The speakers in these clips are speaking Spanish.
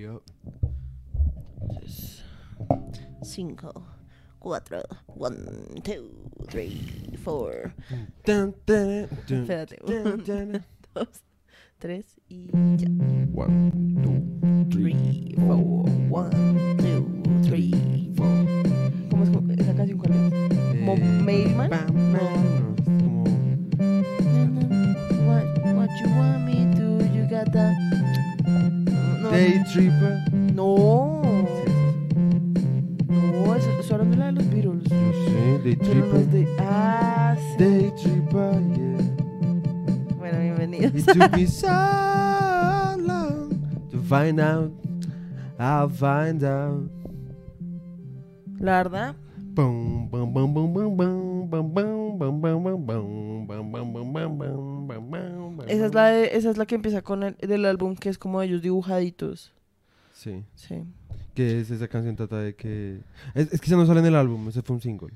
Yo. 5, 4, 1, 2, 3, 4. Espérate. 1, 2, 3 y ya. 1, 2, 3, 4. 1, 2, 3, 4. ¿Cómo es como esa canción? ¿Cuál es? ¿Como Mailman? Como. What, what you want me to, you got that. Day Tripper. no, Sí, no, eso eso de la de los Beatles. Yo sé, Day Tripper. de. Ah, sí. Day Tripper, yeah. Bueno, bienvenidos. It took me so long to find out. I'll find out. La verdad, bum, bum, bum, bum, bum, bum, bum, bum, bum, bum, bum, esa es la, de- esa es la que empieza con el del álbum que es como ellos dibujaditos. Sí. Sí. Que es esa canción trata de que. Es, es que esa no sale en el álbum, ese fue un single.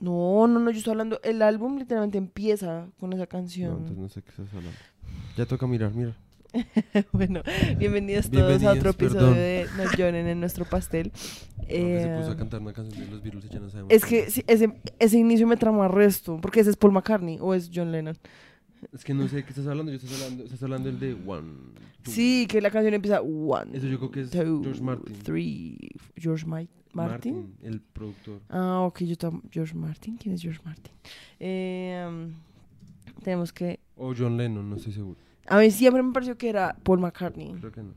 No, no, no, yo estoy hablando. El álbum literalmente empieza con esa No, canción. entonces no sé qué estás hablando. Ya toca mirar, mira. bueno, bienvenidos todos a Bienvenidos, otro episodio perdón. de No lloren en nuestro pastel. Se Eh, puso a cantar una canción de los Beatles y ya no sabemos. es que sí, ese, ese inicio me trama resto, porque ese es Paul McCartney o es John Lennon. Es que no sé de qué estás hablando. Yo estás hablando, estás hablando del de One. Two. Sí, que la canción empieza one, Eso yo creo que es two, George Martin. three. George Ma- Martin. el productor. Ah, ok, yo tam- George Martin. ¿Quién es George Martin? Eh, um, tenemos que. O John Lennon, no estoy seguro. A mí siempre me pareció que era Paul McCartney. Creo que no.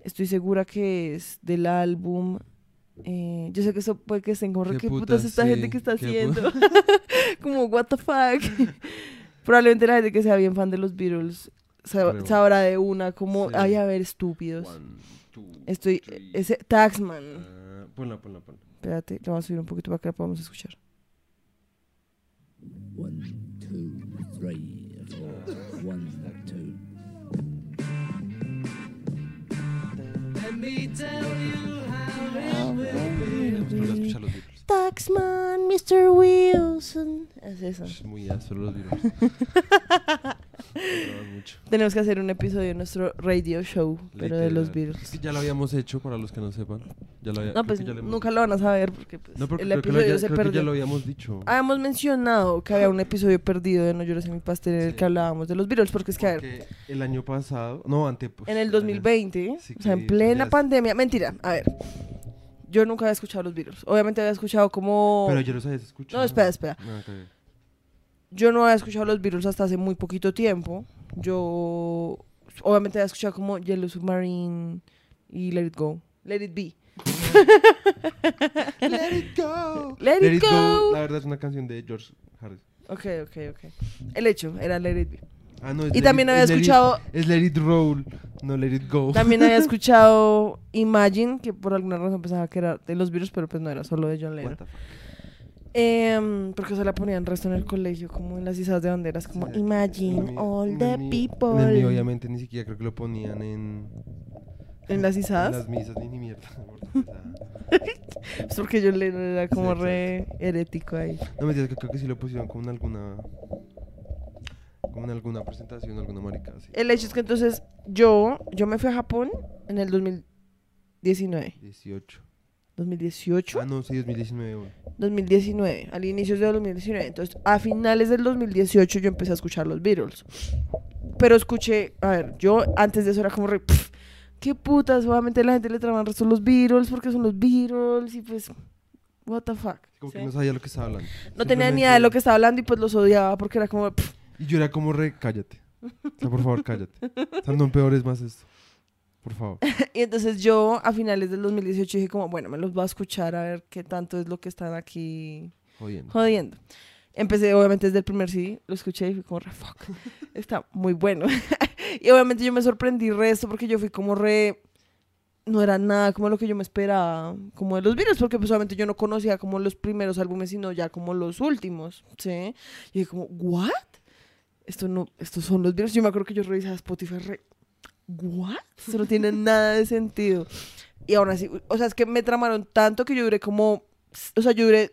Estoy segura que es del álbum. Eh, yo sé que eso puede que estén como, Qué ¿qué putas putas, esta sí, gente que está haciendo? como, what the fuck. Probablemente la gente que sea bien fan de los Beatles sa- Creo. sabrá de una, como, Sí. ay, a ver, estúpidos. One, two, Estoy, three. ese, Taxman. Ah, ponla, ponla, ponla. Espérate, le vamos a subir un poquito para que la podamos escuchar. One, two, three, four. One, two. La escucha los Beatles. Taxman, Mr. Wilson. Es eso. Es muy áspero los Beatles. Mucho. Tenemos que hacer un episodio de nuestro radio show, pero de los. Beatles. Es que ya lo habíamos hecho, para los que no sepan. Ya lo había- No, pues ya lo nunca lo van a saber porque pues, No, porque el creo que, episodio ya, se creo que ya perdió. lo habíamos dicho. Habíamos mencionado que había un episodio perdido de No llores en mi pastel en el Sí. que hablábamos de los Beatles, porque es que, a ver, Porque el año pasado, no, antes. pues, en el año- 2020, Sí, o sea, en plena pandemia, mentira, a ver, yo nunca había escuchado los Beatles. Obviamente había escuchado como... Pero yo los había escuchado. No, espera, espera. Ah, ok. Yo no había escuchado los Beatles hasta hace muy poquito tiempo. Yo obviamente había escuchado como Yellow Submarine y Let It Go. Let It Be. Let it go. Let it go. La verdad es una canción de George Harrison. Ok, ok, ok. El hecho era Let It Be. Ah, no, es Y Let también It- había es Let It- escuchado- Es Let It Roll, no Let It Go. También había escuchado Imagine, que por alguna razón pensaba que era de los Beatles, pero pues no era solo de John Lennon. Em, porque se la ponían resto en el colegio, como en las izadas de banderas, como Sí, Imagine en all en the people. En el mío, obviamente, ni siquiera creo que lo ponían en. ¿En las En izadas? las misas, ni, ni mierda. Es porque John Lennon era como Sí, re herético ahí. No me digas que creo que sí lo pusieron como en alguna. Como en alguna presentación, alguna marica. así. El hecho es que entonces yo, yo me fui a Japón en el 2019. 18. 2018. Ah, no, sí, 2019. bueno. 2019, al inicio de 2019. Entonces, a finales del 2018 yo empecé a escuchar los Beatles. Pero escuché, a ver, yo antes de eso era como re, "Pff, qué putas, obviamente la gente le traban resto los Beatles porque son los Beatles y pues, what the fuck. Como ¿sí? que no sabía lo que estaba hablando. No tenía ni idea de lo que estaba hablando y pues los odiaba porque era como, "Pff, Y yo era como re, cállate. O sea, por favor, cállate. O sea, no empeores más esto. Por favor. Y entonces yo a finales del 2018 dije como, bueno, me los voy a escuchar a ver qué tanto es lo que están aquí Jodiendo. jodiendo. Empecé obviamente desde el primer CD, lo escuché y fui como re fuck. Está muy bueno. y obviamente yo me sorprendí resto porque yo fui como re no era nada como lo que yo me esperaba, como de los Beatles, porque pues obviamente yo no conocía como los primeros álbumes, sino ya como los últimos, ¿sí? Y dije como, ¿what? Esto no, estos son los Beatles. Yo me acuerdo que yo revisaba Spotify re, ¿what? Esto no tiene nada de sentido. Y aún así, o sea, es que me tramaron tanto que yo duré como, o sea, yo duré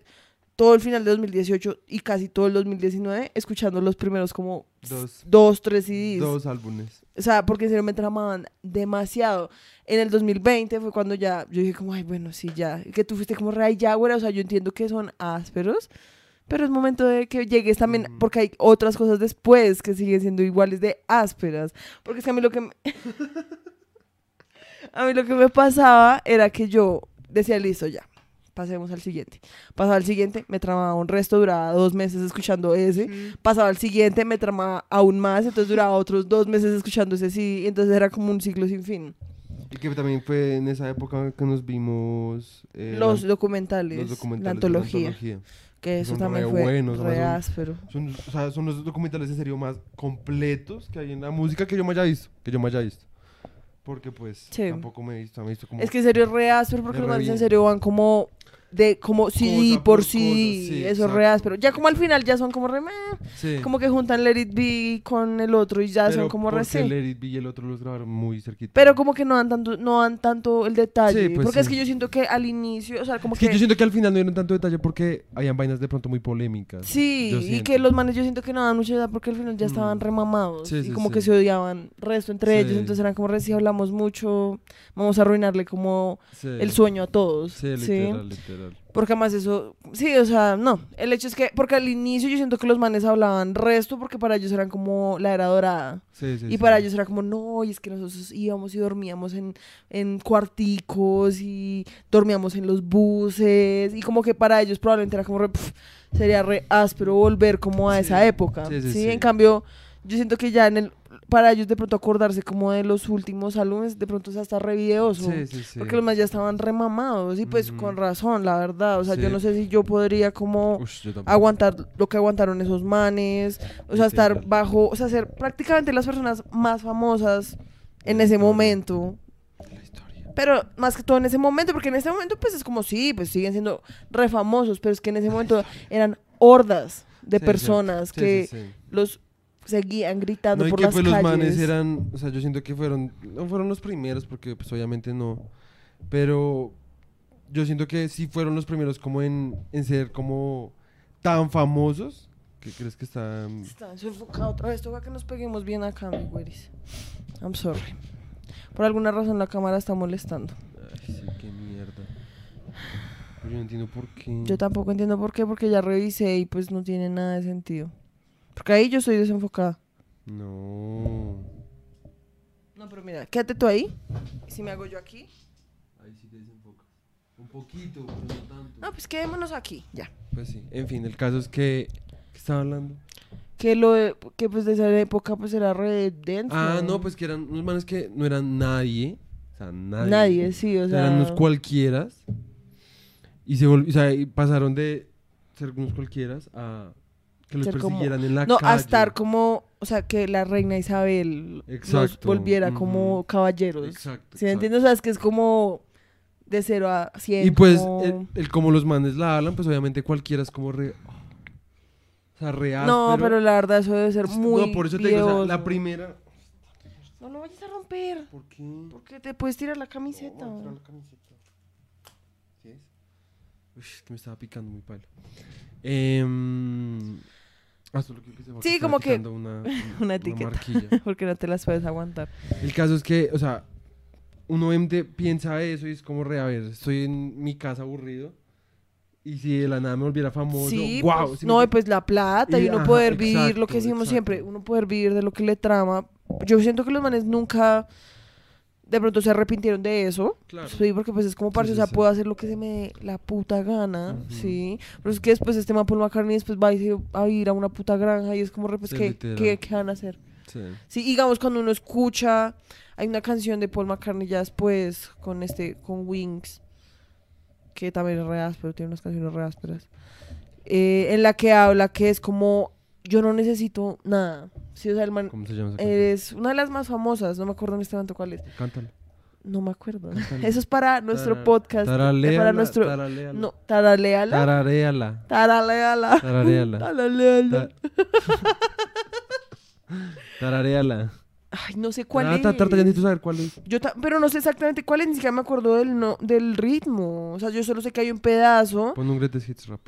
todo el final de 2018 y casi todo el 2019 escuchando los primeros como Dos, dos, tres CDs. dos álbumes. O sea, porque en serio me tramaban demasiado. En el 2020 fue cuando ya, yo dije como, ay, bueno, sí, ya. Que tú fuiste como Ray Jaguar, o sea, yo entiendo que son ásperos, pero es momento de que llegues también, Ujú. porque hay otras cosas después que siguen siendo iguales de ásperas. Porque es que a mí lo que me... a mí lo que me pasaba era que yo decía, listo, ya, pasemos al siguiente. Pasaba al siguiente, me tramaba un resto, duraba dos meses escuchando ese. Pasaba al siguiente, me tramaba aún más, entonces duraba otros dos meses escuchando ese sí, entonces era como un ciclo sin fin. Y que también fue en esa época que nos vimos eh, los la- documentales, los documentales la antología, antología. Que eso son también fue buenos, re además áspero. Son, o sea, son los documentales en serio más completos que hay en la música que yo me haya visto. Que yo me haya visto. Porque pues Sí. tampoco me he visto, me he visto como... Es que en serio es re áspero porque los manes en serio van como de como CD Cosa por CD, sí, eso es re exacto. áspero. Ya como al final ya son como re meh, Sí. como que juntan Let It Be con el otro y ya Pero son como re sí. Let It Be y el otro los grabaron muy cerquita. Pero como que no dan tanto, no dan tanto el detalle. Sí, pues porque es sí. que yo siento que al inicio, o sea, como Es que que. yo siento que al final no dieron tanto detalle porque habían vainas de pronto muy polémicas. Sí, y siento. que los manes yo siento que no dan mucha edad porque al final ya estaban Mm. remamados. Sí, y sí, como sí. que se odiaban resto entre ellos. Sí. Entonces eran como re, si hablamos mucho, vamos a arruinarle como Sí. el sueño a todos. Sí, Sí, literal, literal. Porque además eso, sí, o sea, no. El hecho es que, porque al inicio yo siento que los manes hablaban resto porque para ellos eran como la era dorada. Sí, sí, Y sí. para ellos era como, no, y es que nosotros íbamos y dormíamos en, en cuarticos y dormíamos en los buses. Y como que para ellos probablemente era como, re, sería re áspero volver como a esa época. Sí. En cambio, yo siento que ya en el, para ellos de pronto acordarse como de los últimos álbumes, de pronto es hasta re videoso. Sí, sí, sí. Porque los más ya estaban remamados y pues con razón, la verdad. O sea, yo no sé si yo podría como yo aguantar lo que aguantaron esos manes, o sea, estar bajo, o sea, ser prácticamente las personas más famosas en ese historia. momento. La historia. Pero más que todo en ese momento, porque en ese momento pues es como sí, pues siguen siendo re famosos, pero es que en ese momento eran hordas de personas que los seguían gritando No, y por que las pues los calles. manes eran, o sea, yo siento que fueron, no fueron los primeros, porque pues obviamente no, pero yo siento que sí fueron los primeros como en, en ser como tan famosos, ¿qué crees que están? Está enfocado otra vez, toca que nos peguemos bien acá, mi güeris. I'm sorry. Por alguna razón la cámara está molestando. Ay, sí, qué mierda. Pero yo no entiendo por qué. Yo tampoco entiendo por qué, porque ya revisé y pues no tiene nada de sentido. Porque ahí yo estoy desenfocada. No. No, pero mira, quédate tú ahí. ¿Y si me hago yo aquí? Ahí sí te desenfocas. Un poquito, pero no tanto. No, pues quedémonos aquí, ya. Pues sí, en fin, el caso es que, ¿qué estaba hablando? Que lo de- que pues de esa época pues era re denso. Ah, no, pues que eran unos manes que no eran nadie. O sea, nadie. Nadie, sí, o sea. eran unos cualquieras. Y se vol- o sea, y pasaron de ser unos cualquieras a que los Ser como- persiguieran en la No, calle. a estar como, o sea, que la reina Isabel los Exacto, volviera como ujú. caballeros. Exacto. ¿Sí me exacto. entiendes? O sea, es que es como de cero a cien. Y pues, como- el, el como los manes la hablan, pues obviamente cualquiera es como re. O sea, re No, áspero. pero la verdad eso debe ser Es- muy No, por eso te digo, o sea, la primera. No lo vayas a romper. ¿Por qué? Porque te puedes tirar la camiseta. No, tirar la camiseta. ¿Sí es? Uy, es que me estaba picando muy palo. Eh, ah, solo que se va Sí, como que- Una, Una etiqueta. Porque no te las puedes aguantar. El caso es que, o sea, uno obviamente piensa eso y es como re, a ver, estoy en mi casa aburrido. Y si de la nada me volviera famoso, Sí, wow. pues, no, y pues la plata y, Y, uno ajá, poder vivir lo que decimos exacto. siempre, uno poder vivir de lo que le trama. Yo siento que los manes nunca de pronto se arrepintieron de eso. Claro. Sí, porque pues es como parce, sí, o sea, sí. puedo hacer lo que se me dé la puta gana, sí. Pero es que después este man Paul McCartney después va a ir a una puta granja y es como, pues, ¿qué. ¿qué, qué van a hacer? Sí. Sí, digamos cuando uno escucha, hay una canción de Paul McCartney ya después con este, con Wings, que también es re áspero, tiene unas canciones re ásperas, eh, en la que habla que es como, yo no necesito nada. Sí, o sea, el man ¿Cómo se llama esa es una de las más famosas, no me acuerdo en este momento cuál es. Cántala. No me acuerdo. Cántala. Eso es para nuestro Tara- podcast. eh, Taraléala, para nuestro... taraléala. No, taraléala. Tararéala. Taraléala. Tararéala. Taraléala. Ta- Tararéala. Ay, no sé cuál Ah, es. ya necesito saber cuál es. Yo pero no sé exactamente cuál es, ni siquiera me acuerdo del, no, del ritmo. O sea, yo solo sé que hay un pedazo. Pon un Greatest Hits rap.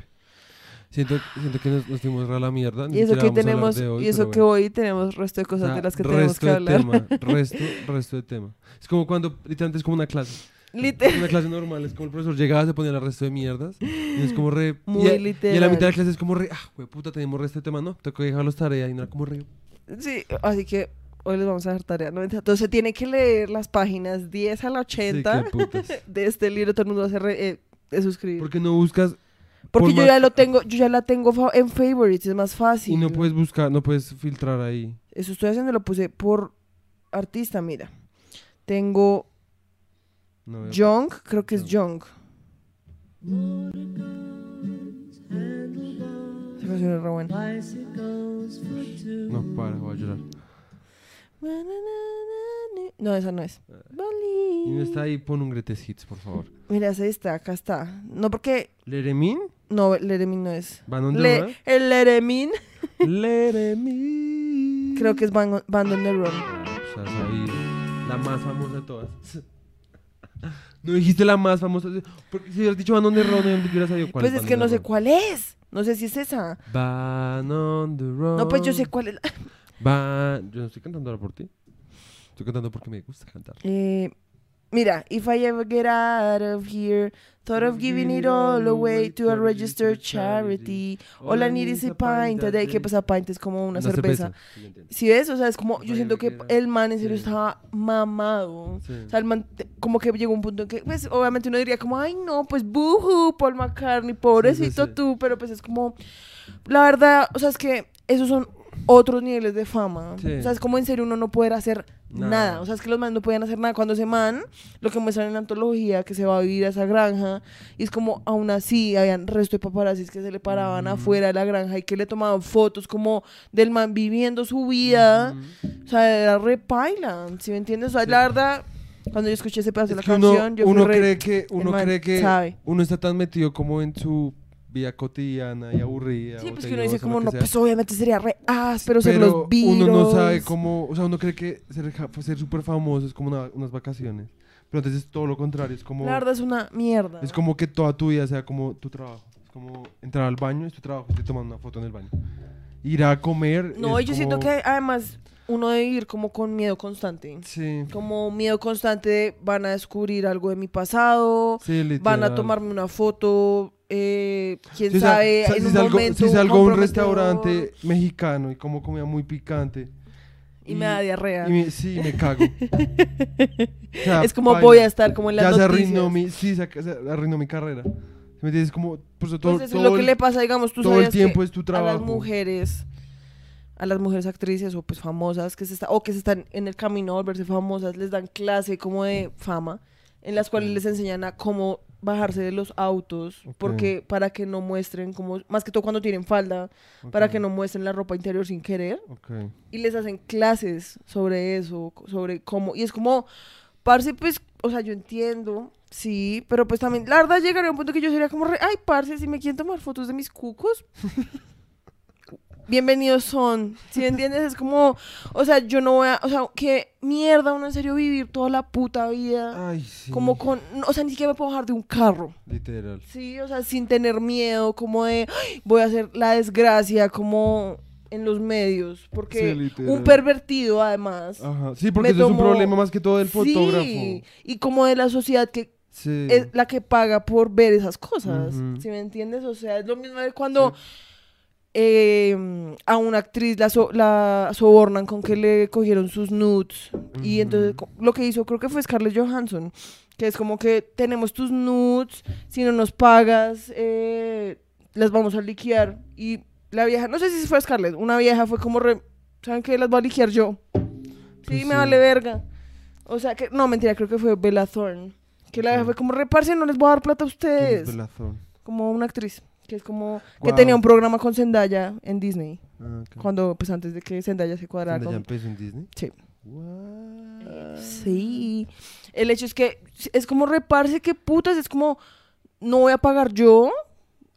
Siento, siento que nos, nos fuimos a la mierda. Y eso que tenemos, hoy, y eso que bueno. hoy tenemos resto de cosas O sea, de las que tenemos que hablar. Tema, resto, resto de tema. Es como cuando, literalmente es como una clase. Literal. Una clase normal, es como el profesor llegaba, se ponía el resto de mierdas. Y es como re. Muy y, a, y a literal. la mitad de la clase es como re. Ah, güey, puta, tenemos resto de tema, ¿no? Tengo que dejar los tareas y no era como re. Sí, así que hoy les vamos a dejar tarea. ¿no? Entonces tiene que leer las páginas 10 a la 80 Sí, qué putas. de este libro. Todo el mundo va a hacer re- eh, de suscribir. Porque no buscas Porque por yo más- ya lo tengo, yo ya la tengo fa- en favorites, es más fácil. y no puedes buscar, no puedes filtrar ahí. Eso estoy haciendo, lo puse por artista, mira. Tengo No veo. Young, creo que es Young. Esa canción es re buena. No, para, voy a llorar. No, esa no es. Y no está ahí, pon un Greatest Hits, por favor. Mira, esa está, acá está. No, porque. ¿Leremin? No, Leremin no es. ¿Van Le- el Leremin Leremin. creo que es Band, Band on the Run. O sea, sabía. La más famosa de todas. No dijiste la más famosa. Porque si hubieras dicho Van on the Run, no hubiera sabido cuál Pues es que no sé cuál es. No sé si es esa. Van on the Run. No, pues yo sé cuál es. Van... Yo no estoy cantando ahora por ti. Estoy cantando porque me gusta cantar. Eh, mira, if I ever get out of here, thought of giving it all away to a registered charity. All I need is a pint a day. ¿Qué pasa? Pint es como una, cerveza. Sí, yo entiendo. Si ves, o sea, es como, yo siento que el man en serio Sí. estaba mamado. Sí. O sea, el man, te- como que llegó un punto en que, pues, obviamente uno diría como, ay, no, pues, boohoo, Paul McCartney, pobrecito sí. tú, pero pues es como, la verdad, o sea, es que esos son otros niveles de fama. Sí. O sea, es como en serio uno no poder hacer nada. Nada. O sea, es que los manes no podían hacer nada. Cuando ese man, lo que muestran en la antología, que se va a vivir a esa granja, y es como, aún así, habían resto de paparazzis que se le paraban Ujú. afuera de la granja y que le tomaban fotos como del man viviendo su vida. Ujú. O sea, era re paila, ¿sí me entiendes? O sea, Sí. la verdad, cuando yo escuché ese pedazo de la que uno, canción, yo uno re- cree que uno cree que sabe. uno está tan metido como en su vida cotidiana y aburrida. Sí, pues que uno dice como, no, pues obviamente sería re áspero ser los Beatles. uno no sabe cómo, o sea, uno cree que ser súper famoso es como una- unas vacaciones, pero entonces es todo lo contrario, es como La verdad es una mierda. es como que toda tu vida sea como tu trabajo, es como entrar al baño, es tu trabajo, estoy tomando una foto en el baño. Ir a comer No, yo siento como- que además uno debe vivir como con miedo constante. sí, Como miedo constante de van a descubrir algo de mi pasado, sí, van a tomarme una foto, eh, quién sea, sabe, sa- en si un salgo, momento si salgo a un restaurante mexicano y como comida muy picante y me da diarrea. y me- sí, me cago. O sea, es como paila. voy a estar como en las ya se arruinó mi, sí, se, arruinó mi carrera. ¿Me entiendes? Como, pues, todo, Pues eso es todo lo que le pasa, digamos, tú todo el sabías que tiempo es tu a trabajo. las mujeres, a las mujeres actrices o pues famosas que se está, o que se están en el camino a volverse famosas, les dan clase como de fama, en las cuales les enseñan a cómo bajarse de los autos, porque para que no muestren como, más que todo cuando tienen falda, para que no muestren la ropa interior sin querer, Ok. y les hacen clases sobre eso, sobre cómo, y es como, parce, pues, o sea, yo entiendo, sí, pero pues también, la verdad llegaría a un punto que yo sería como, re, ay, parce, si me quieren tomar fotos de mis cucos, bienvenidos son, ¿sí me entiendes? Es como, o sea, yo no voy a, o sea, qué mierda uno en serio vivir toda la puta vida, Ay, sí. como con, o sea, ni siquiera me puedo bajar de un carro. Literal. Sí, o sea, sin tener miedo, como de, "Ay, voy a hacer la desgracia, como en los medios, porque Sí, un pervertido además. Ajá. Sí, porque eso es un problema más que todo del fotógrafo. Sí, y como de la sociedad que Sí. es la que paga por ver esas cosas. ¿sí me entiendes? O sea, es lo mismo de cuando eh, a una actriz la, so- la sobornan con que le cogieron sus nudes. Y entonces lo que hizo creo que fue Scarlett Johansson, que es como que tenemos tus nudes, si no nos pagas, eh, las vamos a liquear. Y la vieja, no sé si fue Scarlett, una vieja fue como, re, ¿saben qué? Las voy a liquear yo. Sí, Pues me sí. vale verga. O sea, que no, mentira, creo que fue Bella Thorne. Que la vieja fue como, reparse, no les voy a dar plata a ¿Quién es ustedes. Bella Thorne? Como una actriz. Que es como, que tenía un programa con Zendaya en Disney. Ah. Cuando, pues antes de que Zendaya se cuadrara ¿Cuándo ya con... empezó en Disney? Sí. What? Sí. El hecho es que es como reparse que putas, es como no voy a pagar yo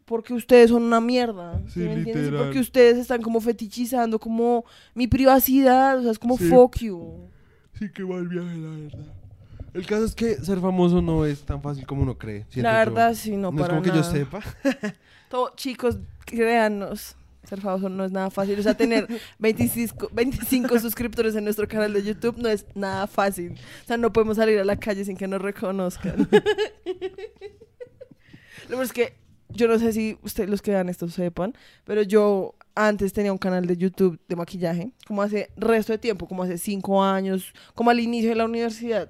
porque ustedes son una mierda. ¿sí Sí, entiendes? Porque ustedes están como fetichizando como mi privacidad, o sea, es como Sí. fuck you. Sí, que mal viaje, la verdad. El caso es que ser famoso no es tan fácil como uno cree. La yo. verdad, sí, no, No, es para como que yo nada. sepa. Todo, chicos, créanos. Ser famoso no es nada fácil. O sea, tener 25, 25 suscriptores en nuestro canal de YouTube no es nada fácil. O sea, no podemos salir a la calle sin que nos reconozcan. Lo es que yo no sé si ustedes los que vean esto sepan, pero yo antes tenía un canal de YouTube de maquillaje, como hace resto de tiempo, como hace cinco años, como al inicio de la universidad.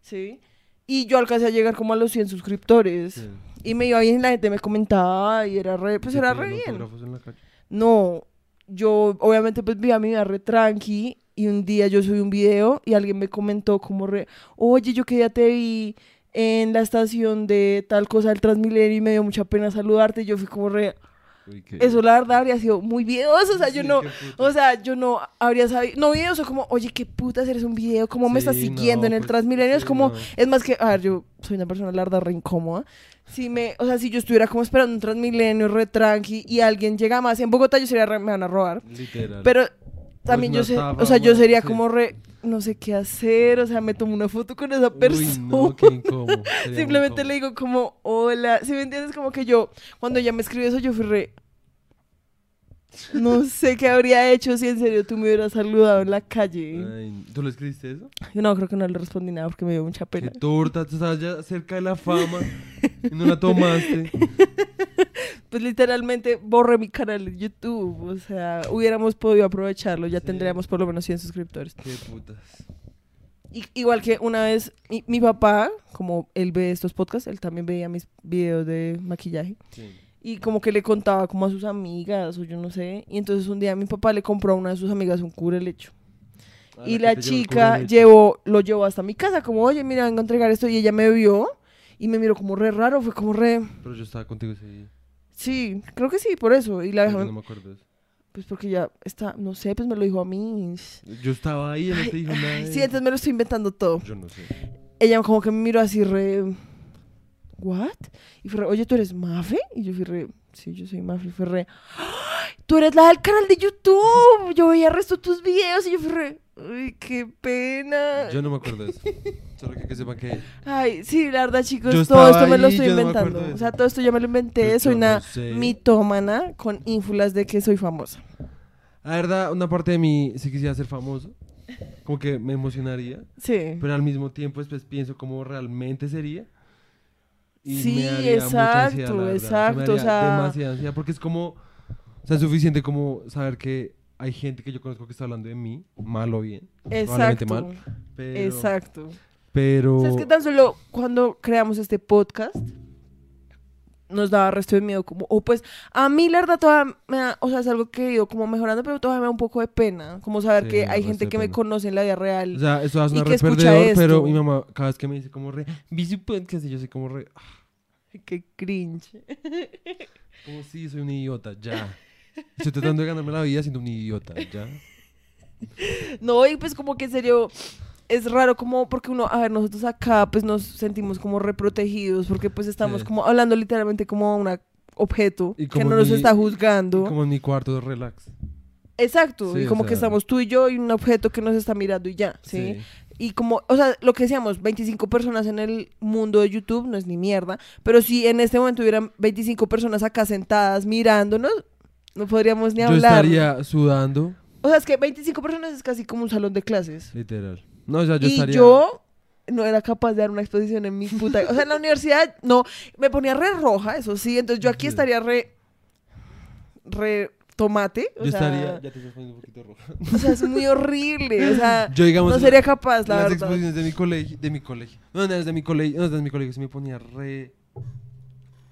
¿Sí? Y yo alcancé a llegar como a los 100 suscriptores. Sí. Y me iba bien, la gente me comentaba y era re, pues ¿Te era re bien. autógrafos en la calle? No, yo obviamente pues vivía mi vida re tranqui y un día yo subí un video y alguien me comentó como re, oye, yo que ya te vi en la estación de tal cosa del Transmilenio y me dio mucha pena saludarte y yo fui como re, Uy, eso la verdad habría sido muy videoso, o sea, yo Sí, no, qué puta. o sea, yo no habría sabido, no videoso como, oye, qué putas eres un video, cómo me estás siguiendo no, en el pues, Transmilenio, es como, no. es más que, a ver, yo soy una persona la verdad re incómoda. Si me, o sea, si yo estuviera como esperando un Transmilenio re tranqui y alguien llega más en Bogotá, yo sería re, me van a robar. Literal. Pero también una yo sé, o sea, yo sería sí. como re, no sé qué hacer, o sea, me tomo una foto con esa persona. Uy, no, qué incómodo. Sería muy Simplemente le digo como, hola, si me entiendes, como que yo, cuando ella me escribió eso, yo fui re, no sé qué habría hecho si en serio tú me hubieras saludado en la calle. Ay, ¿Tú le escribiste eso? Yo no, creo que no le respondí nada porque me dio mucha Qué pena. torta, tú estabas ya cerca de la fama y no la tomaste. Pues literalmente borré mi canal de YouTube, o sea, hubiéramos podido aprovecharlo, ya Sí. tendríamos por lo menos 100 suscriptores. Qué putas. Y- igual que una vez mi, mi papá, como él ve estos podcasts, él también veía mis videos de maquillaje. Sí. Y como que le contaba como a sus amigas o yo no sé. Y entonces un día mi papá le compró a una de sus amigas un curelecho. Ah, y la el chica llevó, lo llevó hasta mi casa, como, oye, mira, vengo a entregar esto. Y ella me vio y me miró como re raro, fue como re... Pero yo estaba contigo ese día. Sí, creo que sí, por eso. Y la Yo dejó, no me acuerdo de eso. pues porque ya está, no sé, pues me lo dijo a mí. Yo estaba ahí, él no te dijo nada. Sí, entonces me lo estoy inventando todo. Yo no sé. Ella como que me miró así re... ¿What? Y fue re, oye, ¿tú eres Mafe? Y yo fui re, sí, yo soy Mafe. Y fue re, "¡Ay! tú eres la del canal de YouTube. Yo veía el resto de tus videos y yo fui re, uy, qué pena. Yo no me acuerdo de eso. Solo que, que sepan que. Ay, sí, la verdad, chicos, Yo todo esto me lo ahí, estoy yo no me acuerdo inventando. de o sea, todo esto ya me lo inventé. Pues soy yo una no sé. mitómana con ínfulas de que soy famosa. La verdad, una parte de mí sí quisiera ser famoso. Como que me emocionaría. Sí. Pero al mismo tiempo, después pienso cómo realmente sería. Y Sí, mucha exacto, ansiedad, la verdad. O sea, me exacto, o sea- demasiada ansiedad porque es como. O sea, es suficiente como saber que hay gente que yo conozco que está hablando de mí, mal o bien. Exacto. mal. Pero. Exacto. Pero. O sea, es que tan solo cuando creamos este podcast nos daba resto de miedo como, o pues a mí la verdad todavía me da, o sea, es algo que he ido como mejorando, pero todavía me da un poco de pena, como saber Sí, que hay gente que me conoce en la vida real. O sea, eso y una que re escucha perdedor, pero mi mamá cada vez que me dice como re, vi su podcast y yo soy como re, ah, Qué cringe. como sí, soy un idiota, ya. Estoy tratando de ganarme la vida siendo un idiota, ya. No, y pues como que en serio es raro como porque uno, a ver, nosotros acá pues nos sentimos como reprotegidos porque pues estamos Sí. como hablando literalmente como a un objeto Y que como no nos está juzgando. Como en mi cuarto de relax. Exacto, Sí, y o como que estamos tú y yo y un objeto que nos está mirando y ya, ¿sí? Y como, o sea, lo que decíamos, 25 personas en el mundo de YouTube no es ni mierda, pero si en este momento hubieran 25 personas acá sentadas mirándonos, no podríamos ni Yo hablar. estaría sudando, O sea, es que 25 personas es casi como un salón de clases. literal. No, o sea, yo y estaría... yo no era capaz de dar una exposición en mi puta... O sea, en la universidad, no, me ponía re roja, eso sí, entonces yo aquí Sí. estaría re... re tomate, o yo sea... estaría... Ya te estás poniendo un poquito roja. O sea, es muy horrible, o sea... Yo, digamos... no en sería capaz, la las verdad. exposiciones de mi colegio... De mi colegio. No, no, desde mi colegio... No, desde mi colegio se me ponía re...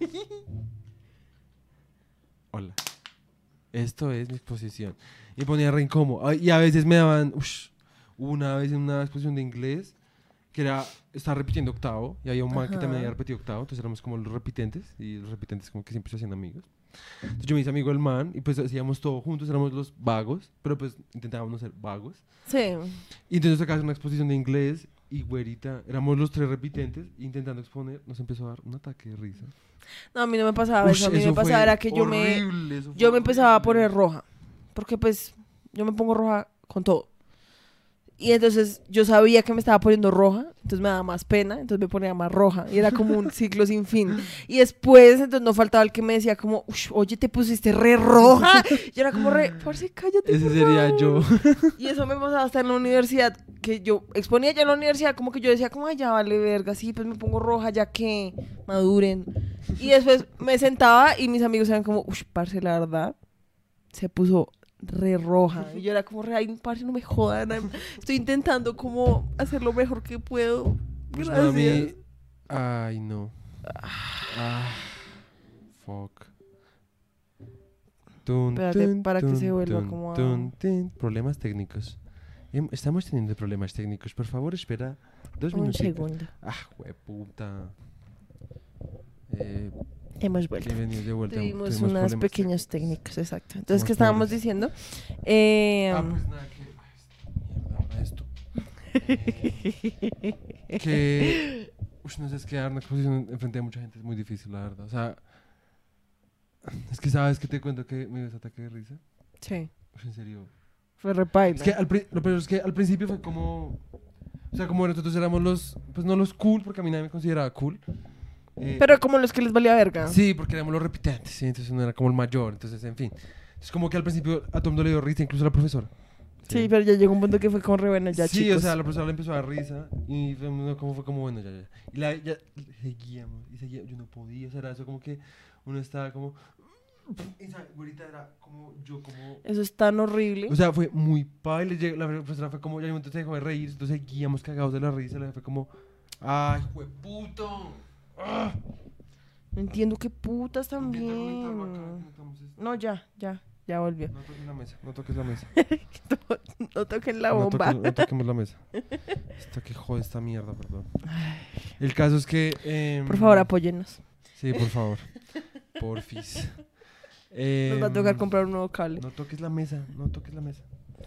Hola. Esto es mi exposición. Y ponía re incómodo. Y a veces me daban... una vez en una exposición de inglés que era... Estaba repitiendo octavo. Y había un man que también Ajá. había repetido octavo. Entonces éramos como los repitentes. Y los repitentes como que siempre se hacían amigos. Entonces yo me hice amigo del man. Y pues hacíamos todo juntos. Éramos los vagos. Pero pues intentábamos no ser vagos. Sí. Y entonces sacamos una exposición de inglés y güerita, éramos los tres repitentes intentando exponer, nos empezó a dar un ataque de risa. No, a mí no me pasaba Ush, eso, a mí me pasaba era que yo me... Yo me empezaba a poner roja, porque pues yo me pongo roja con todo. Y entonces yo sabía que me estaba poniendo roja, entonces me daba más pena, entonces me ponía más roja. Y era como un ciclo sin fin. Y después, entonces no faltaba el que me decía como, "Ush, oye, te pusiste re roja. Y era como re, parce, cállate. Ese por sería favor". yo. Y eso me pasaba hasta en la universidad, que yo exponía ya en la universidad, como que yo decía, como, ay, ya vale verga, sí, pues me pongo roja ya que maduren. Y después me sentaba y mis amigos eran como, uff, parce, la verdad, se puso re roja. Y yo era como, re, ay, parce, no me jodan, estoy intentando como hacer lo mejor que puedo. Pues no, Gracias. a mí... Ay, no. Ah, fuck. Tun, Espérate, para que se vuelva como a-. Problemas técnicos. Em, Estamos teniendo problemas técnicos. Por favor, espera dos Un minutos. segundo. Ah, hueputa. Eh, Hemos vuelto. bienvenidos de vuelta. Tuvimos Tuvimos unas pequeñas técnicas, exacto. Entonces, ¿qué estábamos diciendo? Eh, Ah, pues nada, que. esto. que. Uy, no sé, es que dar una exposición enfrente de mucha gente es muy difícil, la verdad. O sea. Es que sabes que te cuento que me dio ese ataque de risa. sí, Uy, en serio. fue repaila. Es que al, lo peor es que al principio fue como. O sea, como nosotros éramos los. Pues no los cool, porque a mí nadie me consideraba cool. Eh, Pero como los que les valía verga. Sí, porque éramos los repitentes, ¿sí? entonces uno era como el mayor, entonces, en fin. Es como que al principio a todo el mundo le dio risa, incluso a la profesora. Sí, pero ya llegó un punto que fue como re bueno ya, sí, chicos. o sea, la profesora le empezó a dar risa y fue, como, fue como, bueno, ya, ya. Y la, ya, seguíamos, y seguía, yo no podía, o sea, era eso como que uno estaba como... Esa güerita era como, yo como... Eso es tan horrible. O sea, fue muy llegó- la profesora fue como, ya en un momento se dejó de reír, entonces seguíamos cagados de la risa, la fue como, ay, jueputo. ¡Ah! no entiendo qué putas también. No, ya, ya, ya volvió. No toques la mesa, no toques la mesa. No toquen la No bomba. toque- No, toquemos la mesa. Esto que jode esta mierda, perdón. El caso es que. em, Por favor, apóyennos. Sí, por favor. Porfis. Nos va a tocar Em, comprar un nuevo cable. No toques la mesa, no toques la mesa.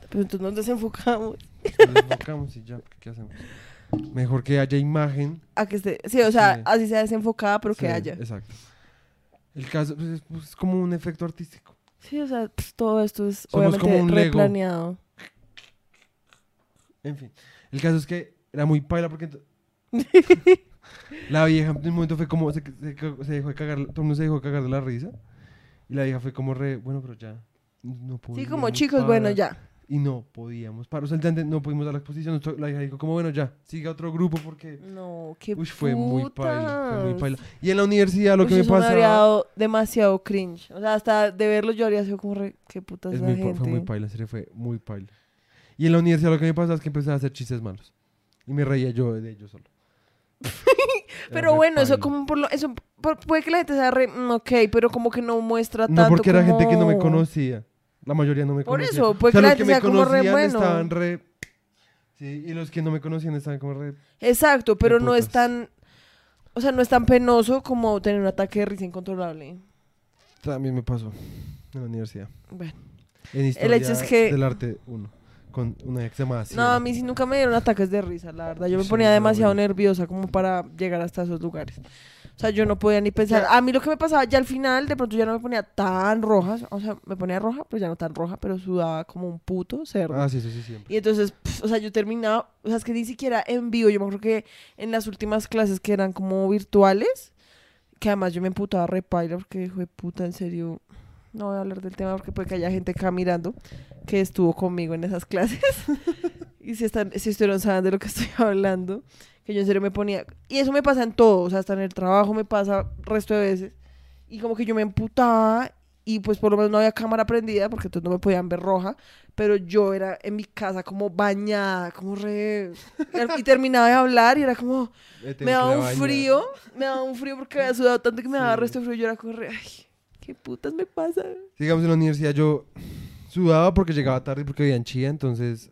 Pero entonces nos desenfocamos. Nos enfocamos y ya, ¿qué hacemos? Mejor que haya imagen. A que esté. Sí, o sea, Sí. así sea desenfocada, pero que Sí, haya. Exacto. El caso pues, es, pues, es como un efecto artístico. Sí, o sea, pues, todo esto es Somos obviamente replaneado. En fin. El caso es que era muy paila porque. la vieja en un momento fue como. Se, se, se dejó de cagar. Todo el mundo se dejó de cagar de la risa. Y la vieja fue como re. Bueno, pero ya. No Sí, podíamos como chicos, bueno, parar". ya. Y no podíamos parar. O sea, no pudimos dar la exposición. La vieja dijo, como bueno, ya. Siga otro grupo porque. No, qué Uy, fue muy paila. Fue muy paila. Y en la universidad lo Uy, que me eso habría pasaba. dado demasiado cringe. O sea, hasta de verlo yo habría sido como re, qué putas Es la muy, gente. fue muy paila, serio, fue muy paila. Y en la universidad lo que me pasaba es que empecé a hacer chistes malos. Y me reía yo de ellos solo. Pero bueno, eso paila. como por lo, eso por- puede que la gente sea re, mm, ok, pero como que no muestra tanto No, porque era gente que no me como- conocía. La mayoría no me Por conocía. eso, puede o sea, los que me como re conocían bueno. estaban re... Sí, y los que no me conocían estaban como re... Exacto, pero no es tan o sea, no es tan penoso como tener un ataque de risa incontrolable. También me pasó en la universidad. Bueno. En historia hecho es que- del arte 1. Con una ex llamada No, a mí sí nunca me dieron ataques de risa, la verdad. Yo me Sí, ponía demasiado nerviosa como para llegar hasta esos lugares. O sea, yo no podía ni pensar. A mí lo que me pasaba, ya al final, de pronto ya no me ponía tan roja. O sea, me ponía roja, pero ya no tan roja, pero sudaba como un puto cerdo. Ah, sí, eso sí, siempre. Y entonces, o sea, yo terminaba, o sea, es que ni siquiera en vivo, yo me acuerdo que en las últimas clases que eran como virtuales, que además yo me emputaba re paila porque hijo de puta, en serio, no voy a hablar del tema porque puede que haya gente acá mirando que estuvo conmigo en esas clases. y si están, si estuvieron saben de lo que estoy hablando, que yo en serio me ponía, y eso me pasa en todo, o sea, hasta en el trabajo me pasa resto de veces, y como que yo me emputaba y pues por lo menos no había cámara prendida porque entonces no me podían ver roja, pero yo era en mi casa como bañada, como re... Y terminaba de hablar y era como, me daba un frío, me daba un frío porque había sudado tanto que me daba Sí. resto de frío y yo era como re, ay, ¿qué putas me pasa? Digamos, en la universidad yo sudaba porque llegaba tarde porque vivía en Chía, entonces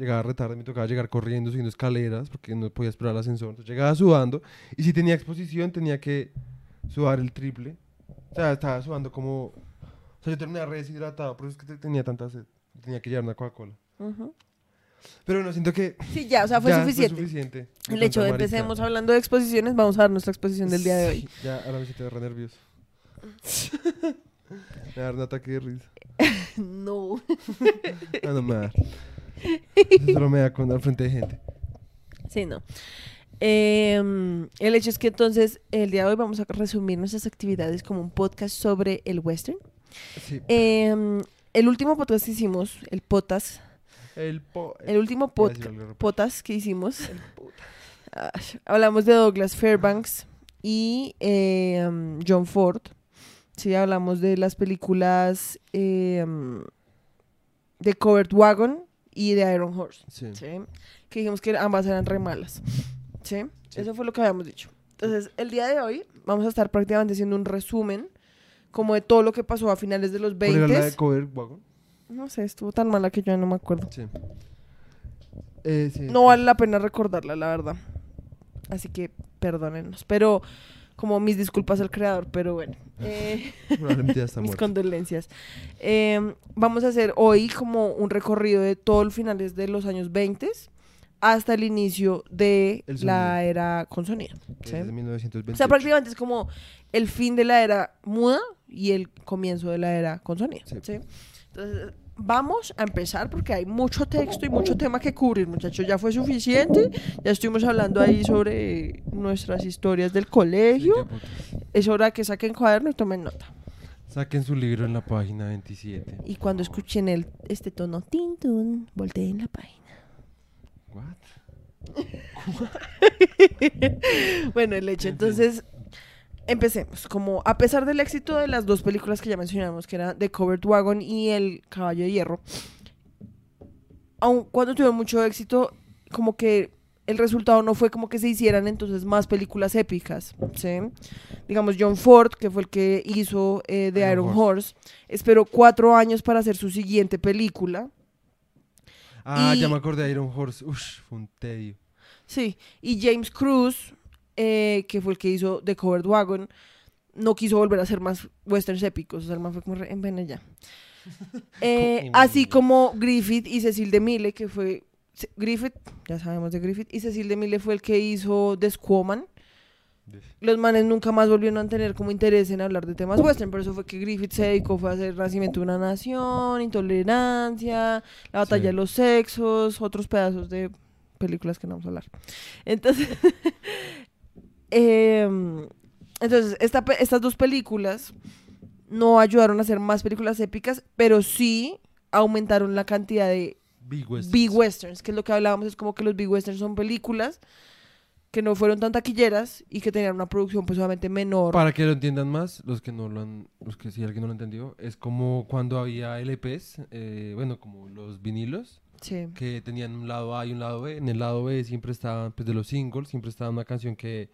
llegaba re tarde, me tocaba llegar corriendo, subiendo escaleras porque no podía esperar el ascensor. Entonces llegaba sudando y si tenía exposición tenía que sudar el triple. O sea, estaba sudando como... O sea, yo terminaba re deshidratado, por eso es que te- tenía tanta sed. Tenía que llevar una Coca-Cola. Pero bueno, siento que... Sí, ya, o sea, fue suficiente. suficiente de El hecho de empecemos hablando de exposiciones, vamos a dar nuestra exposición del día de hoy. Ya, ahora me siento re nervioso. me va a dar un ataque de risa. No. Ah, no me va a dar. Eso solo me da con al frente de gente. Sí, no. Em, el hecho es que entonces el día de hoy vamos a resumir nuestras actividades como un podcast sobre el western. Sí. Em, el último podcast que hicimos, el potas, El po... el último pod- potas que hicimos, ah, hablamos de Douglas Fairbanks y em, John Ford. Sí, hablamos de las películas de Covered Wagon y de Iron Horse. Sí. ¿sí? Que dijimos que ambas eran re malas. ¿sí? Sí. Eso fue lo que habíamos dicho. Entonces, el día de hoy vamos a estar prácticamente haciendo un resumen como de todo lo que pasó a finales de los ¿Cuál era la de 20. Cover Wagon? No sé, estuvo tan mala que yo ya no me acuerdo. Sí. Eh, sí. No vale la pena recordarla, la verdad. Así que perdónennos. Pero, como mis disculpas al creador, pero bueno. eh, mis condolencias. Eh, vamos a hacer hoy como un recorrido de todos los finales de los años 20 hasta el inicio de El la era con sonido. ¿sí? Desde O 1928. sea, prácticamente es como el fin de la era muda y el comienzo de la era con sonido. Sí. ¿sí? Entonces, vamos a empezar porque hay mucho texto y mucho tema que cubrir, muchachos. Ya fue suficiente. Ya estuvimos hablando ahí sobre nuestras historias del colegio. Es hora que saquen cuaderno y tomen nota. Saquen su libro en la página 27. Y cuando escuchen el, este tono, tin, tun, volteen la página. What? Bueno, el hecho, entonces, empecemos. Como a pesar del éxito de las dos películas que ya mencionamos, que era The Covered Wagon y El Caballo de Hierro, aun cuando tuvieron mucho éxito, como que el resultado no fue como que se hicieran entonces más películas épicas, ¿sí? Digamos, John Ford, que fue el que hizo eh, The Iron Iron Horse, esperó cuatro años para hacer su siguiente película. Ah, Y- ya me acordé de Iron Horse. Ush, fue un tedio. Sí, y James Cruz, eh, que fue el que hizo The Covered Wagon, no quiso volver a hacer más westerns épicos. O sea, el man fue como, re- en vena ya. Eh, así como Griffith y Cecil DeMille, que fue... Griffith, ya sabemos de Griffith, y Cecil DeMille fue el que hizo The Squawman. Los manes nunca más volvieron a tener como interés en hablar de temas western, por eso fue que Griffith se dedicó fue a hacer Nacimiento de una Nación, Intolerancia, La Batalla Sí. de los Sexos, otros pedazos de películas que no vamos a hablar. Entonces, em, entonces esta estas dos películas no ayudaron a hacer más películas épicas, pero sí aumentaron la cantidad de Big West. big westerns, que es lo que hablábamos, es como que los big westerns son películas que no fueron tan taquilleras y que tenían una producción pues obviamente menor. Para que lo entiendan más, los que no lo han, los que si alguien no lo entendió, es como cuando había LPs, eh, bueno, como los vinilos, Sí. que tenían un lado A y un lado B. En el lado B siempre estaba, pues de los singles, siempre estaba una canción que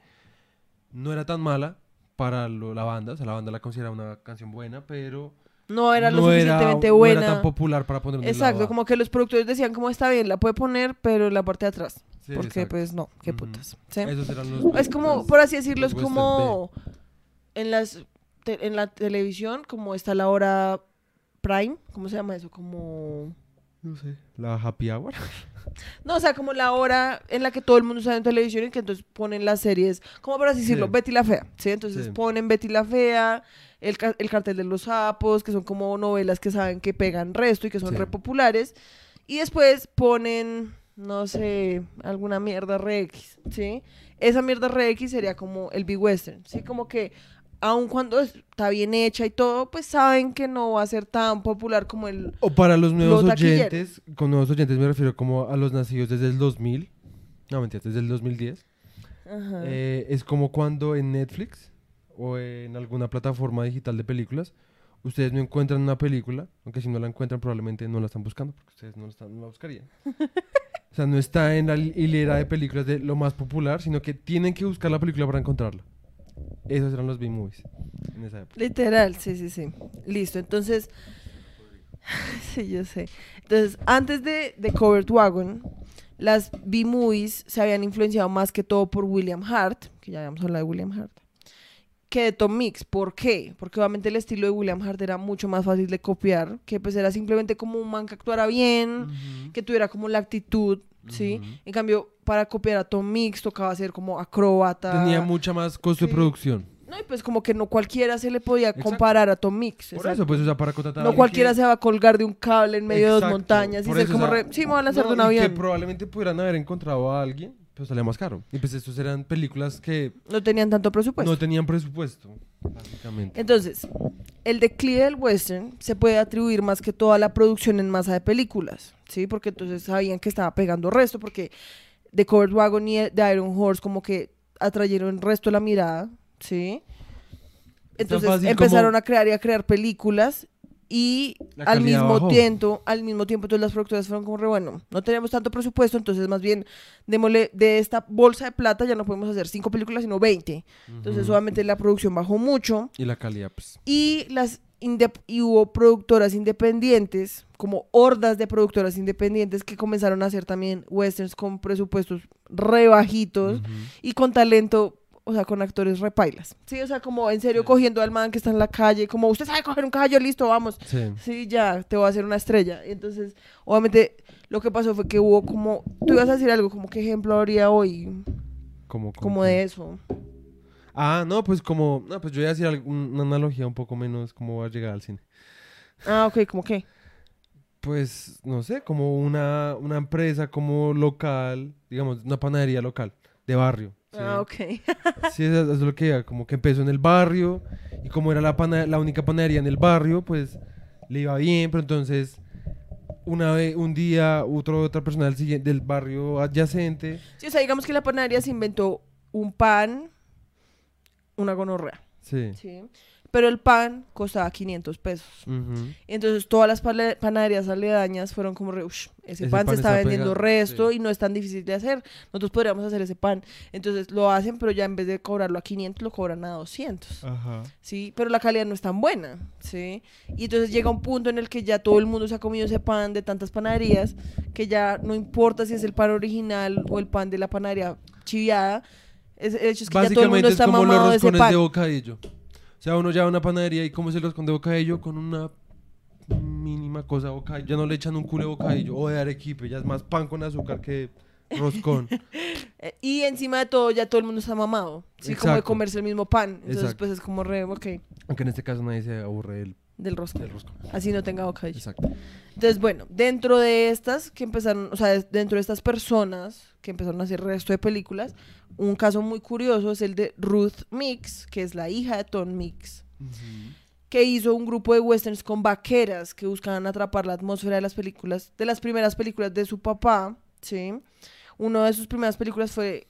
no era tan mala para lo- la banda, o sea, la banda la consideraba una canción buena, pero No era lo no era- suficientemente no buena. era tan popular para poner lado Exacto, como que los productores decían como está bien, la puede poner, pero en la parte de atrás. Sí, porque exacto. pues no, qué putas. ¿sí? Esos eran los Es como, por así decirlo, es como en las en la televisión, como está la hora prime, ¿cómo se llama eso? Como No sé, la Happy Hour. no, o sea, como la hora en la que todo el mundo está en televisión y que entonces ponen las series, como por así decirlo, Sí. Betty la Fea, ¿sí? Entonces Sí. ponen Betty la Fea, el, el cartel de los sapos, que son como novelas que saben que pegan resto y que son Sí. re populares. Y después ponen, no sé, alguna mierda re X, ¿sí? Esa mierda re X sería como el Big Western, ¿sí? Como que aun cuando está bien hecha y todo, pues saben que no va a ser tan popular como el... O para los nuevos oyentes, con nuevos oyentes me refiero como a los nacidos desde el 2000. No, mentira, desde el 2010. Ajá. Eh, es como cuando en Netflix o en alguna plataforma digital de películas ustedes no encuentran una película, aunque si no la encuentran probablemente no la están buscando porque ustedes no la, están, no la buscarían. o sea, no está en la hi- hilera de películas de lo más popular, sino que tienen que buscar la película para encontrarla. Esos eran los B-movies en esa época. Literal, sí, sí, sí. Listo, entonces... sí, yo sé. Entonces, antes de, de Covered Wagon, las B-movies se habían influenciado más que todo por William Hart, que ya habíamos hablado de William Hart, que de Tom Mix. ¿Por qué? Porque obviamente el estilo de William Hart era mucho más fácil de copiar, que pues era simplemente como un man que actuara bien, que tuviera como la actitud, ¿sí? En cambio, para copiar a Tom Mix tocaba ser como acróbata. Tenía mucha más costo Sí. de producción. No, y pues como que no cualquiera se le podía Exacto. comparar a Tom Mix. Por exacto. eso, pues, o sea, para contratar no cualquiera que- se va a colgar de un cable en medio de dos montañas y por ser eso, como o sea, re, sí, me van a hacer no, de un avión. que probablemente pudieran haber encontrado a alguien, pero salía más caro. Y pues estos eran películas que No tenían tanto presupuesto. no tenían presupuesto, básicamente. Entonces, el declive del western se puede atribuir más que todo a la producción en masa de películas, ¿sí? Porque entonces sabían que estaba pegando resto, porque The Covered Wagon y The Iron Horse como que atrayeron el resto de la mirada, ¿sí? Entonces empezaron como- a crear y a crear películas y al mismo bajó. tiempo, al mismo tiempo entonces las productoras fueron como re bueno, no tenemos tanto presupuesto, entonces más bien démosle de esta bolsa de plata ya no podemos hacer cinco películas sino 20. Entonces Ujú. obviamente la producción bajó mucho Y la calidad, pues. y las y hubo productoras independientes, como hordas de productoras independientes que comenzaron a hacer también westerns con presupuestos re bajitos Ujú. y con talento, o sea, con actores repailas. Sí, o sea, como en serio cogiendo al man que está en la calle, como usted sabe coger un caballo, listo, vamos. Sí. Sí, ya, te voy a hacer una estrella. Entonces, obviamente, lo que pasó fue que hubo como, tú ibas a decir algo, como qué ejemplo habría hoy, Como, como de eso. Ah, no, pues como. No, pues yo voy a decir una analogía un poco menos cómo va a llegar al cine. Ah, ok, como qué. Pues, no sé, como una, una empresa como local, digamos, una panadería local, de barrio. ¿Sí? Ah, ok. Sí, eso, es lo que era, como que empezó en el barrio y como era la, pana- la única panadería en el barrio, pues le iba bien, pero entonces una vez, un día, otro, otra persona del, del barrio adyacente, Sí, o sea, digamos que la panadería se inventó un pan, una gonorrea, sí. ¿sí? Pero el pan costaba 500 pesos. ujú, Entonces todas las panaderías aledañas fueron como, re, "Ush, ese, Ese pan, pan se está está vendiendo pegado", resto sí. y no es tan difícil de hacer. Nosotros podríamos hacer ese pan. Entonces lo hacen, pero ya en vez de cobrarlo a 500, lo cobran a 200. Ajá. ¿sí? Pero la calidad no es tan buena, ¿sí? Y entonces llega un punto en el que ya todo el mundo se ha comido ese pan de tantas panaderías que ya no importa si es el pan original o el pan de la panadería chiviada. Es, el hecho es que ya todo el mundo está mamado de ese pan. de bocadillo. O sea, uno ya va a una panadería y como es el roscón de bocadillo con una mínima cosa de bocadillo. Ya no le echan un culo de bocadillo o de arequipe, ya es más pan con azúcar que roscón. Eh, Y encima de todo ya todo el mundo está mamado, ¿sí? Como de comerse el mismo pan. Entonces Exacto. pues es como re, ok, Aunque en este caso nadie se aburre del, del rosco. del. Así no tenga bocadillo. Exacto. Entonces, bueno, dentro de estas que empezaron, o sea, dentro de estas personas que empezaron a hacer resto de películas, un caso muy curioso es el de Ruth Mix, que es la hija de Tom Mix, que hizo un grupo de westerns con vaqueras que buscaban atrapar la atmósfera de las películas, de las primeras películas de su papá, ¿sí? Una de sus primeras películas fue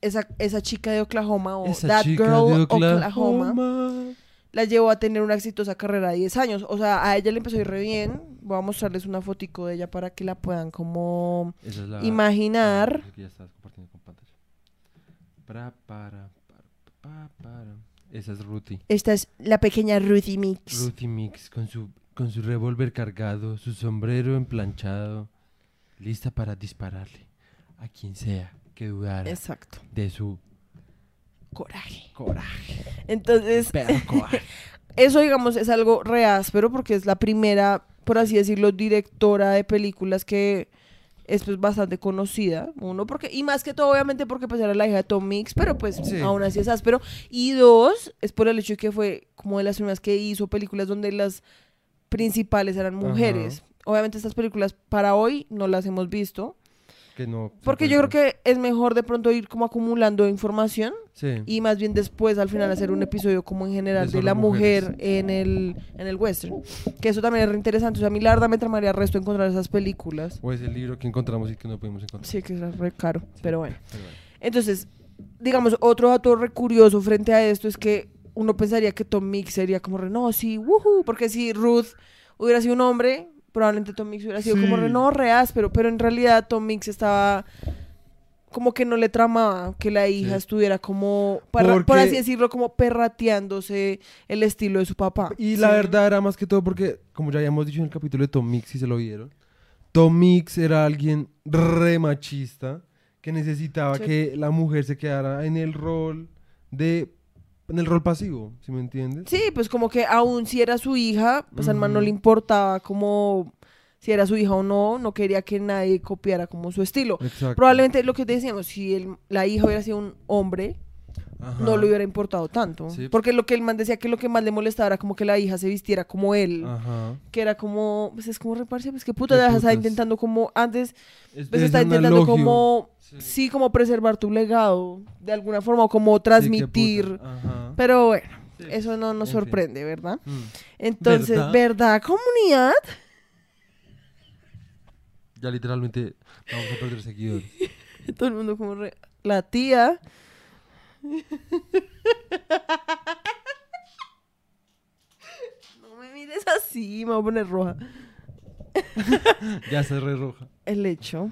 esa, esa chica de Oklahoma o Esa That chica Girl de Oklahoma Oklahoma. La llevó a tener una exitosa carrera de 10 años. O sea, a ella le empezó a ir re bien. Voy a mostrarles una fotico de ella para que la puedan como Esa es la... imaginar. Que ya estás compartiendo con pantalla. Para, para, para, pa, para. Esa es Ruthie. Esta es la pequeña Ruthie Mix. Ruthie Mix con su, con su revólver cargado, su sombrero emplanchado, lista para dispararle a quien sea que dudara Exacto. de su Coraje. coraje. Entonces, Perro coraje. eso digamos es algo re áspero porque es la primera, por así decirlo, directora de películas que es pues bastante conocida, uno porque y más que todo obviamente porque pues era la hija de Tom Mix, pero pues Sí. aún así es áspero y dos es por el hecho de que fue como de las primeras que hizo películas donde las principales eran mujeres. Obviamente estas películas para hoy no las hemos visto, Que no. porque yo creo que es mejor de pronto ir como acumulando información Sí. y más bien después al final hacer un episodio como en general De la mujer en el, en el western. Que eso también es re interesante. O sea, a mí la verdad me tramaría resto encontrar esas películas. O ese libro que encontramos y que no pudimos encontrar. Sí, que es re caro, Sí, pero bueno. pero bueno. Entonces, digamos, otro dato re curioso frente a esto es que uno pensaría que Tom Mix sería como re, no, sí, woohoo, porque si Ruth hubiera sido un hombre, probablemente Tom Mix hubiera sido como no, re áspero, pero en realidad Tom Mix estaba como que no le tramaba que la hija Sí. estuviera como, perra- por así decirlo, como perrateándose el estilo de su papá. Y la Sí. verdad era más que todo porque, como ya habíamos dicho en el capítulo de Tom Mix, si se lo vieron, Tom Mix era alguien re machista que necesitaba Sí. que la mujer se quedara en el rol de. En el rol pasivo, ¿sí me entiendes? Sí, pues como que aún si era su hija, pues al man no le importaba como si era su hija o no, no quería que nadie copiara como su estilo. Exacto. Probablemente lo que decíamos, si el- la hija hubiera sido un hombre, Ajá. no le hubiera importado tanto. Sí. Porque lo que el man decía que lo que más le molestaba era como que la hija se vistiera como él. Ajá. Que era como, pues es como reparse, pues qué puta, dejas estaba putas. intentando como, antes, Es- pues es está intentando como, Sí. sí, como preservar tu legado, de alguna forma, o como transmitir. Pero bueno, eso no nos En fin. sorprende, ¿verdad? Mm. Entonces, ¿Verdad? ¿verdad, comunidad? Ya literalmente vamos a perder seguidores. Todo el mundo como re- la tía. No me mires así, me voy a poner roja. ya se re roja. El hecho.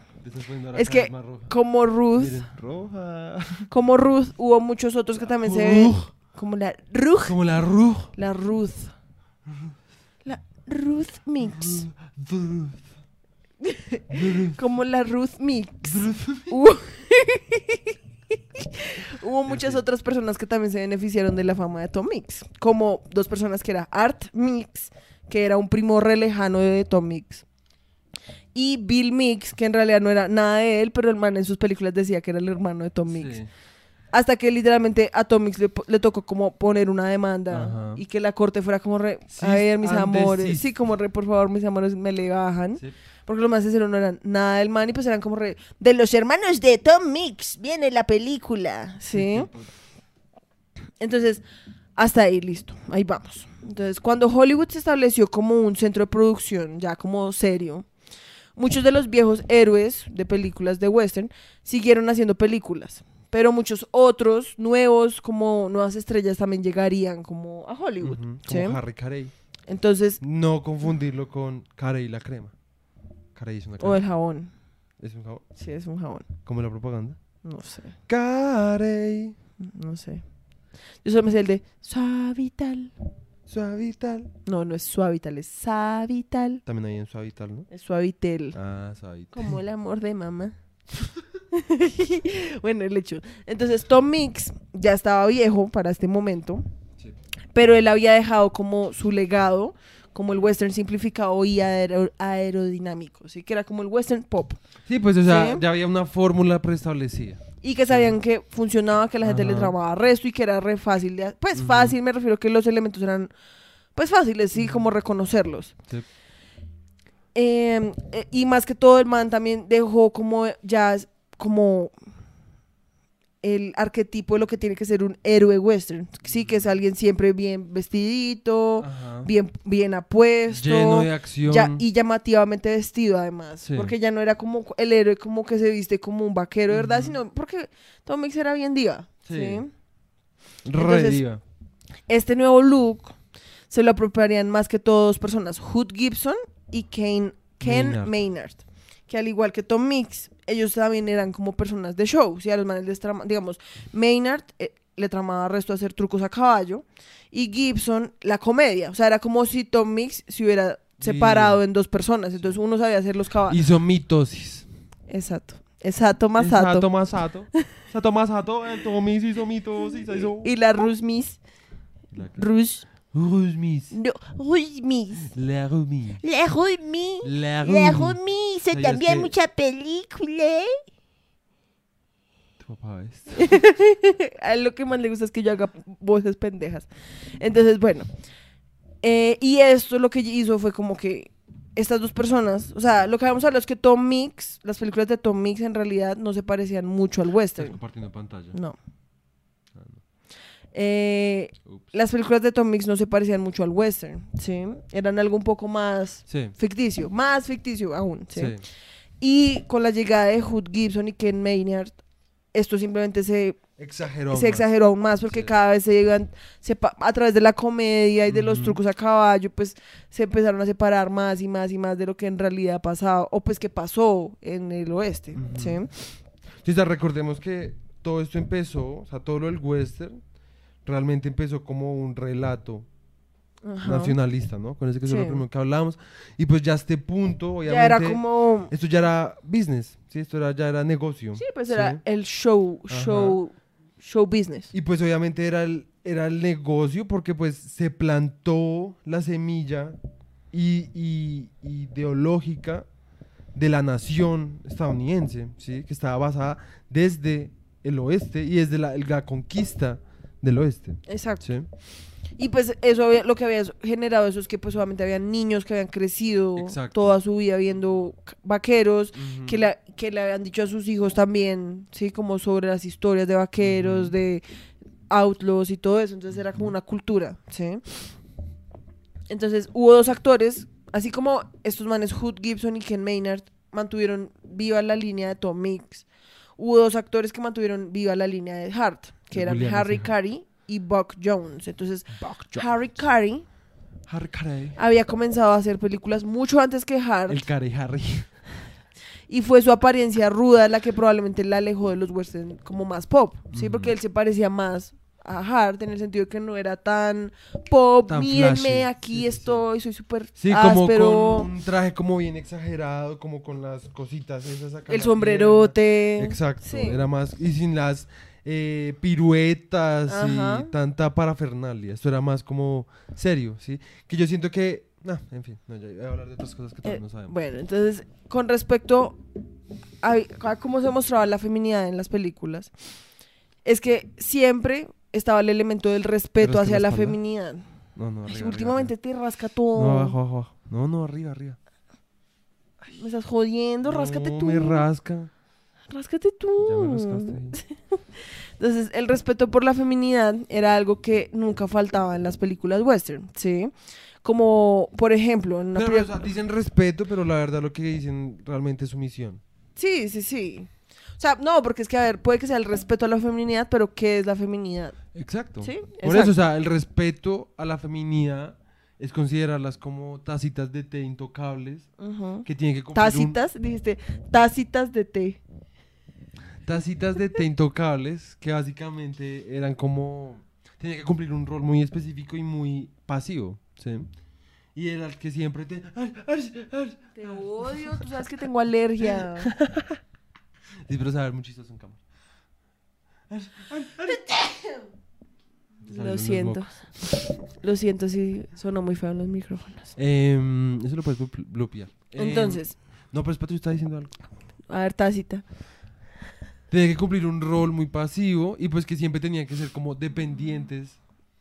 Es que vez más roja. como Ruth, Miren, roja. como Ruth, hubo muchos otros que también se ven como la Ruth, Como la Ruj. la Ruth. La Ruth Mix. Como la Ruth Mix. Hubo, muchas otras personas que también se beneficiaron de la fama de Tom Mix. Como dos personas que era Art Mix, que era un primo re lejano de Tom Mix. Y Bill Mix, que en realidad no era nada de él, pero el man en sus películas decía que era el hermano de Tom Mix. Sí. Hasta que literalmente a Tom Mix le, tocó como poner una demanda Ajá. y que la corte fuera como re, a ver, mis and amores. desist. Sí, como re, por favor, mis amores, me le bajan. Sí. Porque los más sinceros no eran nada del man y pues eran como re, de los hermanos de Tom Mix, viene la película. ¿Sí? Entonces, hasta ahí, listo, ahí vamos. Entonces, cuando Hollywood se estableció como un centro de producción, ya como serio, muchos de los viejos héroes de películas de western siguieron haciendo películas, pero muchos otros nuevos, como nuevas estrellas, también llegarían como a Hollywood. Como Harry Carey. Entonces, No confundirlo con Carey la crema. Carey es una o el jabón, Es un jabón. sí, es un jabón, Como la propaganda. no sé, Carey. no sé. Yo solo me sé el de Suavital. Suavital. No, no es Suavital, es Savital. También hay en Suavital, ¿no? Es Suavitel. Ah, Suavital. Como el amor de mamá. bueno, el hecho. Entonces, Tom Mix ya estaba viejo para este momento, Sí. pero él había dejado como su legado, como el western simplificado y aero- aerodinámico, ¿sí? Que era como el western pop. Sí, pues, o sea, Sí. ya había una fórmula preestablecida. Y que sabían que funcionaba, que la gente le Ajá. tramaba resto y que era re fácil de... Pues fácil, me refiero que los elementos eran, pues fáciles, sí, como reconocerlos. Sí. Eh, eh, y más que todo el man también dejó como ya como el arquetipo de lo que tiene que ser un héroe western. Sí, que es alguien siempre bien vestidito, Ajá. bien, bien apuesto. Lleno de acción. ya- y llamativamente vestido además, Sí. porque ya no era como el héroe como que se viste como un vaquero, ¿verdad? Sino porque Tom Mix era bien diva. Sí. ¿sí? Re entonces- diva. Este nuevo look se lo apropiarían más que todo dos personas, Hood Gibson y Kane, Ken Maynard. Maynard. Que al igual que Tom Mix, ellos también eran como personas de show, ¿sí? A los manes les trama- digamos, Maynard eh, le tramaba resto a hacer trucos a caballo y Gibson la comedia, o sea, era como si Tom Mix se hubiera separado en dos personas, entonces uno sabía hacer los caballos. Hizo mitosis. Exacto. Exacto, Masato. Sato Masato. Sato Masato. El Tomis hizo mitosis. Hizo... Y la Rusmis. Rus. Rusmis. No, Rusmis. La Rumis. La Rumi. La La Rumis. Rumi hizo Ay, también mucha película. Tu papá es. A él lo que más le gusta es que yo haga voces pendejas. Entonces, bueno. Eh, y esto lo que hizo fue como que estas dos personas, o sea, lo que habíamos hablado es que Tom Mix, las películas de Tom Mix en realidad no se parecían mucho al Estás western. compartiendo pantalla. No. Eh, las películas de Tom Mix no se parecían mucho al western, ¿sí? Eran algo un poco más Sí. ficticio, más ficticio aún, ¿sí? Sí. Y con la llegada de Hood Gibson y Ken Maynard, esto simplemente se Exageró. se más. exageró aún más porque cada vez se llegan sepa- a través de la comedia y de los Ujú. trucos a caballo, pues se empezaron a separar más y más y más de lo que en realidad ha pasado o pues que pasó en el oeste, Ujú. ¿sí? Sí, sea, recordemos que todo esto empezó, o sea, todo lo del western realmente empezó como un relato Ajá. nacionalista, ¿no? Con ese que es lo primero que hablábamos. Y pues ya a este punto, obviamente, Ya era como esto ya era business, ¿sí? Esto era, ya era negocio. sí, pues ¿sí? era el show, Ajá. show, show business. Y pues obviamente era el, era el negocio porque pues se plantó la semilla y, y- ideológica de la nación estadounidense, ¿sí? Que estaba basada desde el oeste y desde la, la conquista del oeste. Exacto. ¿sí? Y pues eso había- lo que había generado eso es que pues obviamente habían niños que habían crecido Exacto. toda su vida viendo vaqueros, que, le, que le habían dicho a sus hijos también, sí, como sobre las historias de vaqueros, de outlaws y todo eso. Entonces era como una cultura, ¿sí? Entonces hubo dos actores, así como estos manes Hood Gibson y Ken Maynard mantuvieron viva la línea de Tom Mix. Hubo dos actores que mantuvieron viva la línea de Hart, que eran Harry. Carey y Buck Jones. Entonces Buck Harry Jones. Carey Harry Carey. había comenzado a hacer películas mucho antes que Hart El Carey Harry. y fue su apariencia ruda la que probablemente la alejó de los western como más pop, ¿sí? Porque él se parecía más a Hart en el sentido de que no era tan pop, Tan mírenme, flashy. aquí Sí, sí, sí. estoy, soy súper Sí, como áspero, con un traje como bien exagerado, como con las cositas esas acá. el sombrerote. Exacto, Sí. era más, y sin las eh, piruetas Ajá. y tanta parafernalia. Esto era más como serio, ¿sí? Que yo siento que, ah, en fin, no, ya voy a hablar de otras cosas que Eh, todavía no sabemos. bueno, entonces, con respecto a, a cómo se mostraba la feminidad en las películas, es que siempre estaba el elemento del respeto hacia la la feminidad. No, no, Ay, arriba, últimamente arriba, te rasca todo. No, abajo, abajo. No, no, arriba, arriba. Me estás jodiendo, ráscate No, tú. me rasca. Ráscate tú. Ya me rascaste. Entonces, el respeto por la feminidad era algo que nunca faltaba en las películas western, ¿sí? Como, por ejemplo, en una Pero, peli- o sea, dicen respeto, pero la verdad lo que dicen realmente es sumisión. Sí, sí, sí. O sea, no, porque es que, a ver, puede que sea el respeto a la feminidad, pero ¿qué es la feminidad? Exacto. Sí, Por exacto. eso, o sea, el respeto a la feminidad es considerarlas como tacitas de té intocables Ujú. que tienen que cumplir un- Tácitas, dijiste, tácitas de té. Tacitas de té intocables que básicamente eran como tenían que cumplir un rol muy específico y muy pasivo, ¿sí? Y era el que siempre te. Te odio, tú sabes que tengo alergia. Sí, pero saber muy chistoso en cámara. Lo siento. Lo siento si sonó muy feo en los micrófonos. Em, eso lo puedes bloquear. Em, Entonces, no, pero espérate, yo estaba diciendo algo. a ver, tácita. Tenía que cumplir un rol muy pasivo y pues que siempre tenían que ser como dependientes.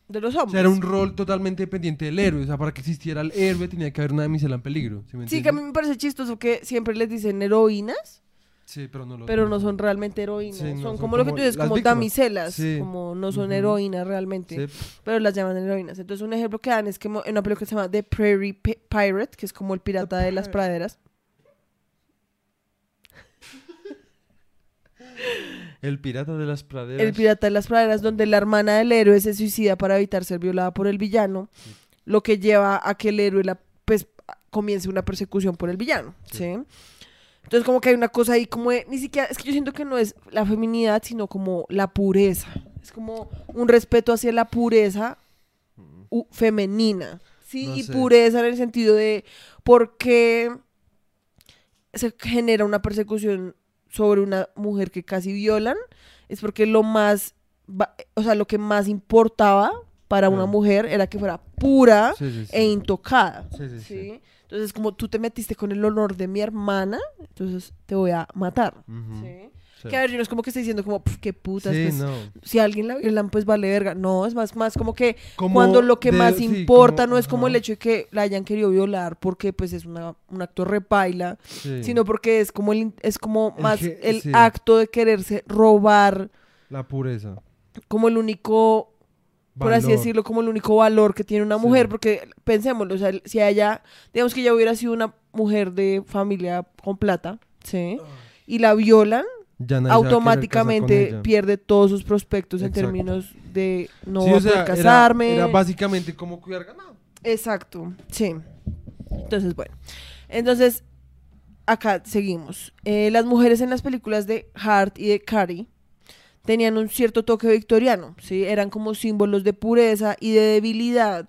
De los O hombres. sea, era un rol totalmente dependiente del héroe. O sea, para que existiera el héroe tenía que haber una damisela en peligro. ¿sí, me Sí, que a mí me parece chistoso que siempre les dicen heroínas, Sí, pero no lo pero no son realmente heroínas. Sí, no, son, son como lo que tú dices, como víctimas. damiselas. Sí. Como no son heroínas realmente, Sí. pero las llaman heroínas. Entonces, un ejemplo que dan es que en una película que se llama The Prairie Pi- Pirate, que es como el pirata de las praderas. El pirata de las praderas. El pirata de las praderas, donde la hermana del héroe se suicida para evitar ser violada por el villano, lo que lleva a que el héroe la, pues, comience una persecución por el villano, Sí. ¿sí? Entonces como que hay una cosa ahí como de, ni siquiera, es que yo siento que no es la feminidad, sino como la pureza. Es como un respeto hacia la pureza u- femenina, ¿sí? No y sé. pureza en el sentido de por qué se genera una persecución sobre una mujer que casi violan, es porque lo más, o sea, lo que más importaba para una mujer era que fuera pura Sí, sí, sí. e intocada. Entonces, como tú te metiste con el honor de mi hermana, entonces te voy a matar. ¿sí? Sí. Que a ver, yo no es como que esté diciendo como, "Pf, qué putas, Sí, pues, no. si alguien la violan, pues vale verga. No, es más, más como que Como cuando lo que de- más sí, importa como- no es como el hecho de que la hayan querido violar porque pues es una, un acto repaila, sino porque es como el, es como El más que- el acto de quererse robar La pureza. como el único por así decirlo, como el único valor que tiene una Sí. mujer, porque pensémoslo, o sea, si ella, digamos que ella hubiera sido una mujer de familia con plata, ¿sí? Y la violan, Ya nadie automáticamente pierde todos sus prospectos en términos de no Sí, o sea, poder era- casarme. Era, básicamente como cuidar ganado. Exacto, sí. Entonces, bueno. Entonces, acá seguimos. Eh, las mujeres en las películas de Hart y de Carrie tenían un cierto toque victoriano, ¿sí? Eran como símbolos de pureza y de debilidad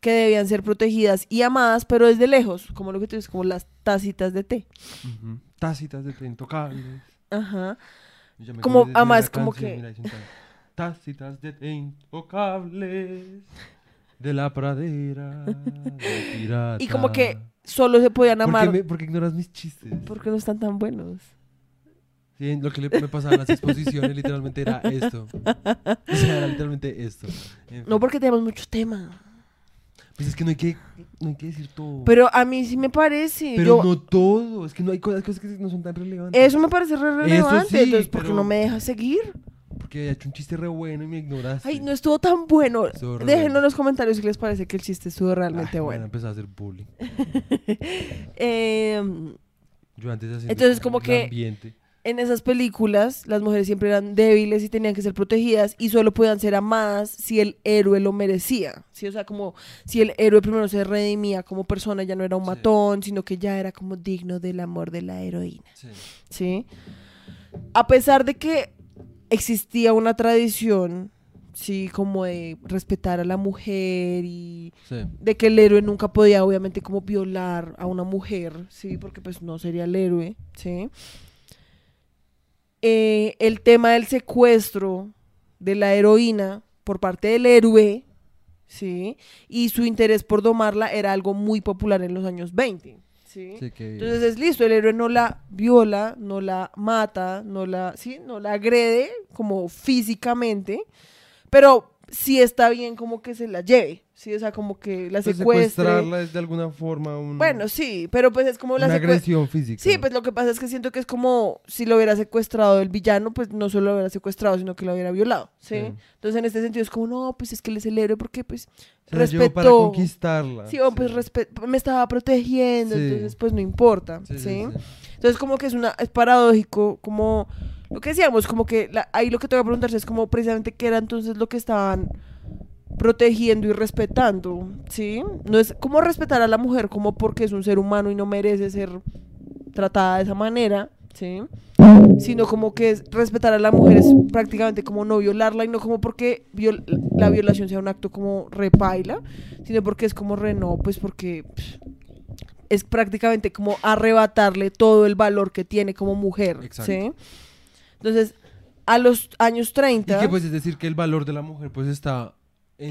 que debían ser protegidas y amadas, pero desde lejos, como lo que tú dices, como las tacitas de té. Ujú. Tácitas de té intocables. Ajá. Ya me Como- además, como que- mira. Tácitas de intocables de la pradera pirata. Y como que solo se podían ¿Por qué, amar me- por qué ignoras mis chistes? porque no están tan buenos. Sí, lo que le, me pasaba en las exposiciones literalmente era esto. O sea, era literalmente esto. En fin. No porque tenemos mucho tema. Pues es que no hay que, no hay que decir todo. Pero a mí sí me parece. Pero yo, no todo. Es que no hay cosas, cosas que no son tan relevantes. Eso me parece re relevante. sí, entonces, ¿por qué pero- no me dejas seguir? Porque he hecho un chiste re bueno y me ignoraste. Ay, no estuvo tan bueno. Estuvo Déjenlo bueno. en los comentarios si les parece que el chiste estuvo Ay, realmente me van a bueno. empezar a hacer bullying. Em, Yo antes hacía Entonces, como que- ambiente. En esas películas, las mujeres siempre eran débiles y tenían que ser protegidas y solo podían ser amadas si el héroe lo merecía. ¿sí? O sea, como si el héroe primero se redimía como persona, ya no era un Sí. matón, sino que ya era como digno del amor de la heroína. Sí. ¿sí? A pesar de que existía una tradición, sí, como de respetar a la mujer y de que el héroe nunca podía obviamente como violar a una mujer, sí, porque pues no sería el héroe, sí. Eh, el tema del secuestro de la heroína por parte del héroe, sí, y su interés por domarla era algo muy popular en los años 20, sí. Sí, Entonces es listo, el héroe no la viola, no la mata, no la, sí, no la agrede como físicamente, pero sí está bien como que se la lleve, sí, o sea, como que la secuestre. secuestrarla es de alguna forma un, Bueno, sí, pero pues es como la una agresión física. Sí, pues lo que pasa es que siento que es como si lo hubiera secuestrado el villano, pues no solo lo hubiera secuestrado, sino que lo hubiera violado, ¿sí? Sí. Entonces en este sentido es como, no, pues es que él es el héroe porque pues Se llevó para respetó. conquistarla. Sí, o pues respe- me estaba protegiendo, Sí. entonces pues no importa, Sí. Entonces como que es una es paradójico, como lo que decíamos, como que la- ahí lo que te voy a preguntarse es como precisamente qué era entonces lo que estaban protegiendo y respetando, ¿sí? No es como respetar a la mujer como porque es un ser humano y no merece ser tratada de esa manera, ¿sí? Sino como que es respetar a la mujer es prácticamente como no violarla y no como porque viol- la violación sea un acto como repaila, sino porque es como re no, pues porque pff, es prácticamente como arrebatarle todo el valor que tiene como mujer, Exacto. ¿sí? Entonces, a los años 30 Y que pues es decir que el valor de la mujer pues está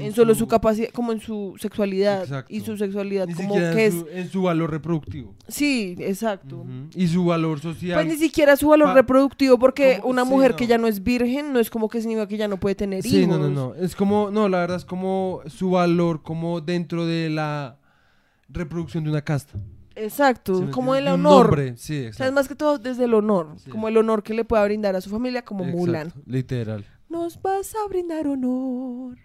en, solo su capacidad, como en su sexualidad Exacto. y su sexualidad ni como que en es su, en su valor reproductivo. sí, exacto. Y su valor social. Pues ni siquiera su valor Pa- reproductivo, porque ¿Cómo? una Sí, mujer no. que ya no es virgen no es como que significa que ya no puede tener Sí, hijos. no, no, no. Es como, no, la verdad es como su valor como dentro de la reproducción de una casta. Exacto, ¿Sí como el honor. nombre, sí, O sea, es más que todo desde el honor, Sí. como el honor que le pueda brindar a su familia como Exacto, Mulan. Literal. Nos vas a brindar honor.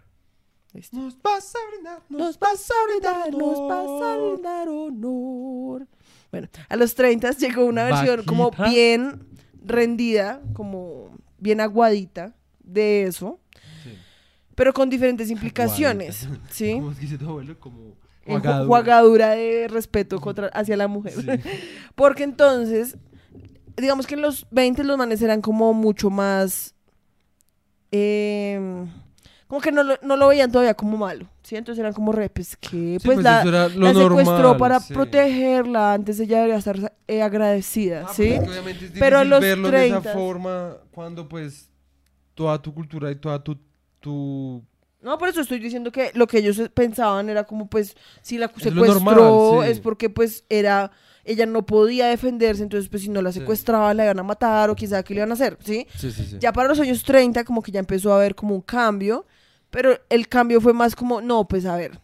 Listo. Nos vas a brindar, Nos vas a brindar, nos vas a brindar honor. Bueno, a los 30 llegó una versión como bien rendida, como bien aguadita de eso, Sí. pero con diferentes implicaciones, Aguadita. ¿sí? ¿Cómo es que dice tu abuelo? Como En ju- juagadura. juagadura de respeto contra, hacia la mujer. Sí. Porque entonces, digamos que en los 20 los manes eran como mucho más... eh, como que no lo, no lo veían todavía como malo, ¿sí? Entonces eran como re, pues que, Sí, pues, la, era lo la secuestró normal, para sí. protegerla, antes ella debería estar eh, agradecida, Ah, ¿sí? pues obviamente es Pero a los verlo de esa 30s. forma cuando pues toda tu cultura y toda tu, tu No, por eso estoy diciendo que lo que ellos pensaban era como, pues, si la Es secuestró normal, sí. es porque, pues, era... Ella no podía defenderse, entonces, pues, si no la Sí. secuestraba, la iban a matar o quizá que le iban a hacer, ¿sí? sí, sí, sí. Ya para los años 30, como que ya empezó a haber como un cambio, pero el cambio fue más como, no, pues, a ver,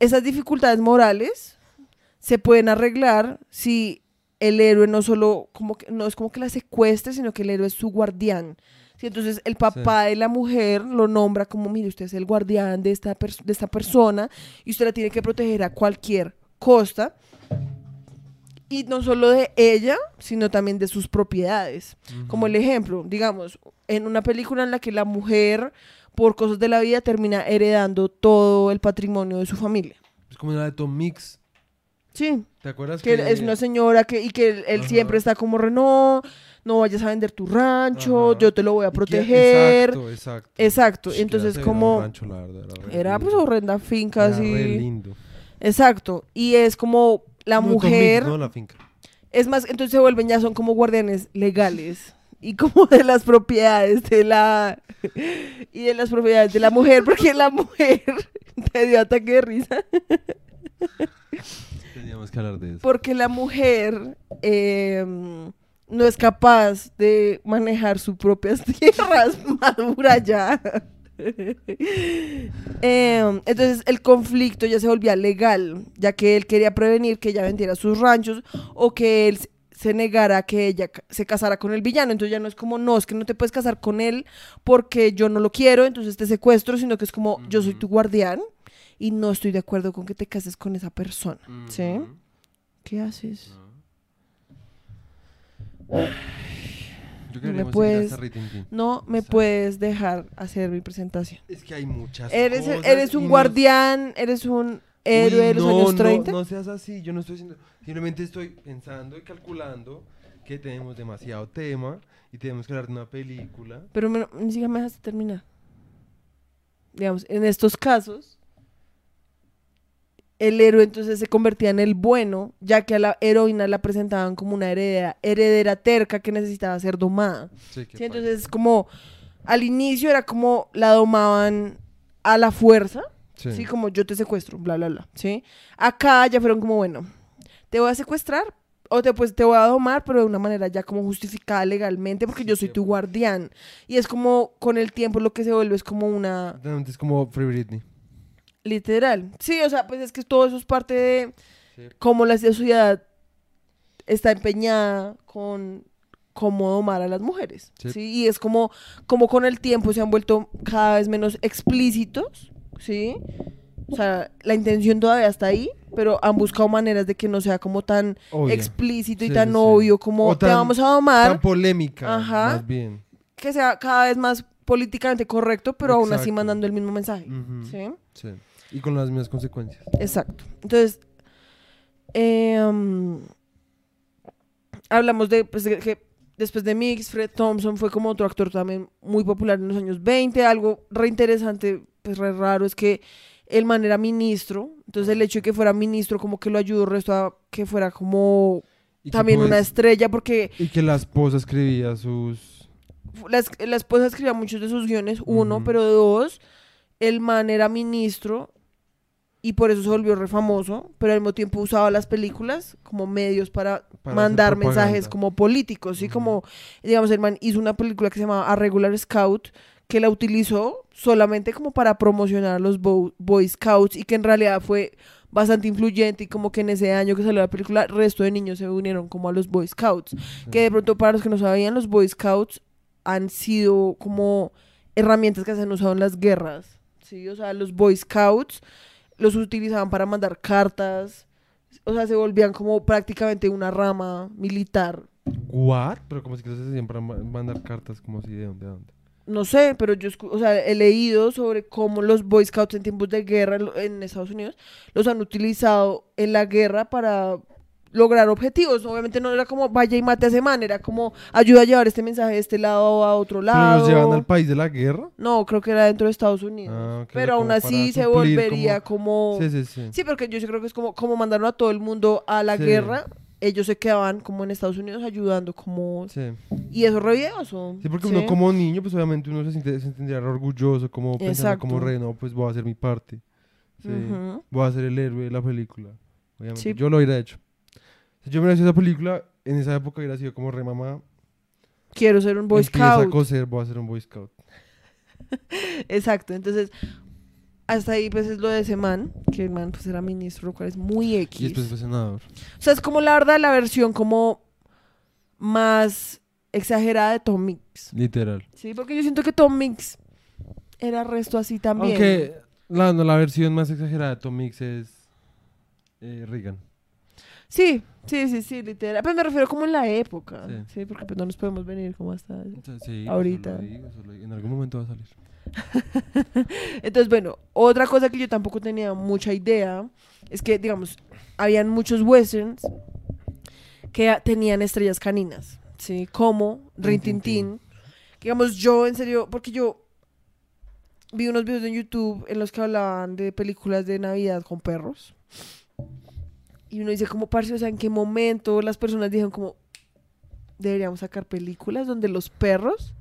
esas dificultades morales se pueden arreglar si el héroe no solo, como que, no es como que la secuestre, sino que el héroe es su guardián. Sí, entonces el papá de la mujer lo nombra como, mire, usted es el guardián de esta, de esta persona y usted la tiene que proteger a cualquier costa. Y no solo de ella, sino también de sus propiedades. Como el ejemplo, digamos, en una película en la que la mujer, por cosas de la vida, termina heredando todo el patrimonio de su familia. Es como la de Tom Mix. Sí, ¿Te acuerdas? que es una señora que, y que él, siempre está como re, no, vayas a vender tu rancho, Ajá. yo te lo voy a proteger. Exacto, exacto. Exacto, Sh, entonces como rancho, la verdad, era era pues horrenda finca Era así. re lindo. Exacto, y es como la No, Mix, mujer, no, la finca. es más, entonces se vuelven ya son como guardianes legales y como de las propiedades de la y de las propiedades de la mujer, porque la mujer te dio ataque de risa. Teníamos que hablar de eso. Porque la mujer, eh, no es capaz de manejar sus propias tierras, madura ya. Em, entonces el conflicto ya se volvía legal, ya que él quería prevenir que ella vendiera sus ranchos o que él se negara a que ella se casara con el villano. Entonces ya no es como, no, es que no te puedes casar con él porque yo no lo quiero, entonces te secuestro, sino que es como, yo soy tu guardián y no estoy de acuerdo con que te cases con esa persona. ¿Sí? ¿Qué haces? Yo me puedes-. No me Exacto. puedes dejar hacer mi presentación. Es que hay muchas Eres, cosas eres un no- guardián, eres un héroe Uy, de los no, años no, 30. No, seas así, yo no estoy diciendo, simplemente estoy pensando y calculando que tenemos demasiado tema y tenemos que hablar de una película. Pero me- ni siquiera me dejaste terminar. Digamos, en estos casos, el héroe entonces se convertía en el bueno, ya que a la heroína la presentaban como una heredera, heredera terca que necesitaba ser domada. Sí, Sí, entonces como al inicio era como la domaban a la fuerza, ¿sí? Como yo te secuestro, bla, bla, bla, ¿sí? Acá ya fueron como, bueno, te voy a secuestrar o te, pues, te voy a domar, pero de una manera ya como justificada legalmente porque Sí, yo soy tu guardián. Y es como, con el tiempo lo que se vuelve es como una, es como Free Britney. literal. Sí, o sea, pues es que todo eso es parte de Sí. cómo la sociedad está empeñada con cómo domar a las mujeres. Sí. Sí. Y es como, como con el tiempo se han vuelto cada vez menos explícitos, ¿sí? O sea, la intención todavía está ahí, pero han buscado maneras de que no sea como tan explícito y Sí, tan sí, obvio como O te tan- vamos a domar, Tan polémica, Ajá. más bien. que sea cada vez más políticamente correcto, pero aún así mandando el mismo mensaje. ¿Sí? sí. Y con las mismas consecuencias. Exacto. Entonces, em, hablamos de, pues, de que después de Mix, Fred Thompson fue como otro actor también muy popular en los años 20. Algo re interesante, pues re raro, es que el man era ministro. Entonces, el hecho de que fuera ministro como que lo ayudó el resto a que fuera como también una pues, estrella, porque Y que la esposa escribía sus... la, la esposa escribía muchos de sus guiones, uno, pero dos, el man era ministro y por eso se volvió re famoso, pero al mismo tiempo usaba las películas como medios para, Para mandar mensajes como políticos, ¿sí? Ujú. Como, digamos, el man hizo una película que se llamaba A Regular Scout, que la utilizó solamente como para promocionar a los Bo- Boy Scouts y que en realidad fue bastante influyente y como que en ese año que salió la película, el resto de niños se unieron como a los Boy Scouts. Que de pronto para los que no sabían, los Boy Scouts han sido como herramientas que se han usado en las guerras, ¿sí? O sea, los Boy Scouts los utilizaban para mandar cartas, o sea, se volvían como prácticamente una rama militar. ¿What? Pero como si que se hacían para ma- mandar cartas, como si de dónde a dónde. No sé, pero yo o sea, he leído sobre cómo los Boy Scouts en tiempos de guerra en Estados Unidos los han utilizado en la guerra para lograr objetivos. Obviamente no era como vaya y mate a ese man, era como ayuda a llevar este mensaje de este lado a otro ¿Pero lado. los llevan al país de la guerra? No, creo que era dentro de Estados Unidos. Ah, pero aún así se volvería como... Sí, sí, sí. Sí, porque yo creo que es como, como mandaron a todo el mundo a la Sí. guerra, ellos se quedaban como en Estados Unidos ayudando como... Sí. Y eso es re Sí, porque ¿sí? uno como niño, pues obviamente uno se, siente, orgulloso, como pensando como rey, no, pues voy a hacer mi parte. Sí. Ujú. Voy a ser el héroe de la película. Obviamente. Sí. Yo lo hubiera hecho. Si yo me hubiera hecho esa película, en esa época hubiera sido como re mamá. Quiero ser un Boy empieza a Scout. coser, voy a ser un Boy Scout. Exacto, entonces hasta ahí pues es lo de ese man, que el man pues era ministro, lo cual es muy X. Y después fue senador. O sea, es como la verdad la versión como más exagerada de Tom Mix. Literal. Sí, porque yo siento que Tom Mix era resto así también. Aunque la, no, la versión más exagerada de Tom Mix es eh, Reagan. Sí, sí, sí, sí, literal. Pero me refiero como en la época. Sí. Sí, porque pues no nos podemos venir como hasta... Sí, Ahorita. digo. En algún momento va a salir. Entonces, bueno, otra cosa que yo tampoco tenía mucha idea es que, digamos, habían muchos westerns que tenían estrellas caninas, ¿sí? Como Rin Tin Tin. Que, Digamos, yo en serio, porque yo vi unos videos en YouTube en los que hablaban de películas de Navidad con perros. Y uno dice como, parce, o sea, ¿en qué momento las personas dijeron como, deberíamos sacar películas donde los perros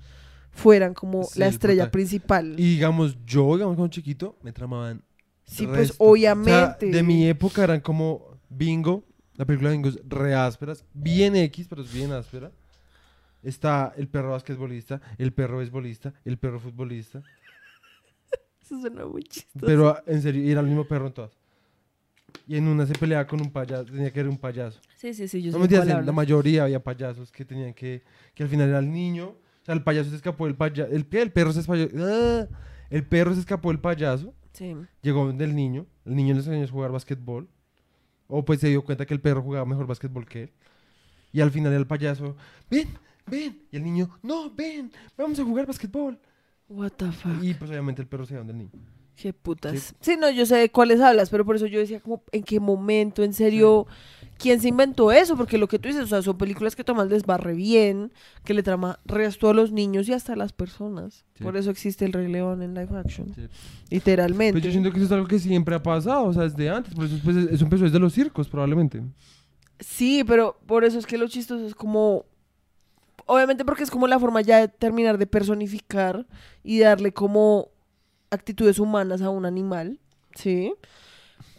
fueran como Sí, la estrella total. principal? Y digamos, yo, digamos, cuando chiquito, me tramaban. Sí, pues resto. O sea, obviamente. de mi época eran como Bingo. La película de Bingo es re ásperas. Bien X, pero es bien áspera. está el perro basquetbolista, el perro beisbolista, el perro futbolista. Eso suena muy chistoso. Pero en serio, era el mismo perro en todas. Y en una se peleaba con un payaso, tenía que ser un payaso. Sí, sí, sí, yo No me la mayoría había payasos que tenían que, que al final era el niño. O sea, el payaso se escapó del payaso. El, ¿qué? el perro se escapó. ¡Ah! El perro se escapó del payaso. Sí. Llegó del niño. El niño le enseñó a jugar basquetbol. O pues se dio cuenta que el perro jugaba mejor basquetbol que él. Y al final el payaso, ven, ven. Y el niño, no, ven, vamos a jugar basquetbol. What the fuck. Y pues obviamente el perro se va donde el niño. Qué putas. Sí. no, yo sé de cuáles hablas, pero por eso yo decía como, ¿en qué momento, en serio, quién se inventó eso? Porque lo que tú dices, o sea, son películas que toman desbarre bien, que le trama resto a los niños y hasta a las personas. Sí. Por eso existe el Rey León en live action, Sí. literalmente. Pues yo siento que eso es algo que siempre ha pasado, o sea, desde antes. Por eso pues, eso empezó desde los circos, probablemente. Sí, pero por eso es que lo chistoso es como... Obviamente porque es como la forma ya de terminar de personificar y darle como actitudes humanas a un animal, ¿sí?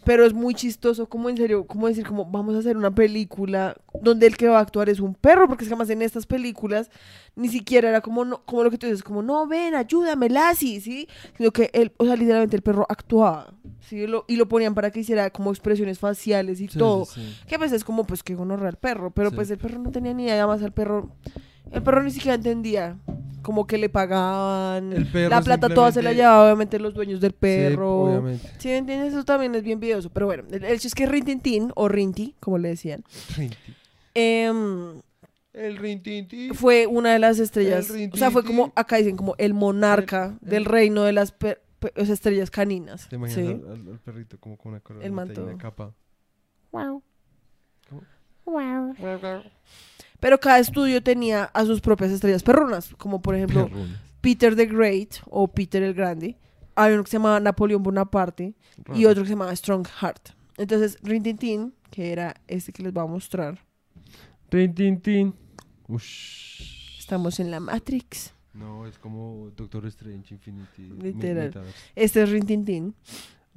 Pero es muy chistoso, como en serio, como decir, como vamos a hacer una película donde el que va a actuar es un perro, porque es que además en estas películas ni siquiera era como, no, como lo que tú dices, como, no, ven, ayúdame, Lassie, ¿sí? Sino que él, o sea, literalmente el perro actuaba, ¿sí? Lo- y lo ponían para que hiciera como expresiones faciales y todo. Que a veces como, pues, que gonorrea al perro. Pero Sí. pues el perro no tenía ni idea. Además, el perro... El perro ni siquiera entendía como que le pagaban. El perro la plata toda se la simplemente- llevaba, obviamente, los dueños del Sí, perro. obviamente. Sí, ¿me entiendes? Eso también es bien videoso. Pero bueno, el el hecho es que Rintintín, o Rinti, como le decían, Rinti. em, El rintinti. fue una de las estrellas. El O sea, fue Rintintín. como, acá dicen, como el monarca El- el- del reino de las per- pe- o sea, estrellas caninas. ¿Te imaginas Sí. al, al- al perrito como con una corona y una capa? Wow. ¿Cómo? Wow. Pero cada estudio tenía a sus propias estrellas perronas. Como por ejemplo. Peter the Great o Peter el Grande. Hay uno que se llamaba Napoleón Bonaparte y otro que se llamaba Strong Heart. Entonces, Rintintín, que era este que les voy a mostrar, Rintintín. Ush. estamos en la Matrix. No, es como Doctor Strange Infinity. Literal. Este es Rintintín.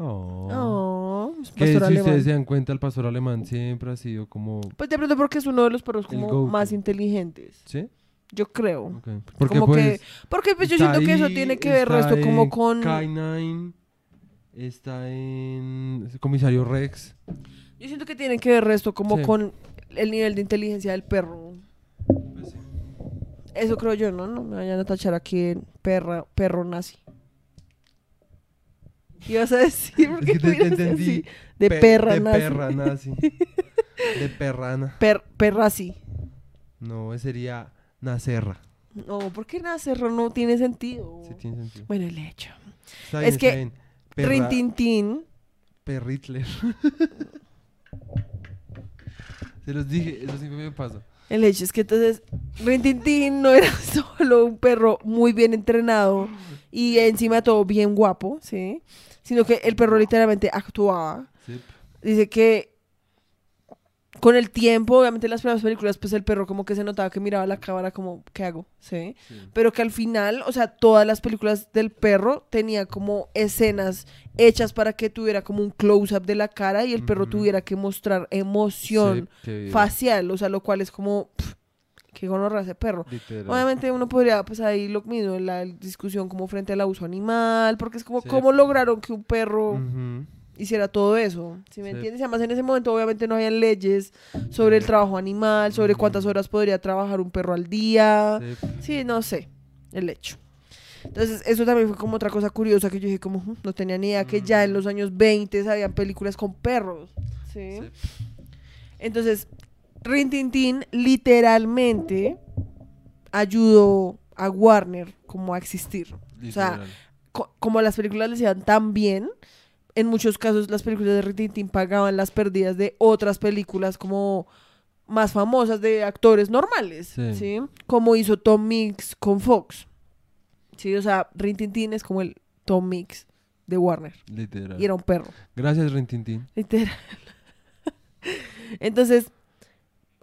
Oh. Oh, es Que si alemán. ustedes se dan cuenta, el pastor alemán siempre ha sido como... Pues de pronto porque es uno de los perros como más inteligentes. ¿Sí? Yo creo. Ok. Porque Como pues... que- Porque pues yo siento que eso tiene que ver resto como con... K9, está en Comisario Rex. Yo siento que tiene que ver resto como Sí. con el nivel de inteligencia del perro. Pues sí. Eso creo yo, ¿no? No me vayan a tachar aquí en perra, perro nazi. ¿Qué ibas a decir? ¿Por Es que te, te entendí. así? De Pe- perra de nazi. perra nazi. de perrana. Per, perrazi. No, sería Nacerra. No, ¿por qué nacerro no tiene sentido? Sí tiene sentido. Bueno, el hecho. Está Es que bien. Perra- Rintintín. Perritler. Se los dije, eso siempre me pasa. El hecho es que entonces Rintintín no era solo un perro muy bien entrenado y encima todo bien guapo, ¿sí? Sino que el perro literalmente actuaba. Sí. Dice que con el tiempo, obviamente en las primeras películas, pues el perro como que se notaba que miraba la cámara como, ¿qué hago? ¿Sí? sí. Pero que al final, o sea, todas las películas del perro tenía como escenas hechas para que tuviera como un close-up de la cara y el perro tuviera que mostrar emoción Sí, facial, o sea, lo cual es como, pff, qué gonorra ese perro. Literal. Obviamente uno podría, pues ahí lo mismo, la discusión como frente al abuso animal, porque es como, Sí. ¿cómo lograron que un perro Ujú. hiciera todo eso? ¿Sí me Sí. entiendes? Además en ese momento obviamente no habían leyes sobre el trabajo animal, sobre cuántas horas podría trabajar un perro al día. Sí. No sé, el hecho. Entonces, eso también fue como otra cosa curiosa que yo dije como, "Mm, no tenía ni idea que ya en los años 20 habían películas con perros. ¿sí? Sí. Entonces, Rintintín literalmente ayudó a Warner como a existir. O sea. Co- como las películas les iban tan bien, en muchos casos las películas de Rintintín pagaban las pérdidas de otras películas como más famosas de actores normales, Sí. ¿sí? Como hizo Tom Mix con Fox. Sí, o sea, Rintintín es como el Tom Mix de Warner. Literal. Y era un perro. Gracias, Rintintín. Literal. Entonces,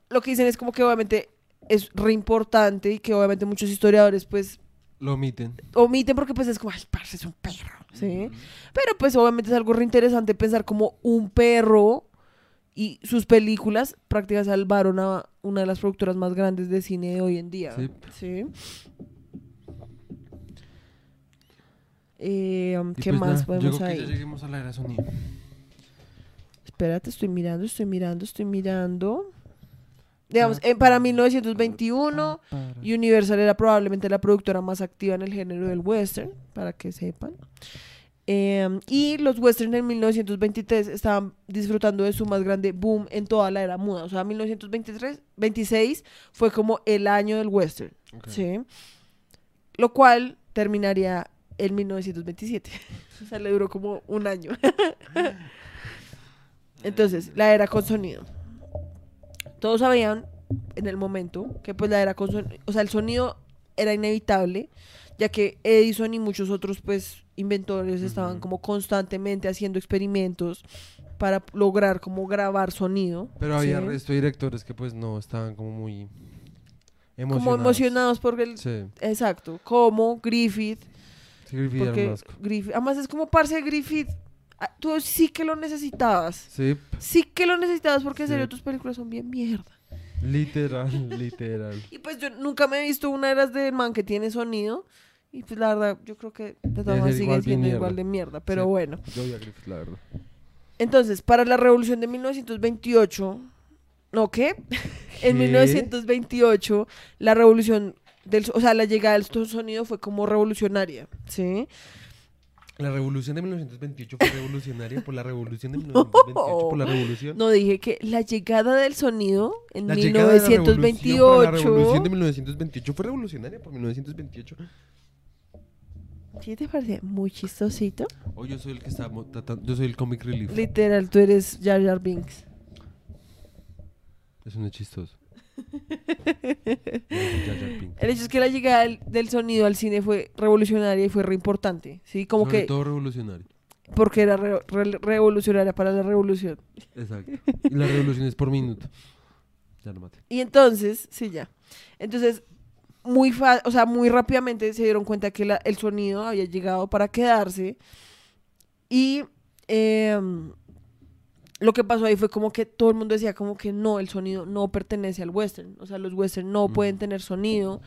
lo que dicen es como que obviamente es re importante y que obviamente muchos historiadores pues Lo omiten. omiten porque pues es como, ay, parce, es un perro, ¿sí? Pero pues obviamente es algo re interesante pensar como un perro Y sus películas prácticamente salvaron a una de las productoras más grandes de cine de hoy en día. Sí. Sí. Eh, um, ¿Qué pues más podemos yo creo que ya lleguemos a la era sonido. Espérate, estoy mirando, estoy mirando, estoy mirando. Digamos, eh, para 1921, Universal era probablemente la productora más activa en el género del western, para que sepan. Eh, y los westerns en 1923 estaban disfrutando de su más grande boom en toda la era muda. O sea, 1923, 26 fue como el año del western. ¿sí? Lo cual terminaría en 1927. o sea, le duró como un año. Entonces, la era con sonido. Todos sabían en el momento que pues la era con sonido, o sea, el sonido era inevitable, ya que Edison y muchos otros pues inventores estaban como constantemente haciendo experimentos para lograr como grabar sonido. Pero había ¿sí? resto de directores que pues no estaban como muy emocionados. como emocionados por el Sí, exacto, como Griffith sí, Griffith era un Porque asco. Griffith, además es como parce Griffith, tú sí que lo necesitabas. Sí, Sí que lo necesitabas porque en Sí. serio tus películas son bien mierda. literal, literal. Y pues yo nunca me he visto una de las de man que tiene sonido. Y pues la verdad, yo creo que de todas ser sigue siendo mierda. igual de mierda. Pero Sí. bueno. Yo vi a Griffith, la verdad. Entonces, para la revolución de 1928, ¿no qué? en ¿Qué? 1928, la revolución del, o sea, la llegada del sonido fue como revolucionaria, ¿sí? La revolución de 1928 fue revolucionaria por la revolución de 1928 por la revolución. No dije que la llegada del sonido en La llegada de la revolución por la 1928. revolución de 1928 fue revolucionaria por 1928. ¿Sí te parece muy chistosito? O yo soy el que está tratando, yo soy el comic relief. Literal, tú eres Jar Jar Binks. Eso no es chistoso. El hecho es que la llegada del, del sonido al cine fue revolucionaria y fue re importante, ¿sí? Como Sobre que todo revolucionario. porque era re- re- revolucionaria para la revolución. Exacto. Y la revolución es por minuto. Ya lo maté. Y entonces, sí, ya. Entonces, muy fa- o sea, muy rápidamente se dieron cuenta que la- el sonido había llegado para quedarse. Y em, lo que pasó ahí fue como que todo el mundo decía como que no, el sonido no pertenece al western. O sea, los western no pueden tener sonido.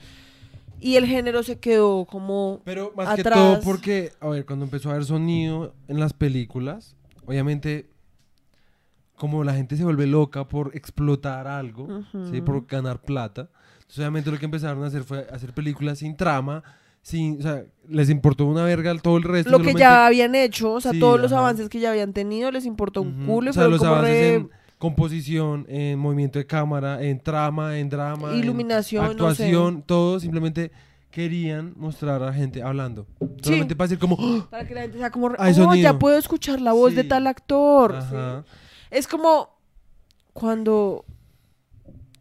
Y el género se quedó como... Pero más que Atrás. todo porque, a ver, cuando empezó a haber sonido en las películas, obviamente, como la gente se vuelve loca por explotar algo, ¿sí? Ujú. por ganar plata, entonces obviamente lo que empezaron a hacer fue hacer películas sin trama, sin, o sea, les importó una verga todo el resto. Lo que solamente- ya habían hecho, o sea, Sí, todos los avances que ya habían tenido les importó un Ujú. culo y O sea, los como avances re... en composición, en movimiento de cámara, en trama, en drama, en Iluminación, no sé. actuación, todo simplemente querían mostrar a gente hablando. Solamente para decir como, ¡Ah! Para que la gente sea como, oh, ya sonido". puedo escuchar la voz de Sí. tal actor. Ajá. Sí. Es como cuando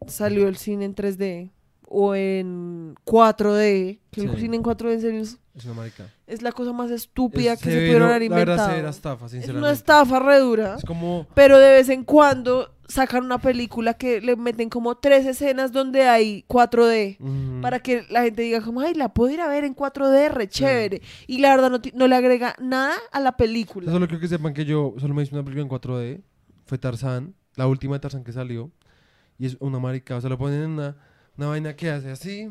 salió el cine en 3D o en 4D. Que el Sí. cine en 4D en serio es, Es una marica. es la cosa más estúpida Es que se severo, pudieron haber La verdad, inventado. severa estafa, es sinceramente. una estafa re dura. Es como... Pero de vez en cuando sacan una película que le meten como tres escenas donde hay 4D. ujú. Para que la gente diga como, ay, la puedo ir a ver en 4D, re chévere. Y la verdad no, ti- no le agrega nada a la película. Solo quiero que sepan que yo solo me hice una película en 4D. Fue Tarzán, la última de Tarzán que salió. Y es una marica. O sea, lo ponen en una, una vaina que hace así.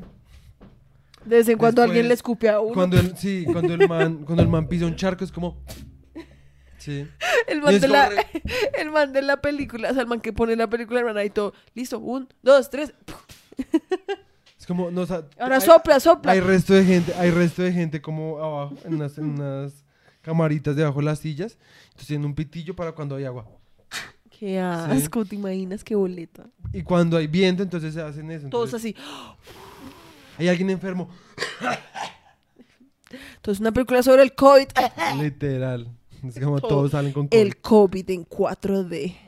De vez en cuando alguien le escupe a uno. Cuando el, sí, cuando el man, cuando el man pisa un charco es como... Sí. El man, de la, re- el man de la película, o sea, el man que pone la película, el man ahí todo, listo, un, dos, tres. Es como... No, o sea, Ahora hay- sopla, sopla. Hay resto de gente, hay resto de gente como abajo, en unas, en unas camaritas debajo de las sillas. Entonces tienen un pitillo para cuando hay agua. Qué asco, ¿te imaginas qué boleta? Y cuando hay viento, entonces se hacen eso. Todos Entonces, así. Hay alguien enfermo. Entonces, una película sobre el COVID. Literal. Es como Todo. todos salen con COVID. El COVID en 4D.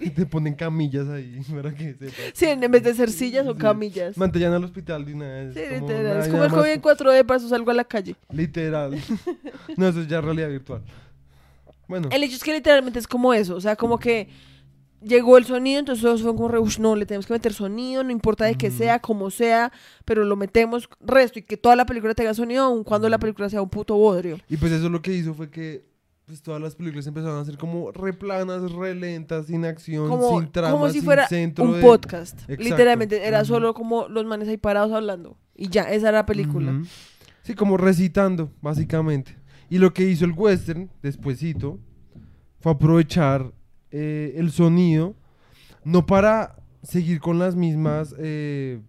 Y te ponen camillas ahí para que. Sí, en vez de ser sillas Sí. camillas. Sí, Mantellan al hospital de una vez. como literal. Es como el COVID en más- 4D, para eso salgo a la calle. Literal. no, eso es ya realidad virtual. Bueno. El hecho es que literalmente es como eso. O sea, como que llegó el sonido, entonces todos fueron como, re, "Ush, no, le tenemos que meter sonido, no importa de qué sea, como sea, pero lo metemos resto y que toda la película tenga sonido, aun cuando la película sea un puto bodrio. Y pues eso lo que hizo fue que pues todas las películas empezaron a ser como re planas, re lentas, sin acción, Como, sin trama, como si sin fuera centro un de- podcast. Exacto. Literalmente, era Ujú. solo como los manes ahí parados hablando. Y ya, esa era la película. Ujú. Sí, como recitando, básicamente. Y lo que hizo el western, despuesito, fue aprovechar eh, el sonido, no para seguir con las mismas, eh,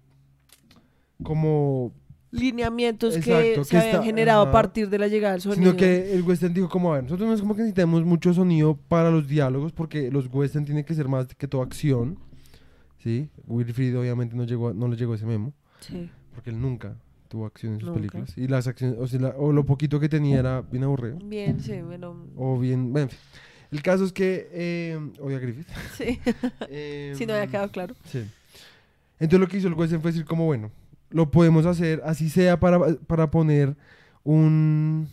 como, Lineamientos que se que habían está- generado ajá. a partir de la llegada del sonido. sino que el western dijo como, a ver, nosotros no es como que necesitamos mucho sonido para los diálogos, porque los western tienen que ser más que todo acción, ¿sí? Wilfried obviamente no, llegó, no le llegó ese memo. Sí. porque él nunca tuvo acción en sus Nunca. películas. Y las acciones, o, sea, la- o lo poquito que tenía era bien aburrido. Bien, sí, bueno. O bien, bueno, en fin. El caso es que, eh, odia a Griffith. Sí, Eh, si no había quedado claro. Sí. Entonces lo que hizo el western fue decir como, bueno, lo podemos hacer, así sea para, para poner un,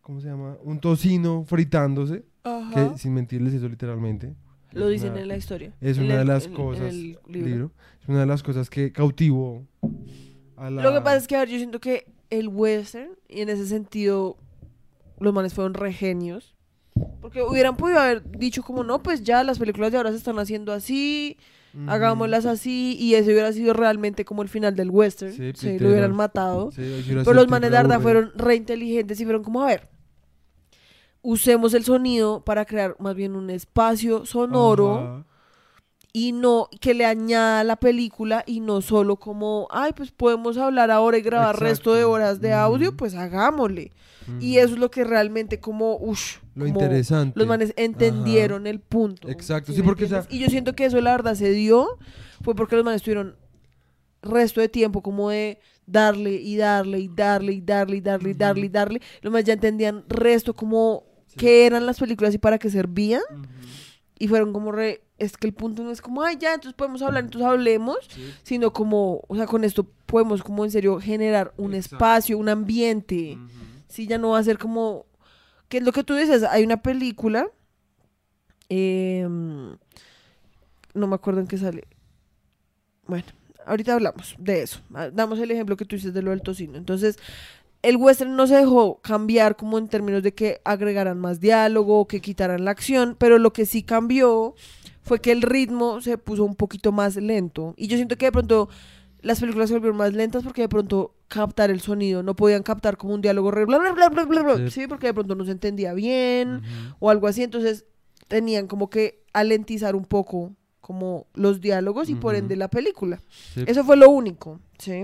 ¿cómo se llama? Un tocino fritándose, Ajá. que sin mentirles eso literalmente. Lo dicen una- en la historia. Es una de las cosas, el libro. libro, es una de las cosas que cautivó a la... Lo que pasa es que, a ver, yo siento que el western, y en ese sentido, los manes fueron re genios. Porque hubieran podido haber dicho como, no, pues ya las películas de ahora se están haciendo así, hagámoslas así, y eso hubiera sido realmente como el final del western. Sí, Sí, lo hubieran matado. Sí, Pero los manes de aburrida. fueron re inteligentes y fueron como, a ver, usemos el sonido para crear más bien un espacio sonoro Ajá. Y no que le añada a la película y no solo como, ay, pues podemos hablar ahora y grabar resto de horas de audio, pues hagámosle. Y Ujú. eso es lo que realmente como, ush, Lo interesante. Los manes entendieron el punto. Exacto, ¿sí sí, porque, entiendes? Y yo siento que eso la verdad se dio, fue porque los manes tuvieron resto de tiempo como de darle y darle y darle y darle y darle y darle y darle. Los manes ya entendían resto como qué eran las películas y para qué servían. Y fueron como re, es que el punto no es como, ay, ya, entonces podemos hablar, entonces hablemos, Sí. sino como, o sea, con esto podemos como en serio generar un Exacto. espacio, un ambiente. Ujú. Sí, ya no va a ser como, ¿qué es lo que tú dices? Hay una película, em, no me acuerdo en qué sale. Bueno, ahorita hablamos de eso. Ah, Damos el ejemplo que tú dices de lo del tocino. Entonces, el western no se dejó cambiar como en términos de que agregaran más diálogo, que quitaran la acción, pero lo que sí cambió fue que el ritmo se puso un poquito más lento. Y yo siento que de pronto las películas se volvieron más lentas porque de pronto captar el sonido, no podían captar como un diálogo re bla bla bla bla bla, bla, Sí. sí, porque de pronto no se entendía bien o algo así, entonces tenían como que alentizar un poco como los diálogos y por ende la película. Sí. Eso fue lo único, ¿sí?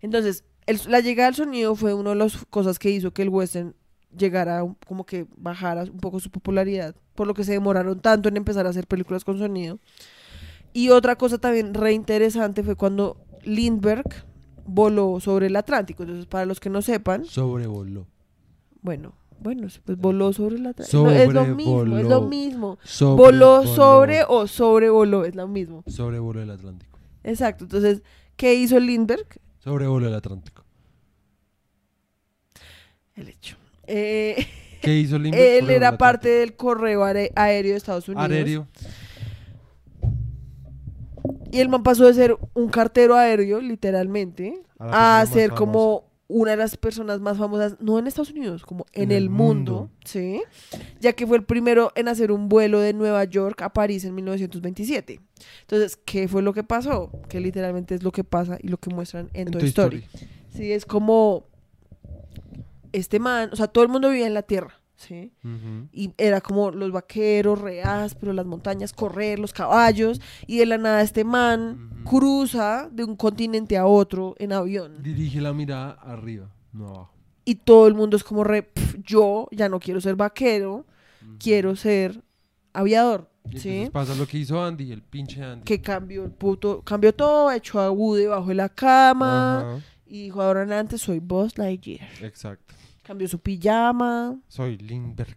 Entonces, el- la llegada del sonido fue una de las cosas que hizo que el western llegara, como que bajara un poco su popularidad, por lo que se demoraron tanto en empezar a hacer películas con sonido. Y otra cosa también re interesante fue cuando Lindbergh voló sobre el Atlántico. Entonces, para los que no sepan, Sobrevoló. bueno, bueno, pues voló sobre el Atlántico. No, es lo mismo, es lo mismo. Sobrevoló. Voló sobre o sobrevoló, es lo mismo. Sobrevoló el Atlántico. Exacto. Entonces, ¿qué hizo Lindbergh? Sobrevoló el Atlántico. El hecho. Eh, ¿Qué hizo Lindbergh? él era el parte del correo aéreo de Estados Unidos. Aéreo. Y el man pasó de ser un cartero aéreo, literalmente, A ser como una de las personas más famosas, no en Estados Unidos, como en, En el el mundo, mundo. ¿sí? Ya que fue el primero en hacer un vuelo de Nueva York a París en 1927. Entonces, ¿qué fue lo que pasó? Que literalmente es lo que pasa y lo que muestran en, En Toy Toy Story. Story. Sí, es como este man, o sea, todo el mundo vivía en la Tierra, ¿sí? Y era como los vaqueros, re ásperos, las montañas, correr, los caballos, y de la nada este man cruza de un continente a otro en avión. Dirige la mirada arriba, no abajo. Y todo el mundo es como re, "Pf, yo ya no quiero ser vaquero, quiero ser aviador, Y ¿sí? pasa lo que hizo Andy, el pinche Andy. Que cambió el puto, cambió todo, echó a Woody debajo de la cama, y dijo, ahora en adelante soy Buzz Lightyear. Exacto. Cambió su pijama, Soy Lindbergh.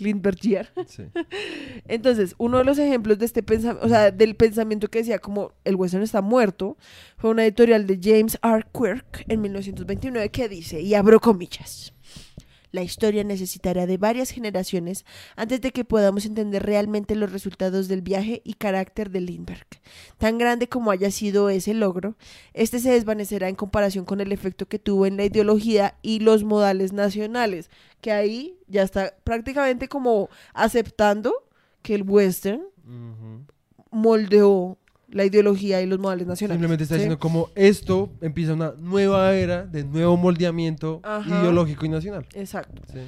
Lindbergh Sí. Entonces, uno de los ejemplos de este pensamiento, o sea, del pensamiento que decía como el western está muerto, fue una editorial de James R. Quirk en 1929 que dice, y abro comillas, La historia necesitará de varias generaciones antes de que podamos entender realmente los resultados del viaje y carácter de Lindbergh. Tan grande como haya sido ese logro, este se desvanecerá en comparación con el efecto que tuvo en la ideología y los modales nacionales, que ahí ya está prácticamente como aceptando que el western moldeó la ideología y los modales nacionales. Simplemente está ¿sí? diciendo como esto empieza una nueva era de nuevo moldeamiento Ajá. ideológico y nacional. Exacto. Sí.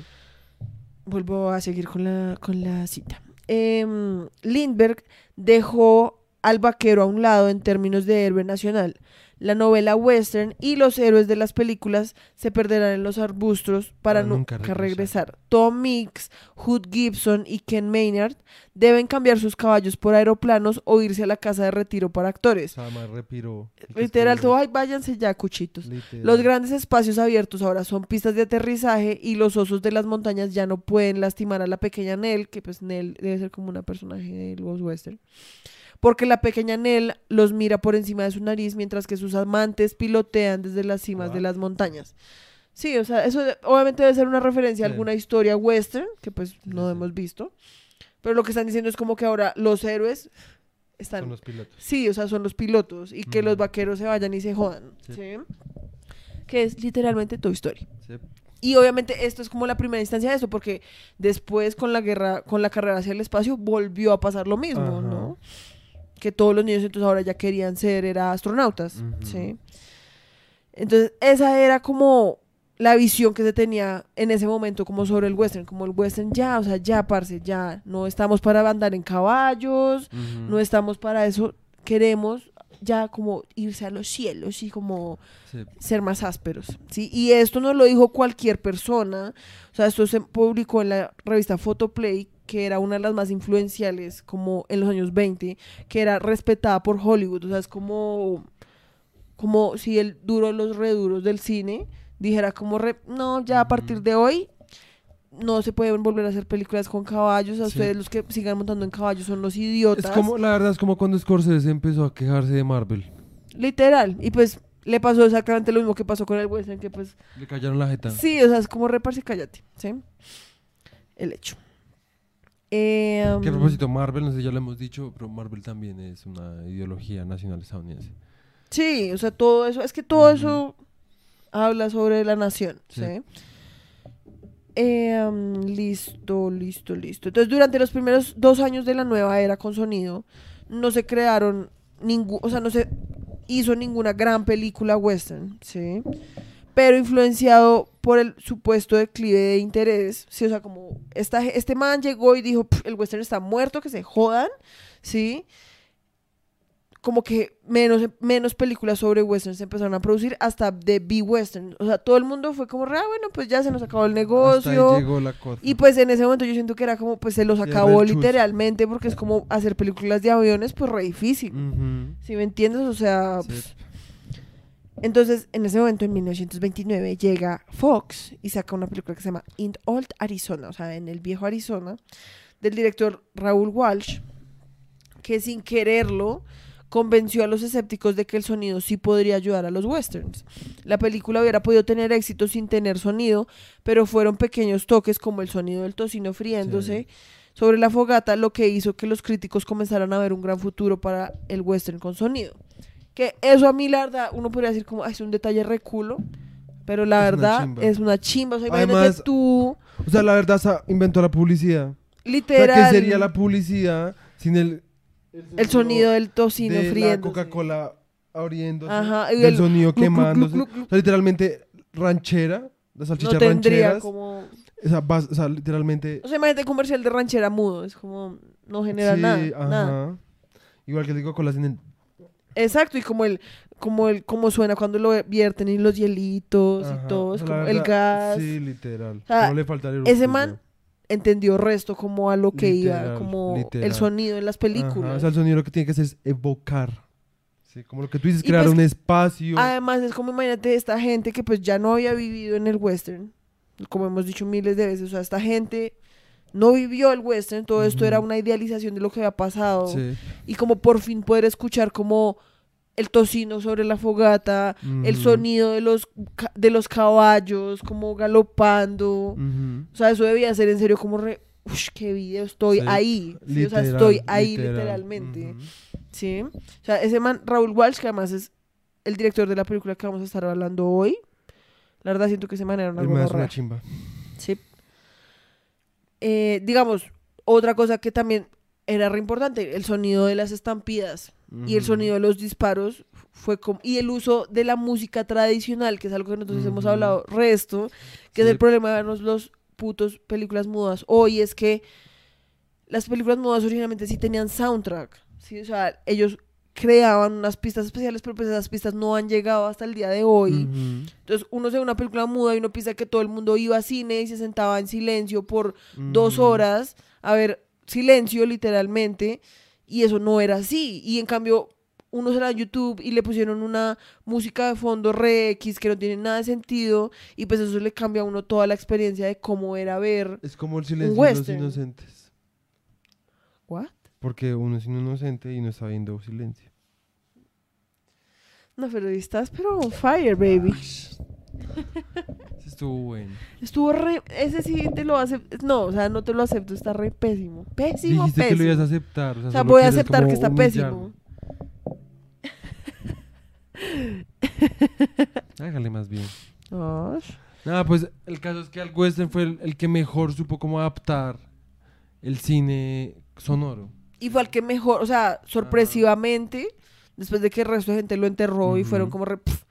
Vuelvo a seguir con la, con la cita. Em, Lindbergh dejó al vaquero a un lado en términos de héroe nacional. La novela western y los héroes de las películas se perderán en los arbustos para Para nunca regresar. regresar. Tom Mix, Hood Gibson y Ken Maynard deben cambiar sus caballos por aeroplanos o irse a la casa de retiro para actores. Sama repiro. Literal, todo, ay, váyanse ya, cuchitos. Literal. Los grandes espacios abiertos ahora son pistas de aterrizaje y los osos de las montañas ya no pueden lastimar a la pequeña Nell, que pues Nell debe ser como una personaje de los western. Porque la pequeña Nell los mira por encima de su nariz mientras que sus amantes pilotean desde las cimas de las montañas. Sí, o sea, eso obviamente debe ser una referencia a alguna historia western que pues no hemos visto. Pero lo que están diciendo es como que ahora los héroes están Son los pilotos. Sí, o sea, son los pilotos y que los Ujú. vaqueros se vayan y se jodan. Sí. ¿sí? Que es literalmente Toy Story. Sí. Y obviamente esto es como la primera instancia de eso, porque después con la guerra, con la carrera hacia el espacio, volvió a pasar lo mismo, Ajá. ¿no? Que todos los niños entonces ahora ya querían ser, era astronautas. ¿sí? Entonces, esa era como la visión que se tenía en ese momento como sobre el western, como el western ya, o sea, ya, parce, ya, no estamos para andar en caballos, no estamos para eso, queremos ya como irse a los cielos y como Sí. ser más ásperos, ¿sí? Y esto no lo dijo cualquier persona, o sea, esto se publicó en la revista Photoplay, que era una de las más influenciales como en los años 20, que era respetada por Hollywood, o sea, es como, como si el duro de los reduros del cine dijera como, re- no, ya a partir de hoy no se pueden volver a hacer películas con caballos, a Sí. ustedes los que sigan montando en caballos son los idiotas. Es como, la verdad es como cuando Scorsese empezó a quejarse de Marvel. Literal. Y pues le pasó exactamente lo mismo que pasó con el western, que pues Le callaron la jeta. sí, o sea, es como reparse cállate, ¿sí? El hecho. Eh, Que a um, propósito, Marvel, no sé, ya lo hemos dicho, pero Marvel también es una ideología nacional estadounidense. Sí, o sea, todo eso, es que todo eso habla sobre la nación, ¿sí? Sí. Eh, um, listo, listo, listo. Entonces, durante los primeros dos años de la nueva era con sonido, no se crearon ningún, o sea, no se hizo ninguna gran película western, ¿sí? Pero influenciado por el supuesto declive de interés, ¿sí? O sea, como esta, este man llegó y dijo, "Pf, el western está muerto, que se jodan, ¿sí? Como que menos, menos películas sobre westerns se empezaron a producir hasta de B-western. O sea, todo el mundo fue como, ah, bueno, pues ya se nos acabó el Hasta negocio. ahí llegó la cosa. Y pues en ese momento yo siento que era como, pues se los acabó literalmente, porque es como hacer películas de aviones, pues re difícil. Ujú. ¿Sí me entiendes? O sea, Sí. pues, entonces en ese momento, en 1929, llega Fox y saca una película que se llama In Old Arizona, o sea, en el viejo Arizona, del director Raúl Walsh, que sin quererlo convenció a los escépticos de que el sonido sí podría ayudar a los westerns. La película hubiera podido tener éxito sin tener sonido, pero fueron pequeños toques como el sonido del tocino friéndose sobre la fogata lo que hizo que los críticos comenzaran a ver un gran futuro para el western con sonido. Que eso a mí la verdad, uno podría decir como, "Ay, es un detalle reculo, pero la Es una verdad chimba. es una chimba. O sea, imagínate Además, tú, O sea, la verdad sa- inventó la publicidad. O literal, sea, ¿qué sería la publicidad sin el... el sonido del tocino de la friéndose. Coca-Cola abriéndose, Ajá, y del el sonido gluc, gluc, quemándose. gluc, gluc. O sea, literalmente ranchera, las salchichas no tendría rancheras. como... O sea, vas- o sea, literalmente... O sea, imagínate comercial de ranchera mudo, es como, no genera sí, nada, ajá. nada. Igual que el Coca-Cola sin el... Exacto, y como el, como el, como suena cuando lo vierten y los hielitos Ajá, y todo, es como el gas. Sí, literal. no le falta el ese man entendió resto como a lo que iba, Literal, como el sonido en las películas. Ajá, o sea, el sonido lo que tiene que hacer es evocar. Sí, como lo que tú dices, crear pues, un espacio. Además, es como imagínate esta gente que pues ya no había vivido en el western, como hemos dicho miles de veces, o sea, esta gente no vivió el western, todo esto era una idealización de lo que había pasado. Sí. Y como por fin poder escuchar como el tocino sobre la fogata, el sonido de los, de los caballos como galopando. O sea, eso debía ser en serio como re... Ush, qué video, estoy Sí, ahí. Sí, o sea, estoy ahí literal. literalmente. Sí. O sea, ese man, Raúl Walsh, que además es el director de la película que vamos a estar hablando hoy. La verdad siento que ese man era una es chimba. Sí. Eh, digamos, otra cosa que también era re importante, el sonido de las estampidas y el sonido de los disparos fue como y el uso de la música tradicional, que es algo que nosotros hemos hablado resto, que es el problema de vernos los putos películas mudas hoy es que las películas mudas originalmente sí tenían soundtrack, sí, o sea, ellos creaban unas pistas especiales, pero pues esas pistas no han llegado hasta el día de hoy. Entonces uno se ve una película muda y uno piensa que todo el mundo iba a cine y se sentaba en silencio por dos horas a ver silencio literalmente y eso no era así. Y en cambio uno se la a YouTube y le pusieron una música de fondo re X que no tiene nada de sentido y pues eso le cambia a uno toda la experiencia de cómo era ver. Es como el silencio de los inocentes. Porque uno es inocente y no está viendo silencio. No, pero estás pero on fire, baby. Ese estuvo bueno. Estuvo re... Ese sí te lo hace... No, o sea, no te lo acepto, está re pésimo. Pésimo, Dijiste que pésimo. lo ibas a aceptar. O sea, O sea, solo voy a aceptar que está humillarme. pésimo. Hágale más bien. Ash. Nada, pues el caso es que Al Western fue el, el que mejor supo cómo adaptar el cine sonoro. Y fue al que mejor, o sea, sorpresivamente, después de que el resto de gente lo enterró y fueron como, re, "Pf,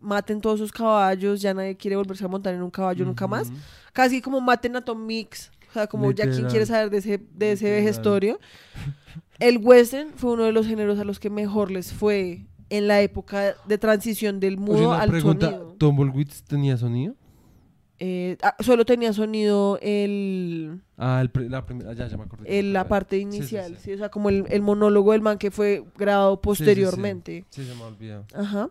maten todos sus caballos, ya nadie quiere volverse a montar en un caballo nunca más. Casi como maten a Tom Mix, o sea, como ya quien Literal. quiere saber de ese, de ese Literal. vejestorio. El western fue uno de los géneros a los que mejor les fue en la época de transición del Oye, mudo una al pregunta, sonido. ¿Tumbleweeds tenía sonido? Eh, ah, solo tenía sonido el, Ah, el pre- la primera, ya, ya me acordé. el- la parte Sí, sí, inicial, sí. sí, o sea, como el, el monólogo del man que fue grabado posteriormente. Sí, se me ha olvidado. Ajá.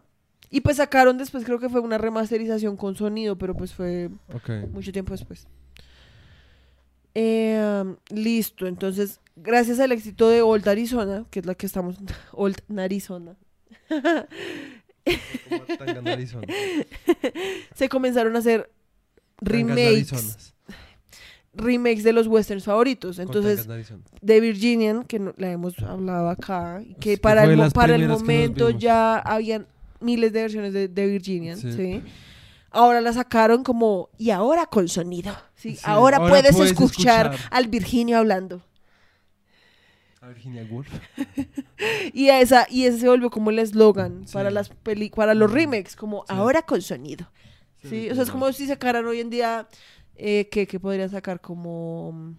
Y pues sacaron después, creo que fue una remasterización con sonido, pero pues fue mucho tiempo después. Eh, listo, entonces, gracias al éxito de Old Arizona, que es la que estamos, Old Arizona, se comenzaron a hacer remakes, remakes de los westerns favoritos. Entonces, de Virginian, que no- la hemos hablado acá, que para el, para momento ya habían miles de versiones de, de Virginian, Sí. ¿sí? Ahora la sacaron como, y ahora con sonido, ¿sí? Ahora, ahora puedes, puedes escuchar, escuchar. al Virginio hablando. A Virginia Woolf. Y, esa, y ese se volvió como el eslogan para, las peli para los remakes, como ahora con sonido. Sí, ¿sí? O sea, es como si sacaran hoy en día, eh, que, que podrían sacar como...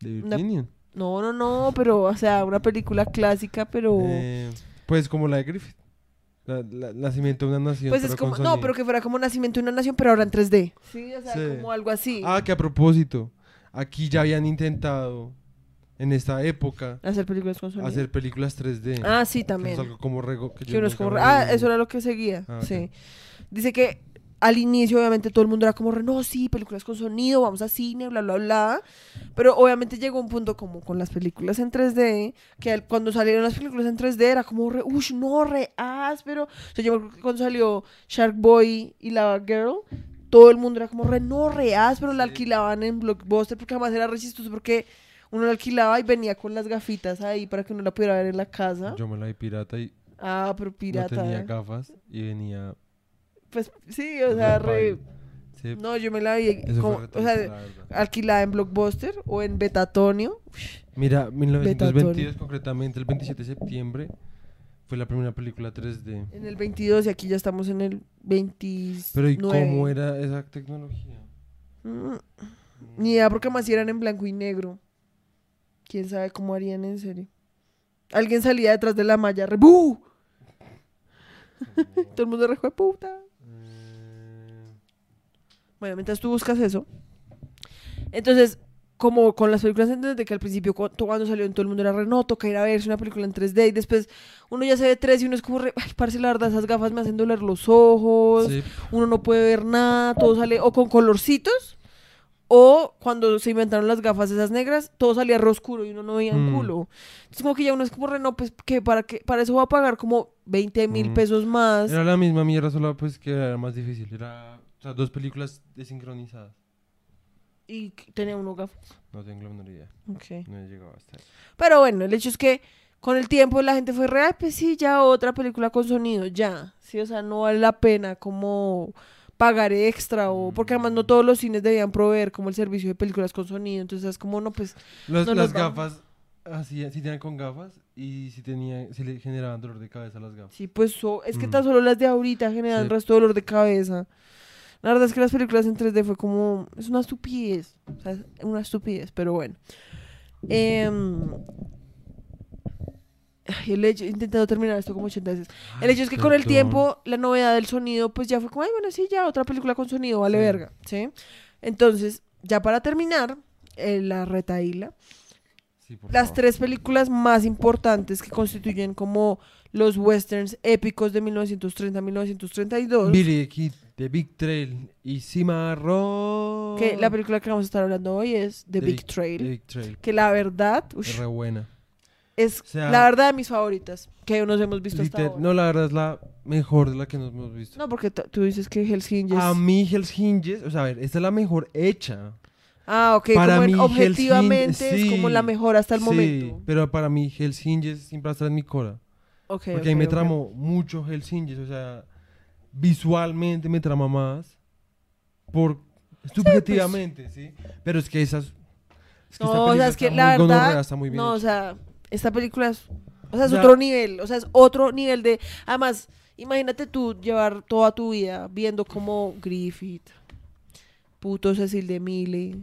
De Una- Virginia. No, no, no, pero, o sea, una película clásica, pero... Eh, pues como la de Griffith. La, la- nacimiento de una nación. Pues es como, no, pero que fuera como Nacimiento de una Nación, pero ahora en 3D. Sí, o sea, Sí. como algo así. Ah, que a propósito, aquí ya habían intentado en esta época Hacer películas con sonido. hacer películas 3D. Ah, sí, que también. Es algo como rego, que yo Que uno es nunca como, me ah, eso era lo que seguía. Ah. Sí. Dice que al inicio, obviamente, todo el mundo era como, re, no, sí, películas con sonido, vamos a cine, bla, bla, bla. Pero obviamente llegó un punto como con las películas en 3D, que cuando salieron las películas en 3D era como, re, uff, no, re áspero. O sea, yo cuando salió Shark Boy y la Girl, todo el mundo era como, re, no, re áspero, la alquilaban en Blockbuster, porque además era re chistoso, porque uno la alquilaba y venía con las gafitas ahí para que uno la pudiera ver en la casa. Yo me la vi pirata y Ah, pero pirata. no tenía ¿eh? gafas y venía. Pues sí, o sea, re... Sí, No, yo me la vi como- o sea, alquilada en Blockbuster o en Betatonio. Mira, Betatón. 1922, concretamente el 27 de septiembre, fue la primera película 3D. En el 22 y aquí ya estamos en el 29. Pero ¿y cómo era esa tecnología? Mm, Ni idea, porque más si eran en blanco y negro. ¿Quién sabe cómo harían en serio? Alguien salía detrás de la malla, re. Todo el mundo re, "Jue puta. Bueno, mientras tú buscas eso. Entonces, como con las películas 3D, que al principio cu- cuando salió en todo el mundo era re, no, toca ir a verse una película en 3D y después uno ya se ve 3 y uno es como re, ay, parce, la verdad, esas gafas me hacen doler los ojos, sí, uno no puede ver nada, todo sale o con colorcitos o cuando se inventaron las gafas esas negras, todo salía re oscuro y uno no veía un Mm. culo. Entonces como que ya uno es como re, no, pues que para, qué? para eso va a pagar como 20 mil Mm. pesos más. Era la misma mierda, solo pues que era más difícil. Era, sea, dos películas desincronizadas. Y tenía uno gafas. No tengo la menor idea. Ok. No he llegado hasta ahí. Pero bueno, el hecho es que con el tiempo la gente fue real, pues sí, ya otra película con sonido, ya. Sí, o sea, no vale la pena como pagar extra o porque además no todos los cines debían proveer como el servicio de películas con sonido, entonces es como no pues Los- No las gafas, así, sí tenían con gafas y sí, tenía, sí le generaban dolor de cabeza a las gafas. sí, pues so- es que Mm. tan solo las de ahorita generan Sí. resto de dolor de cabeza. La verdad es que las películas en 3D fue como es una estupidez, o sea, es una estupidez, pero bueno. Em, ay, el hecho, he intentado terminar esto como 80 veces. El hecho es que con el tiempo, la novedad del sonido, pues ya fue como, ay, bueno, sí, ya, otra película con sonido, vale Sí. verga, ¿sí? Entonces, ya para terminar, eh, la retaíla, Sí, las favor. tres películas más importantes que constituyen como los westerns épicos de 1930-1932, Billy Kid, The Big Trail y Cimarrón. que la película que vamos a estar hablando hoy es The, The Big Big- Trail, The Big Trail. que la verdad, ush, Es re buena. es O sea, la verdad de mis favoritas, que nos hemos visto hasta liter- ahora. no, la verdad es la mejor de la que nos hemos visto. No, porque tú dices que Hell's Hinges... A mí Hell's Hinges, o sea, a ver, esta es la mejor hecha. Ah, ok, Para como mí, objetivamente Hinges, es como la mejor hasta el sí, momento. pero para mí Hell's Hinges siempre va a estar en mi cora. Ok, Porque ahí me ok. tramó mucho Hell's Hinges, o sea, visualmente me trama más. Por subjetivamente, sí, Pero es que esas. Es No, esta o sea, es que la muy verdad. está muy bien No, o sea, esta película es. O sea, es otro nivel. O sea, es otro nivel de. Además, imagínate tú llevar toda tu vida viendo como Griffith, puto Cecil de Mille,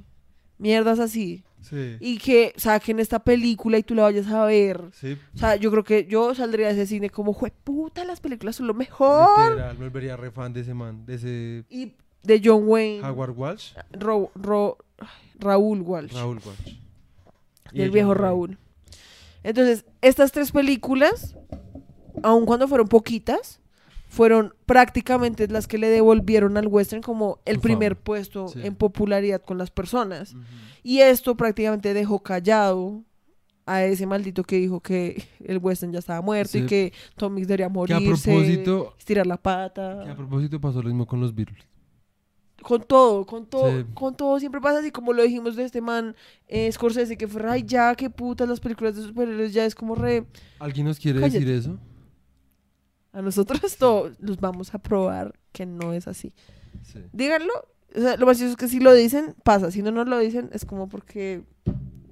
mierdas así. Sí. Y que saquen esta película y tú la vayas a ver. Sí, O sea, yo creo que yo saldría de ese cine como, puta, las películas son lo mejor. literal, me volvería re fan de ese man, de ese Y de John Wayne. Howard Walsh, Ro- Ro- Raúl Walsh. Raúl Walsh. Y del ella, viejo. Raúl. Entonces, estas tres películas, aun cuando fueron poquitas, fueron prácticamente las que le devolvieron al western como el primer puesto Sí. en popularidad con las personas. Y esto prácticamente dejó callado a ese maldito que dijo que el western ya estaba muerto y que Tom Mix debería Que a morirse, propósito, estirar la que a pata. propósito pasó lo mismo con los Beatles. Con todo, con todo, Sí. con todo siempre pasa así como lo dijimos de este man eh, Scorsese, que fue, ay ya, qué putas las películas de superhéroes, ya es como re... ¿Alguien nos quiere Cállate. decir eso? A nosotros todos nos vamos a probar que no es así. Sí. Díganlo. O sea, lo más es que si lo dicen, pasa. Si no nos lo dicen, es como porque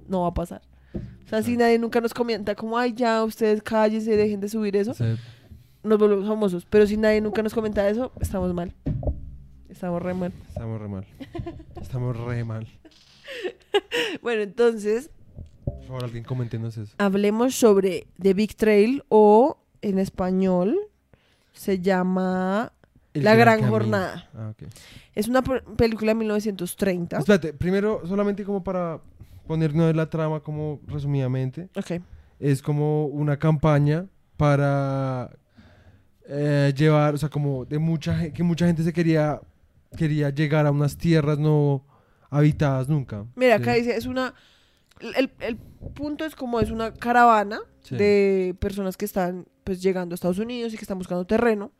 no va a pasar. O sea, si nadie nunca nos comenta como, ay, ya, ustedes cállense, dejen de subir eso, Sí. nos volvemos famosos. Pero si nadie nunca nos comenta eso, estamos mal. Estamos re mal. Estamos re mal. Estamos re mal. Bueno, entonces, Por favor, alguien coméntenos eso. hablemos sobre The Big Trail o en español se llama El La Gran. Jornada. Ah, ok. Es una pe- película de 1930. Espérate, primero, solamente como para ponernos en la trama, como resumidamente, Ok. es como una campaña para eh, llevar, o sea, como de mucha gente, que mucha gente se quería, quería llegar a unas tierras no habitadas nunca. Mira, Sí. acá dice, es una... El, el punto es como es una caravana Sí. de personas que están pues llegando a Estados Unidos y que están buscando terreno,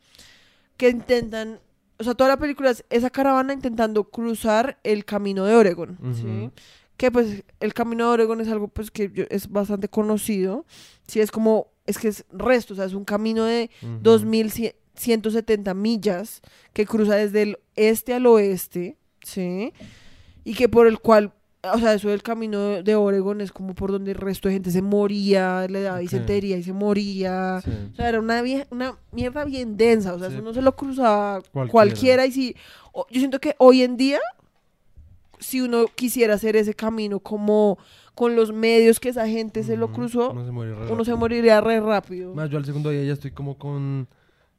que intentan, o sea, toda la película es esa caravana intentando cruzar el camino de Oregon, ¿sí? Ujú. Que pues el camino de Oregon es algo pues que yo- es bastante conocido, sí, es como, es que es resto, o sea, es un camino de Ujú. 2170 millas que cruza desde el este al oeste, ¿sí? Y que por el cual, o sea, eso del camino de- Oregon es como por donde el resto de gente se moría, le daba disentería y se moría. Sí. O sea, era una, vie- una mierda bien densa, o sea, Sí. eso no se lo cruzaba Cualquiera. cualquiera. y si, o- yo siento que hoy en día, si uno quisiera hacer ese camino como con los medios que esa gente se lo cruzó, Uno se uno se moriría re rápido. Más yo al segundo día ya estoy como con.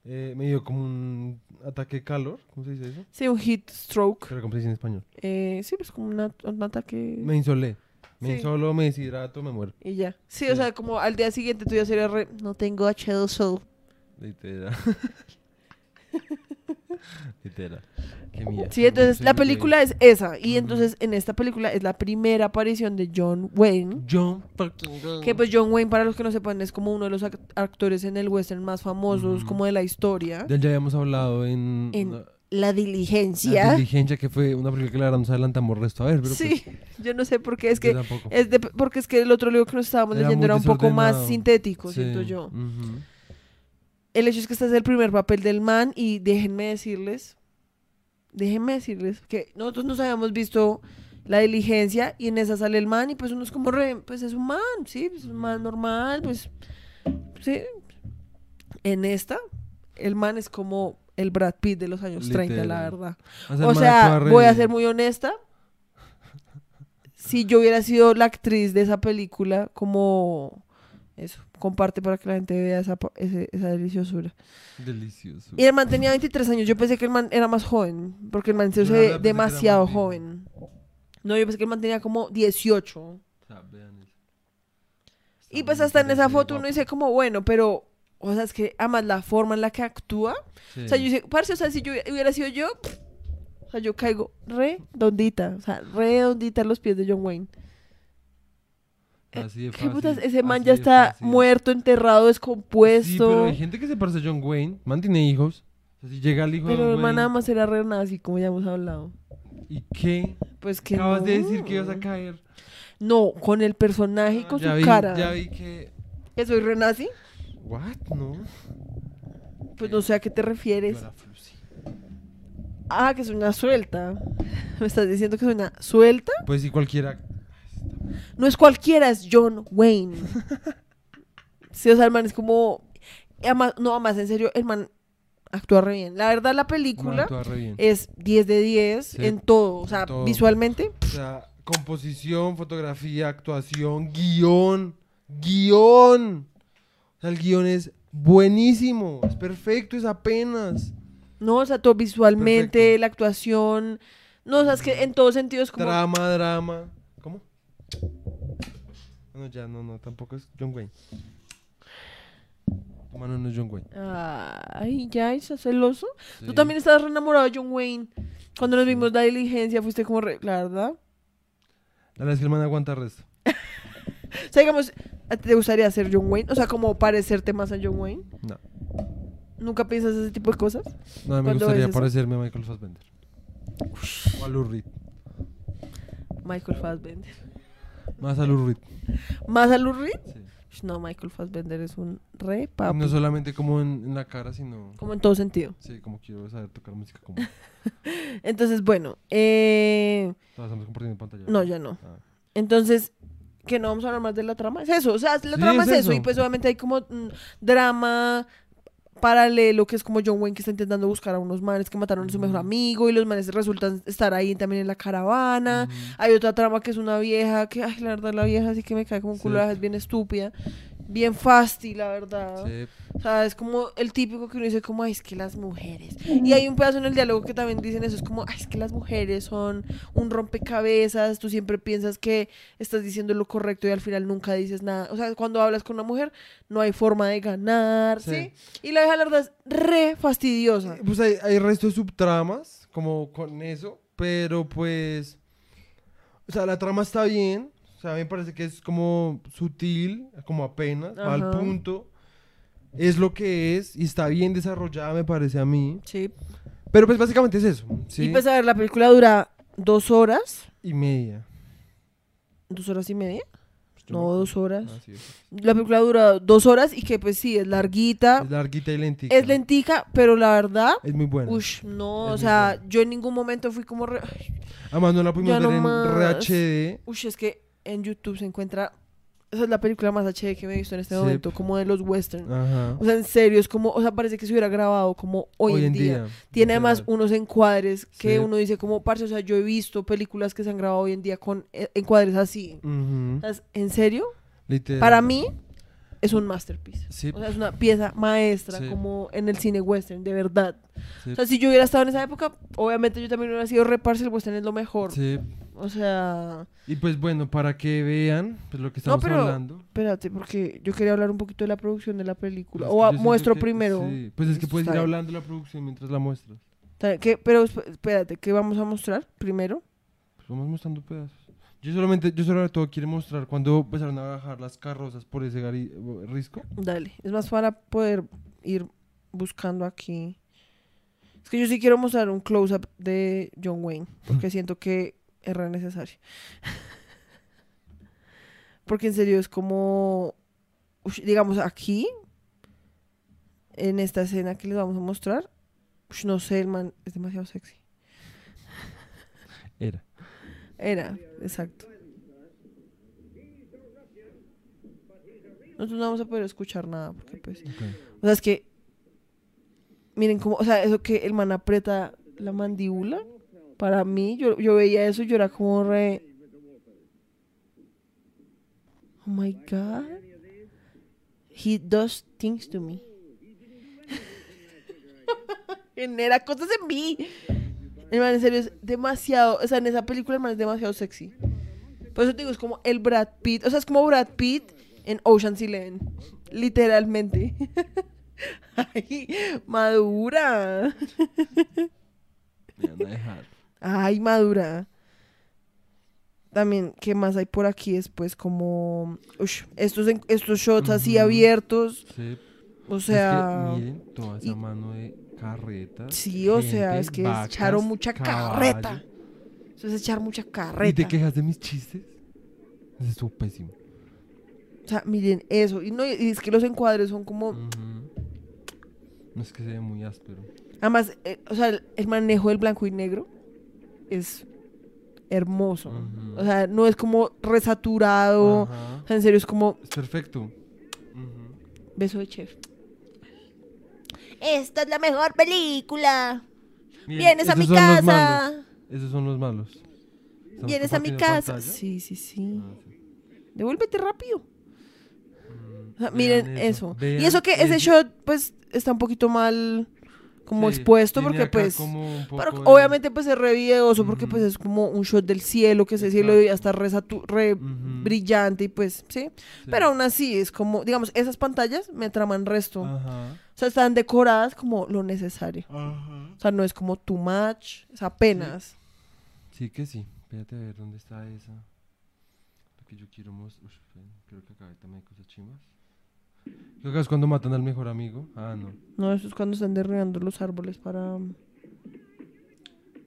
Eh, me dio como un ataque de calor. ¿Cómo se dice eso? Sí, un heat stroke. Pero como se dice en español. Eh, sí, pues como una- un ataque. Me insolé. Me Sí. insolo, me deshidrato, me muero. Y ya. Sí, Sí. o sea, como al día siguiente tú ya serías re. No tengo H2O. Literal. Literal. Qué mierda. Sí, entonces la película es esa. Y entonces en esta película es la primera aparición de John Wayne. John. Que pues John Wayne, para los que no sepan, es como uno de los ac- actores en el western más famosos como de la historia. De él ya habíamos hablado en, En una- La La diligencia. Diligencia, que fue una película que la verdad nos adelantamos resto a ver, pero Sí, yo no sé por qué. Es pues, que es de- porque es que el otro libro que nos estábamos Era leyendo era un poco más sintético, Sí, siento yo. ujú. El hecho es que este es el primer papel del man y déjenme decirles, déjenme decirles que nosotros nos habíamos visto la diligencia y en esa sale el man y pues uno es como re, pues es un man, sí, pues es un man normal, pues sí. En esta, el man es como el Brad Pitt de los años 30, la Literal. verdad. O sea, O voy a ser muy honesta. Si yo hubiera sido la actriz de esa película, como eso, comparte para que la gente vea esa, ese- esa deliciosura. Delicioso. Y el man tenía 23 años. Yo pensé que el man era más joven, porque el man se ve demasiado joven. No, yo pensé que el man tenía como 18. O sea, vean eso. Y pues hasta en esa foto uno dice como, bueno, pero, o sea, es que además la forma en la que actúa. Sí. O sea, yo dice, parce, o sea, si yo hubiera sido yo, pff, o sea, yo caigo redondita, o sea, redondita en los pies de John Wayne. Así de ¿Qué putas? Ese man ya de está fácil. muerto, enterrado, descompuesto. Sí, pero hay gente que se parece a John Wayne. Man tiene hijos. O sea, si llega el hijo de Pero John el man nada más era re nazi, como ya hemos hablado. ¿Y qué? Pues que Acabas de decir que ibas a caer. No, con el personaje y Ah, con su vi, cara. Ya vi que... ¿Que soy re nazi? ¿What? No. Pues no sé a qué te refieres. Yo era Flucy. Ah, que soy una suelta. ¿Me estás diciendo que soy una suelta? Pues si cualquiera... No es cualquiera, es John Wayne. sí, o sea, el man es como... No, además, en serio, el man actúa re bien. La verdad, la película es 10 de 10 Sí, en todo. O sea, todo. visualmente, O sea, composición, fotografía, actuación, guion. Guión. O sea, el guion es buenísimo. Es perfecto, es apenas. no, o sea, todo visualmente, Perfecto. la actuación. No, o sea, es que en todo sentido es como... Drama, drama. No, ya, no, no, tampoco es John Wayne. Tu mano no es John Wayne. Ay, ya, ¿estás celoso? Tú también estabas re enamorado de John Wayne. Cuando nos vimos la diligencia, fuiste como re... La verdad. La verdad es que el man aguanta resto. O sea, digamos, ¿a ti te gustaría ser John Wayne? O sea, como parecerte más a John Wayne. No. ¿Nunca piensas ese tipo de cosas? No, me ¿Cuándo gustaría parecerme a Michael Fassbender. O a Lou Reed. Michael Fassbender. Más a Reed. ¿Más a Reed? Sí. No, Michael Fassbender es un re papi. No solamente como en, en la cara, sino... Como en todo sentido. Sí, como quiero saber tocar música como... Entonces, bueno. Eh... Estamos compartiendo pantalla. No, ya no. Ah. Entonces, que no vamos a hablar más de la trama. Es eso, o sea, la Sí, trama es es, eso. eso. Y pues obviamente hay como mm, drama paralelo, que es como John Wayne que está intentando buscar a unos manes que mataron a su mejor amigo y los manes resultan estar ahí también en la caravana. Hay otra trama que es una vieja, que, ay, la verdad, la vieja sí que me cae como un culo, Sí. es bien estúpida. Bien fasti, la verdad. Sí. O sea, es como el típico que uno dice como, ay, es que las mujeres. Y hay un pedazo en el diálogo que también dicen eso, es como, ay, es que las mujeres son un rompecabezas, tú siempre piensas que estás diciendo lo correcto y al final nunca dices nada. O sea, cuando hablas con una mujer no hay forma de ganar, ¿sí? Sí. Y la vieja, la verdad, es re fastidiosa. Pues hay, hay resto de subtramas, como con eso, pero pues... O sea, la trama está bien. O sea, a mí me parece que es como sutil, como apenas, va al punto. Es lo que es y está bien desarrollada, me parece a mí. Sí. Pero pues básicamente es eso. ¿sí? Y pues a ver, la película dura dos horas, Y media. dos horas y media. Pues yo No, acuerdo. dos horas. Ah, sí. La película dura dos horas y que pues sí, es larguita. Es larguita y lentica. Es lentica, pero la verdad, Es muy buena. ush, no, Es o sea, buena. yo en ningún momento fui como, re- Además no la pudimos ver no en más. RHD. ush, es que en YouTube se encuentra, esa es la película más HD que me he visto en este Sí. momento, como de los western. Ajá. O sea, en serio, es como, o sea, parece que se hubiera grabado como hoy, en día. Tiene además unos encuadres que Sí. uno dice como, parce, o sea, yo he visto películas que se han grabado hoy en día con eh, encuadres así. O sea, es- ¿En serio? Literal. Para mí es un masterpiece. Sí. O sea, es una pieza maestra Sí. como en el cine western, de verdad. Sí. O sea, si yo hubiera estado en esa época, obviamente yo también hubiera sido reparse el western es lo mejor. Sí. O sea, Y pues bueno, para que vean pues, lo que estamos pero- hablando. espérate, porque yo quería hablar un poquito de la producción de la película. Pues o a- muestro que- primero. sí, Pues es que puedes ir hablando de la producción mientras la muestras. ¿Qué? Pero esp- espérate, ¿qué vamos a mostrar primero? Pues vamos mostrando pedazos. Yo solamente, yo sobre todo quiero mostrar cuando empezaron a bajar las carrozas por ese gari- risco. Dale, es más para poder ir buscando aquí. Es que yo sí quiero mostrar un close-up de John Wayne, porque siento que es re necesario. porque en serio es como, digamos, aquí, en esta escena que les vamos a mostrar, no sé, el man es demasiado sexy. Era. Era, exacto. Nosotros no vamos a poder escuchar nada, porque pues... O sea, es que. Miren cómo. O sea, eso que el man aprieta la mandíbula. Para mí, yo, yo veía eso y yo era como re. Oh my god. He does things to me. Genera cosas en mí. El man, en serio, es demasiado. O sea, en esa película el man es demasiado sexy. Por eso te digo, es como el Brad Pitt. O sea, es como Brad Pitt en Ocean's Eleven. Literalmente. Ay, madura. Me van a dejar. Ay, madura. También, ¿qué más hay por aquí después? Como ush, estos, estos shots así abiertos. Sí. O Es que sea, miren toda esa y- mano de carreta. sí, o sea, es que vacas, echaron mucha caballo. carreta. Eso es echar mucha ¿Y te carreta. quejas de mis chistes? Eso estuvo pésimo. O sea, miren eso. Y, no, y es que los encuadres son como. No es que se ve muy áspero. Además, eh, o sea, el, el manejo del blanco y negro es hermoso. O sea, no es como resaturado. O sea, en serio, es como Es perfecto. Beso de chef. Esta es la mejor película. Vienes a mi casa. Esos son los malos. ¿Estamos Vienes a mi casa. pantalla? Sí, sí, sí. Ah, sí. Devuélvete rápido. Mm, vean miren eso. Y eso que ese ese- shot, pues, está un poquito mal como Sí, expuesto, porque pues... pero de- obviamente pues es re videoso, porque pues es como un shot del cielo, que ese cielo ya está re, brillante y pues, ¿sí? sí. Pero aún así es como, digamos, esas pantallas me traman resto. Ajá. O sea, están decoradas como lo necesario. Ajá. O sea, no es como too much, es apenas. Sí que sí. Espérate a ver dónde está esa. Lo que yo quiero mostrar. Creo que acá también hay cosas chimbas. Creo que es cuando matan al mejor amigo. Ah, no. No, eso es cuando están derribando los árboles para...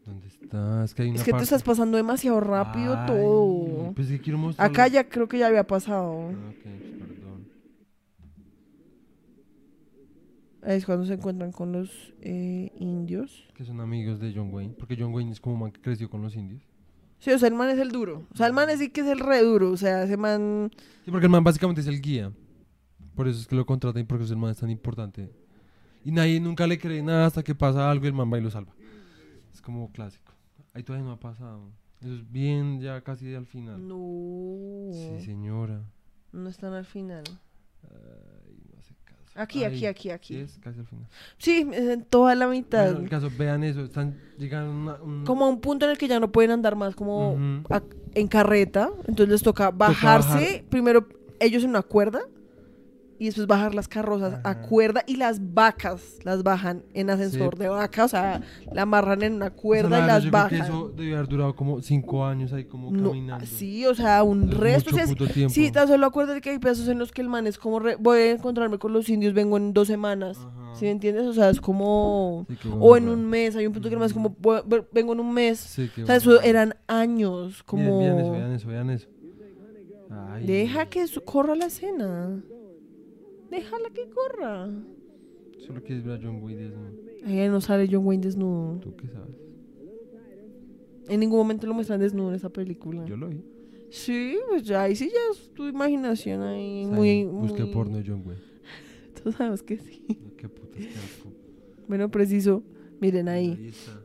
¿Dónde está? Es que hay una Es que te estás pasando demasiado rápido Ay, todo. Pues que quiero mostrar. Acá ya creo que ya había pasado. Ah, ok, perdón. Ahí es cuando se encuentran con los eh, indios. Que son amigos de John Wayne. Porque John Wayne es como un man que creció con los indios. Sí, o sea, el man es el duro. O sea, el man es sí que es el re duro. O sea, ese man... Sí, porque el man básicamente es el guía. Por eso es que lo contratan y porque el man es tan importante. Y nadie nunca le cree nada hasta que pasa algo y el man va y lo salva. Es como clásico. Ahí todavía no ha pasado. Eso es bien ya casi al final. No. Sí, señora. No están al final. Ay, no hace caso. Aquí, aquí, Ay, aquí, Sí, aquí. es casi al final. Sí, es en toda la mitad. Bueno, el caso, vean eso. Están llegando una- un... Como a un punto en el que ya no pueden andar más como Ujú. a- en carreta. Entonces les toca bajarse. bajar. Primero ellos en una cuerda. Y después bajar las carrozas a cuerda. Y las vacas las bajan en ascensor Sí. de vaca. O sea, la amarran en una O sea, cuerda y las yo creo bajan. que eso debió haber durado como cinco años ahí como No, caminando. sí, o sea, un Es resto. mucho puto tiempo. Sí, tan solo acuérdate que hay pedazos en los que el man es como, re- voy a encontrarme con los indios, vengo en dos semanas. Ajá. ¿Sí me entiendes? O sea, es como... Sí, O en un mes, hay un punto que el man es como, "Voy- ve- vengo en un mes. Sí, O sea, eso eran años, como... Vean, vean eso, vean eso, vean eso. Ay, Deja que corra la escena. Déjala que corra. Solo quieres ver a John Wayne desnudo. Ahí no sale John Wayne desnudo. ¿Tú qué sabes? En ningún momento lo muestran desnudo en esa película. Yo lo vi. Sí, pues ya, ahí sí ya es tu imaginación ahí muy... Busqué muy- porno de John Wayne. Todos sabemos que sí. Qué putas. Bueno, preciso. Miren ahí. está.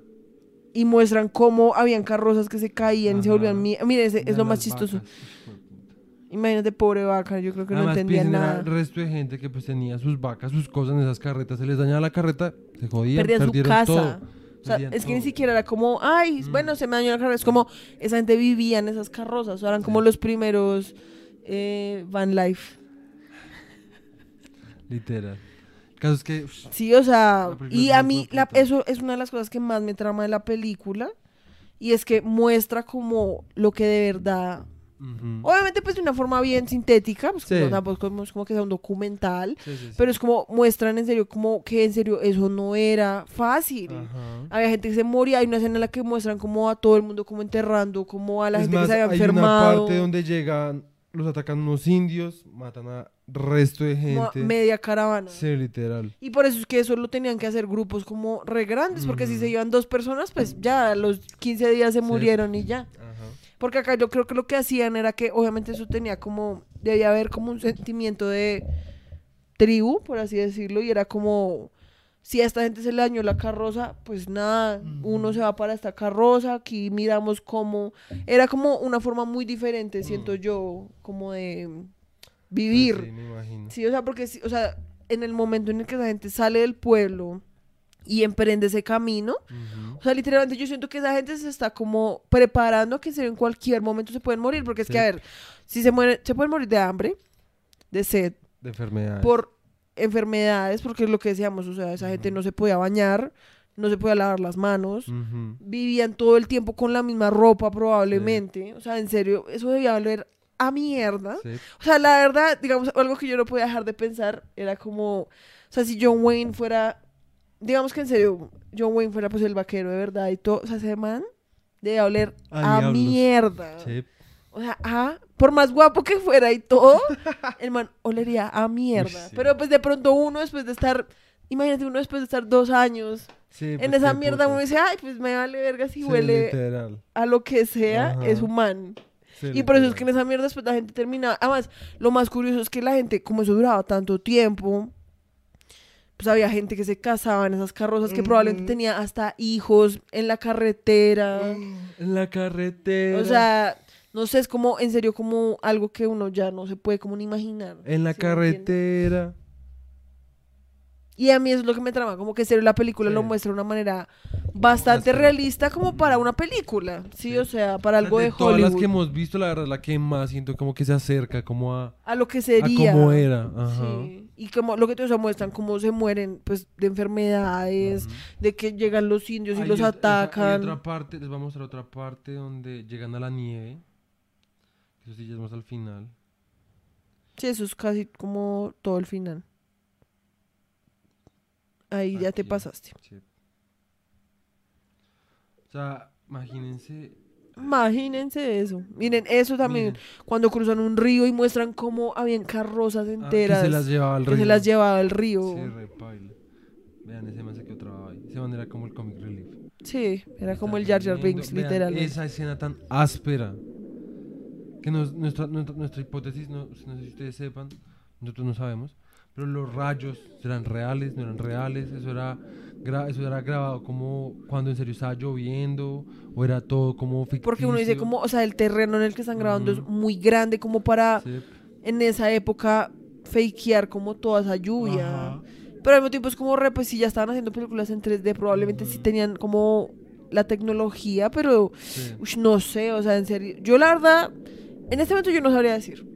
Y muestran cómo habían carrozas que se caían y se volvían... mi- Miren, ese- es Vean lo más chistoso. vacas. Hijo de puta. Imagínate, pobre vaca, yo creo que Además, no entendía nada. el resto de gente que pues tenía sus vacas, sus cosas en esas carretas. Se les dañaba la carreta, se jodían, Perdían su casa. todo. O sea, es que ni siquiera era como, ay, Mm. bueno, se me dañó la carreta. Es como, esa gente vivía en esas carrozas. O sea, eran como los primeros eh, van life. Literal. caso es que... uff, Sí, o sea, y a mí la- eso es una de las cosas que más me trama de la película. Y es que muestra como lo que de verdad... Obviamente pues de una forma bien sintética, pues Sí. como, tampoco es como que sea un documental. Sí, sí, sí. Pero es como muestran en serio como que en serio eso no era fácil. Había gente que se moría, hay una escena en la que muestran como a todo el mundo como enterrando, como a la Es gente más, que se había hay enfermado. una parte donde llegan, los atacan unos indios, matan a resto de gente. media caravana. Sí, literal. Y por eso es que eso lo tenían que hacer grupos como re grandes, porque si se iban dos personas, pues ya a los 15 días se murieron y ya. Porque acá yo creo que lo que hacían era que obviamente eso tenía como, debía haber como un sentimiento de tribu, por así decirlo, y era como, si a esta gente se le dañó la carroza, pues nada, uno se va para esta carroza, aquí miramos cómo, era como una forma muy diferente, siento yo, como de vivir. Pues sí, me imagino. Sí, o sea, porque, o sea, en el momento en el que esa gente sale del pueblo y emprende ese camino, o sea, literalmente yo siento que esa gente se está como preparando a que se- en cualquier momento se pueden morir, porque es Sí. que, a ver, si se mueren, se pueden morir de hambre, de sed, De enfermedades. por enfermedades, porque es lo que decíamos, o sea, esa gente no se podía bañar, no se podía lavar las manos, vivían todo el tiempo con la misma ropa probablemente, o sea, en serio, eso debía valer a mierda. Sí. O sea, la verdad, digamos, algo que yo no podía dejar de pensar era como, o sea, si John Wayne fuera, digamos que en serio, John Wayne fuera pues el vaquero de verdad y todo, o sea, ese man debe oler A a, diablos. mierda. Sí. O sea, ah, por más guapo que fuera y todo, el man olería a mierda. Sí. Pero pues de pronto uno después de estar, imagínate uno después de estar dos años Sí, en pues, esa mierda, uno dice, ay, pues me vale verga si Sí, huele literal. a lo que sea, Ajá. es humano. Sí, Y por eso es que en esa mierda después la gente termina. Además, lo más curioso es que la gente, como eso duraba tanto tiempo, pues había gente que se casaba en esas carrozas que probablemente tenía hasta hijos en la carretera. En la carretera. O sea, no sé, es como, en serio, como algo que uno ya no se puede como ni imaginar. En la carretera. Y a mí eso es lo que me trama, como que serio la película Sí. lo muestra de una manera bastante realista como para una película, ¿sí? Sí. O sea, para algo de de todas Hollywood. las que hemos visto, la verdad, la que más siento como que se acerca como a, a lo que a sería. cómo era. Ajá. Sí. Y como lo que te muestran cómo se mueren pues de enfermedades, de que llegan los indios y los ot- esa- Hay atacan. otra parte, les voy a mostrar otra parte donde llegan a la nieve. Eso sí ya es más al final. Sí, eso es casi como todo el final. Ahí ya te pasaste. Sí. O sea, imagínense. Imagínense eso. Miren, eso también, miren, cuando cruzan un río y muestran cómo habían carrozas ah, que enteras se las llevaba al que río. se las llevaba al río. Sí, repaila. Vean, ese man se quedó trabado ahí. Ese man era como el comic relief. Sí, era como el Jar Jar Binks, literalmente. Esa escena tan áspera. Que nos- nuestra, nuestra, nuestra hipótesis, no, no sé si ustedes sepan, nosotros no sabemos, pero los rayos eran reales, no eran reales, eso era, eso era grabado como cuando en serio estaba lloviendo, o era todo como ficticio. Porque uno dice como, o sea, el terreno en el que están grabando es muy grande como para Sí, en esa época fakear como toda esa lluvia. ajá. Pero al mismo tiempo es como re, pues si ya estaban haciendo películas en 3D, probablemente sí tenían como la tecnología, pero sí. no sé, o sea, en serio. Yo la verdad, en este momento yo no sabría decir.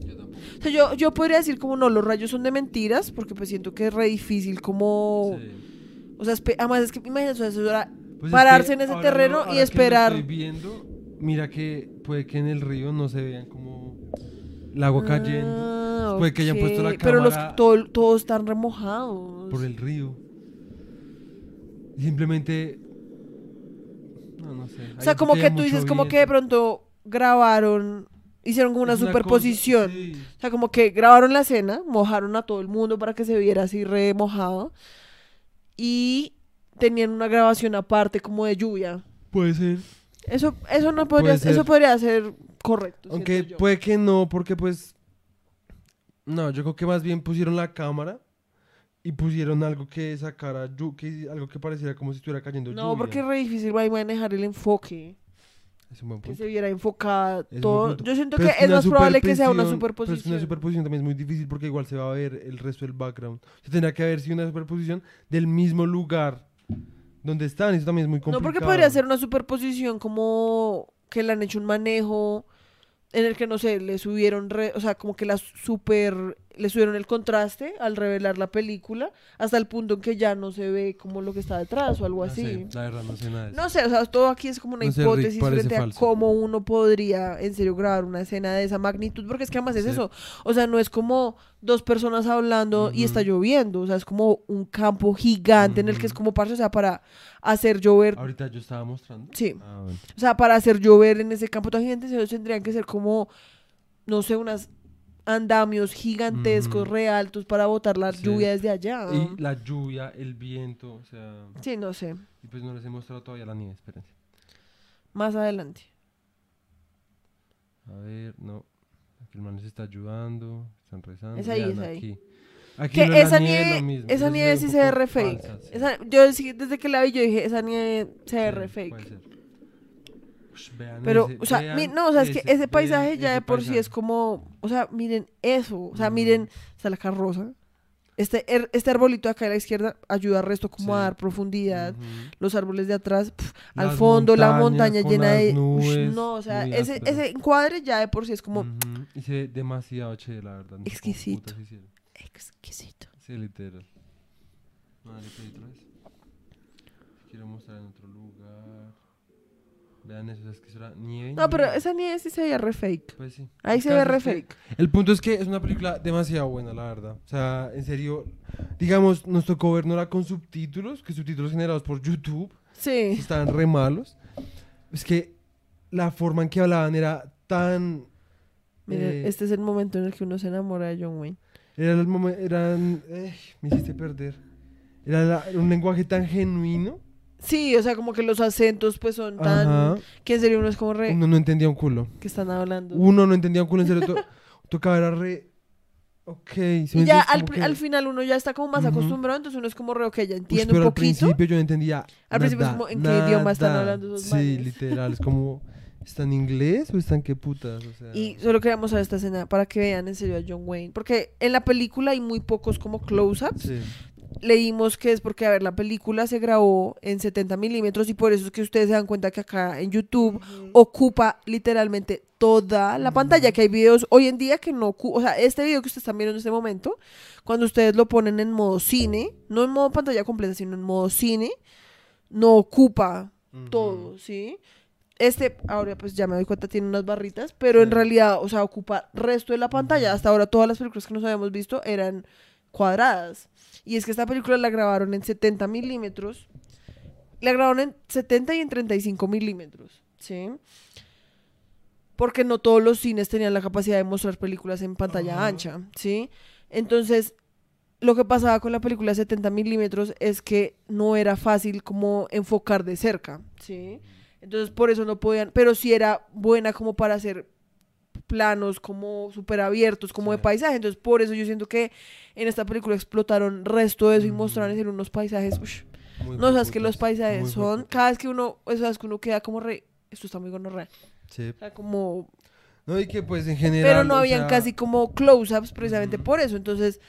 O sea, yo, yo podría decir como no, los rayos son de mentiras, porque pues siento que es re difícil como... Sí. O sea, además es que imagínate, o sea, Pues es pararse que en ese terreno y ahora que esperar. estoy viendo, mira que puede que en el río no se vean como el agua cayendo Ah, Puede que hayan puesto la ok, Pero los, cámara- todo- todos están remojados. por el río. Simplemente. No, no sé. O sea, como que tú dices como que de pronto grabaron, hicieron como una superposición. O sea, como que grabaron la escena, mojaron a todo el mundo para que se viera así re mojado. Y tenían una grabación aparte como de lluvia. Puede ser. Eso, eso no podría, Puede ser. eso podría ser correcto. Aunque puede que no, porque pues. No, yo creo que más bien pusieron la cámara y pusieron algo que sacara, que, algo que pareciera como si estuviera cayendo No, lluvia. porque es re difícil va a manejar el enfoque. Es un buen Que punto. se viera enfocada Es todo. Yo siento Pero que es más probable que sea una superposición- Pero es que una superposición también es muy difícil porque igual se va a ver el resto del background. O sea, tendría que haber sido una superposición del mismo lugar donde están. Eso también es muy No, complicado. porque podría ser una superposición como que le han hecho un manejo en el que, no sé, le subieron, re- o sea, como que la super le subieron el contraste al revelar la película hasta el punto en que ya no se ve como lo que está detrás o algo No así. la verdad, no sé nada de eso. No sé, o sea, todo aquí es como una No sé, Rick, hipótesis parece frente a cómo uno podría en serio grabar una escena de esa magnitud, porque es que además es Sí. eso. O sea, no es como dos personas hablando y está lloviendo, o sea, es como un campo gigante en el que es como parce, o sea, para hacer llover, Ahorita yo estaba mostrando. sí, Ah, bueno. o sea, para hacer llover en ese campo tan gigante, ellos tendrían que ser como, no sé, unas andamios gigantescos, Ujú. re altos para botar la Sí. lluvia desde allá. Y la lluvia, el viento, o sea... Sí, no sé, Y pues no les he mostrado todavía la nieve, espérense. más adelante. A ver, no. Aquí el man les está ayudando, están rezando. Es ahí, vean es ahí. Aquí. Aquí Que la esa nieve esa nieve sí se ve re fake. falsa, sí. Esa- yo desde que la vi yo dije, esa nieve se ve Sí, re fake. Vean Pero, ese, o sea, vean mi- no, o sea, es que ese vean paisaje ya ese de por sí es como, o sea, miren eso, o sea, Ujú. miren, está la carroza. Este, er- este arbolito de acá a la izquierda ayuda al resto como a dar profundidad. Los árboles de atrás, pf, al fondo, la montaña llena de... Ush, nubes, no, o sea, ese, ese encuadre ya de por sí es como Ujú. Y se ve demasiado chévere, la verdad. Exquisito. exquisito. Sí, literal. Vale, ¿qué hay otra vez? Quiero mostrar en otro lugar. Vean eso, es que eso era nieve. No, pero esa nieve sí se veía re fake. Pues sí. Ahí El se ve re que- fake. El punto es que es una película demasiado buena, la verdad. O sea, en serio, digamos, nos tocó vernosla con subtítulos, que subtítulos generados por YouTube Sí. estaban re malos. Es que la forma en que hablaban era tan... Miren, eh, este es el momento en el que uno se enamora de John Wayne. Era el momen- eran... eh, me hiciste perder. Era la- un lenguaje tan genuino. Sí, o sea, como que los acentos pues son tan... Ajá. Que en serio uno es como re... Uno no entendía un culo. que están hablando. Uno no entendía un culo, en serio. to- tocaba era re... Ok. ¿sí me y ya al, que- al final uno ya está como más acostumbrado, entonces uno es como re, ok, ya entiendo pero un al poquito. principio yo no entendía Al principio es como, ¿en qué idioma están hablando esos Sí, manes? literal. Es como... ¿Está en inglés o están qué putas? O sea... Y solo quería mostrar esta escena para que vean en serio a John Wayne. Porque en la película hay muy pocos como close-ups. Sí. Leímos que es porque, a ver, la película se grabó en 70 milímetros y por eso es que ustedes se dan cuenta que acá en YouTube ocupa literalmente toda la pantalla, que hay videos hoy en día que no ocupan, o sea, este video que ustedes están viendo en este momento, cuando ustedes lo ponen en modo cine, no en modo pantalla completa, sino en modo cine, no ocupa todo, ¿sí? Este, ahora pues ya me doy cuenta, tiene unas barritas, pero en realidad, o sea, ocupa resto de la pantalla. Hasta ahora todas las películas que nos habíamos visto eran cuadradas. Y es que esta película la grabaron en 70 milímetros. La grabaron en 70 y en 35 milímetros, ¿sí? Porque no todos los cines tenían la capacidad de mostrar películas en pantalla ancha, ¿sí? Entonces, lo que pasaba con la película de 70 milímetros es que no era fácil como enfocar de cerca, ¿sí? Entonces, por eso no podían, pero sí era buena como para hacer planos como súper abiertos, como de paisaje. Entonces, por eso yo siento que en esta película explotaron resto de eso y Ujú. mostraron en unos paisajes. ush, no, sabes que los paisajes muy son, cada vez que uno, eso es que uno queda como re, esto está muy gonorrea. Sí. O sea, como, No, y que pues en general... pero no habían sea, casi como close-ups precisamente por eso. Entonces,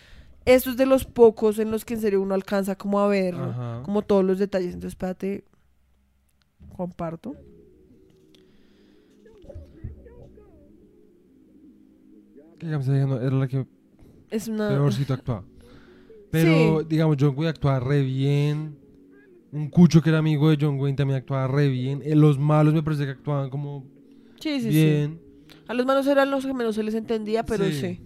esto es de los pocos en los que en serio uno alcanza como a ver como todos los detalles. Entonces, espérate, comparto. Ella no- era la que Es una... peorcito actuaba. Pero, Sí. digamos, John Wayne actuaba re bien. Un cucho que era amigo de John Wayne también actuaba re bien. Eh, los malos me parece que actuaban como Sí, sí, sí. bien. A los manos eran los que menos se les entendía, pero sí. Sí.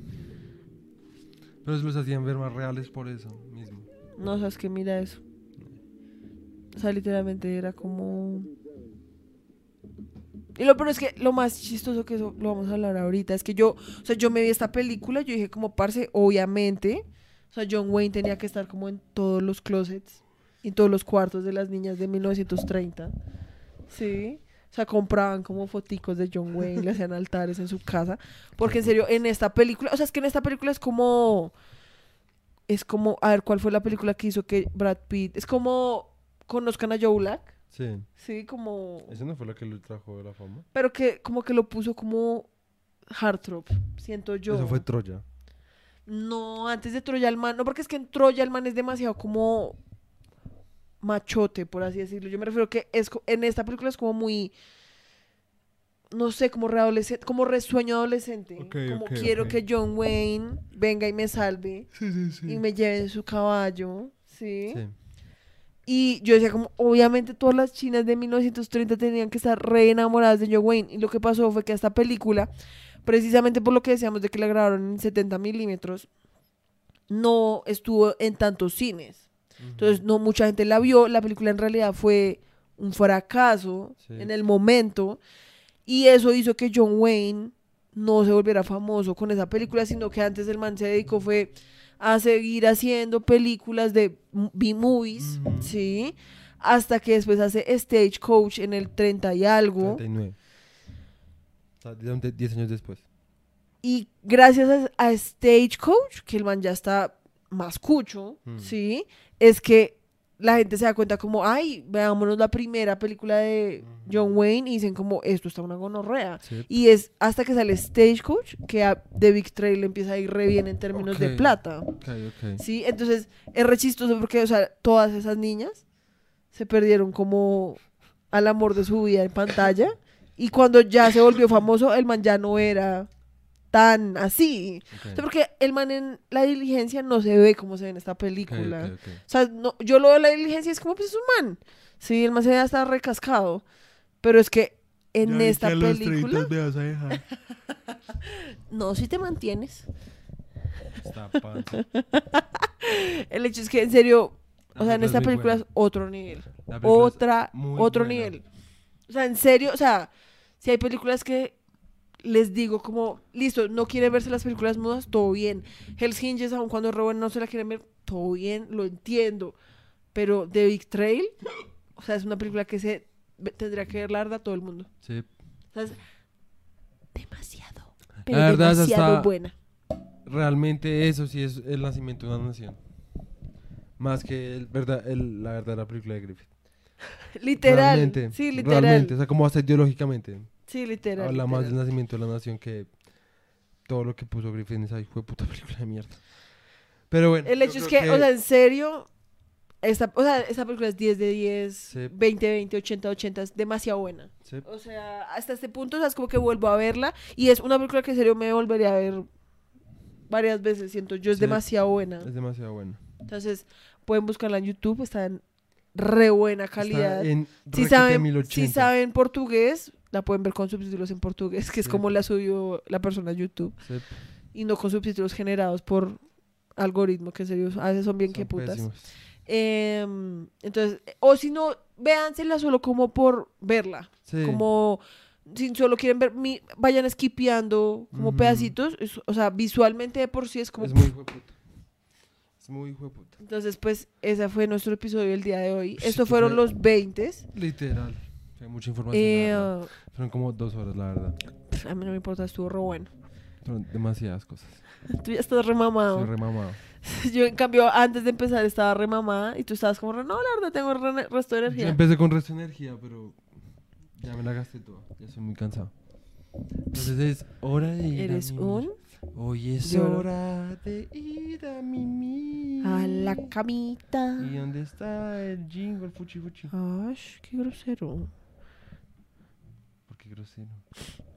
Pero se los hacían ver más reales por eso mismo. No, sabes que mira eso. O sea, literalmente era como... Y lo es que lo más chistoso que eso lo vamos a hablar ahorita es que yo, o sea, yo me vi esta película, yo dije como parce, obviamente, o sea, John Wayne tenía que estar como en todos los closets, en todos los cuartos de las niñas de 1930. Sí. O sea, compraban como foticos de John Wayne, le hacían altares en su casa, porque en serio en esta película, o sea, es que en esta película es como es como, a ver, ¿cuál fue la película que hizo que Brad Pitt? Es como conozcan a Joe Black, Sí. sí, como Esa no fue la que le trajo de la fama. pero que como que lo puso como Heartthrob, siento yo. Eso fue Troya. No, antes de Troya el man, no, porque es que en Troya el man es demasiado como machote, por así decirlo. Yo me refiero que es en esta película es como muy no sé, como readolescente, como resueño adolescente. Como quiero que John Wayne venga y me salve Sí, sí, sí. y me lleve en su caballo, ¿sí? Sí. Y yo decía como, obviamente todas las chinas de 1930 tenían que estar re enamoradas de John Wayne. Y lo que pasó fue que esta película, precisamente por lo que decíamos de que la grabaron en 70 milímetros, no estuvo en tantos cines. Entonces, no mucha gente la vio. La película en realidad fue un fracaso Sí. en el momento. Y eso hizo que John Wayne no se volviera famoso con esa película, sino que antes el man se dedicó fue a seguir haciendo películas de B-movies, Ujú. ¿sí? Hasta que después hace Stagecoach en el 30 y algo. 39. O sea, de- de- 10 años después. Y gracias a, a Stagecoach, que el man ya está más cucho, Mm. ¿sí? Es que la gente se da cuenta como, ay, veámonos la primera película de John Wayne y dicen como, esto está una gonorrea. Sí. Y es hasta que sale Stagecoach que a The Big Trail empieza a ir re bien en términos de plata. ¿Sí? Entonces es re chistoso porque, o sea, todas esas niñas se perdieron como al amor de su vida en pantalla. Y cuando ya se volvió famoso, el man ya no era tan así. ok. O sea, porque el man en la diligencia no se ve como se ve en esta película. O sea, no, yo lo veo en la diligencia y es como, pues es un man. Sí, el man se ve hasta recascado. Pero es que en Ya esta que película... 30 me vas a dejar. No, si te mantienes. Panza. El hecho es que, en serio, La o sea, en esta película buena. es otro nivel. Otra, otro buena. nivel. O sea, en serio, o sea, si hay películas que les digo como, listo, no quieren verse las películas mudas, todo bien. Hell's Hinges, aun cuando roban, no se la quieren ver, todo bien, lo entiendo. Pero The Big Trail, o sea, es una película que se tendría que ver la verdad todo el mundo. Sí. O sea, es demasiado, pero La verdad, demasiado buena. Realmente eso sí es el nacimiento de una nación. Más que el verdad, el- la verdadera película de Griffith. Literal. Realmente, sí, literal. Realmente, o sea, como hasta ideológicamente. Sí, literal. Habla más del nacimiento de la nación que todo lo que puso Griffith en esa hijo de puta película de mierda. Pero bueno. El hecho es que, o sea, en serio, esta, o sea, esta película es 10 de 10, Sí. 20 de 20, 80 de 80, es demasiado buena. Sí. O sea, hasta este punto, o sea, es como que vuelvo a verla y es una película que en serio me volvería a ver varias veces, siento yo, es Sí. demasiado buena. Es demasiado bueno. Entonces, pueden buscarla en YouTube, está en re buena calidad. Está en Si saben, 1080. si saben portugués, la pueden ver con subtítulos en portugués, que es Sí. como la subió la persona a YouTube, Sí, y no con subtítulos generados por algoritmo, que en serio, a veces son bien que putas. Em, entonces, o si no, véansela solo como por verla. Sí. Como si solo quieren ver, mi- vayan skipeando como pedacitos. es- o sea, visualmente de por sí es como. Es muy hijo de puta. Es muy hijo de puta. Entonces, pues, ese fue nuestro episodio del día de hoy. Sí, Estos fueron fue- los 20. Literal. Hay mucha información. Eh. Fueron como dos horas, la verdad. a mí no me importa, estuvo re bueno. Fueron demasiadas cosas. Tú ya estás remamado. Estoy remamado. Yo, en cambio, antes de empezar estaba remamada y tú estabas como, no, la verdad, tengo re- resto de Yo energía. empecé con resto de energía, pero ya me la gasté toda. Ya estoy muy cansado. Entonces es hora de ir Eres a un Hoy es hora de ir a mimir. a la camita. ¿Y dónde está el jingle fuchi fuchi? Ay, qué grosero.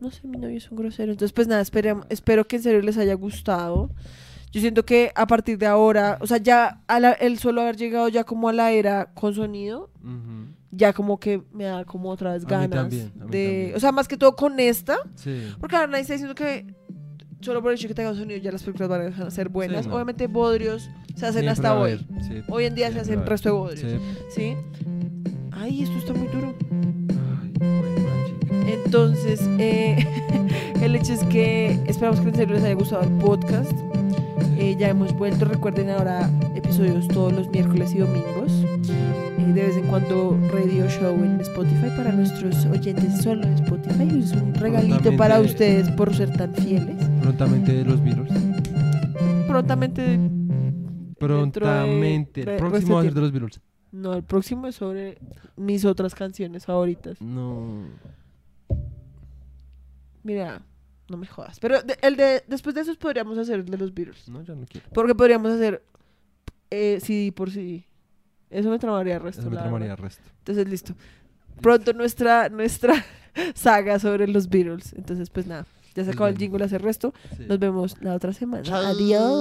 No sé, mi novio es un grosero. Entonces, pues nada, esperem- espero que en serio les haya gustado. Yo siento que a partir de ahora, o sea, ya la- el solo haber llegado ya como a la era con sonido, ya como que me da como otra vez A mí ganas también, a mí de, también. o sea, más que todo con esta, Sí. porque ahora nadie está diciendo que solo por el hecho de que tenga sonido ya las películas van a ser buenas. no. Obviamente bodrios se hacen Siempre hasta hoy. sí. Hoy en día se hacen haber. resto de bodrios, Sí. ¿sí? Ay, esto está muy duro. Ay, chica. Entonces, eh, el hecho es que esperamos que en serio les haya gustado el podcast. Eh, ya hemos vuelto, recuerden ahora episodios todos los miércoles y domingos. Eh, de vez en cuando radio show en Spotify para nuestros oyentes solo de Spotify. Es un regalito para ustedes por ser tan fieles. Prontamente los virus. Prontamente, Prontamente. El próximo va a ser de los virus. no, el próximo es sobre mis otras canciones favoritas. No. Mira, no me jodas. Pero de- el de después de esos podríamos hacer el de los Beatles. No, ya no quiero. Porque podríamos hacer eh, CD por CD. Eso me tramaría el resto. Eso me tramaría el resto. Entonces, listo. pronto nuestra, nuestra saga sobre los Beatles. Entonces, pues nada, ya se acabó el jingle hace resto. Sí. Nos vemos la otra semana. Chao. Adiós.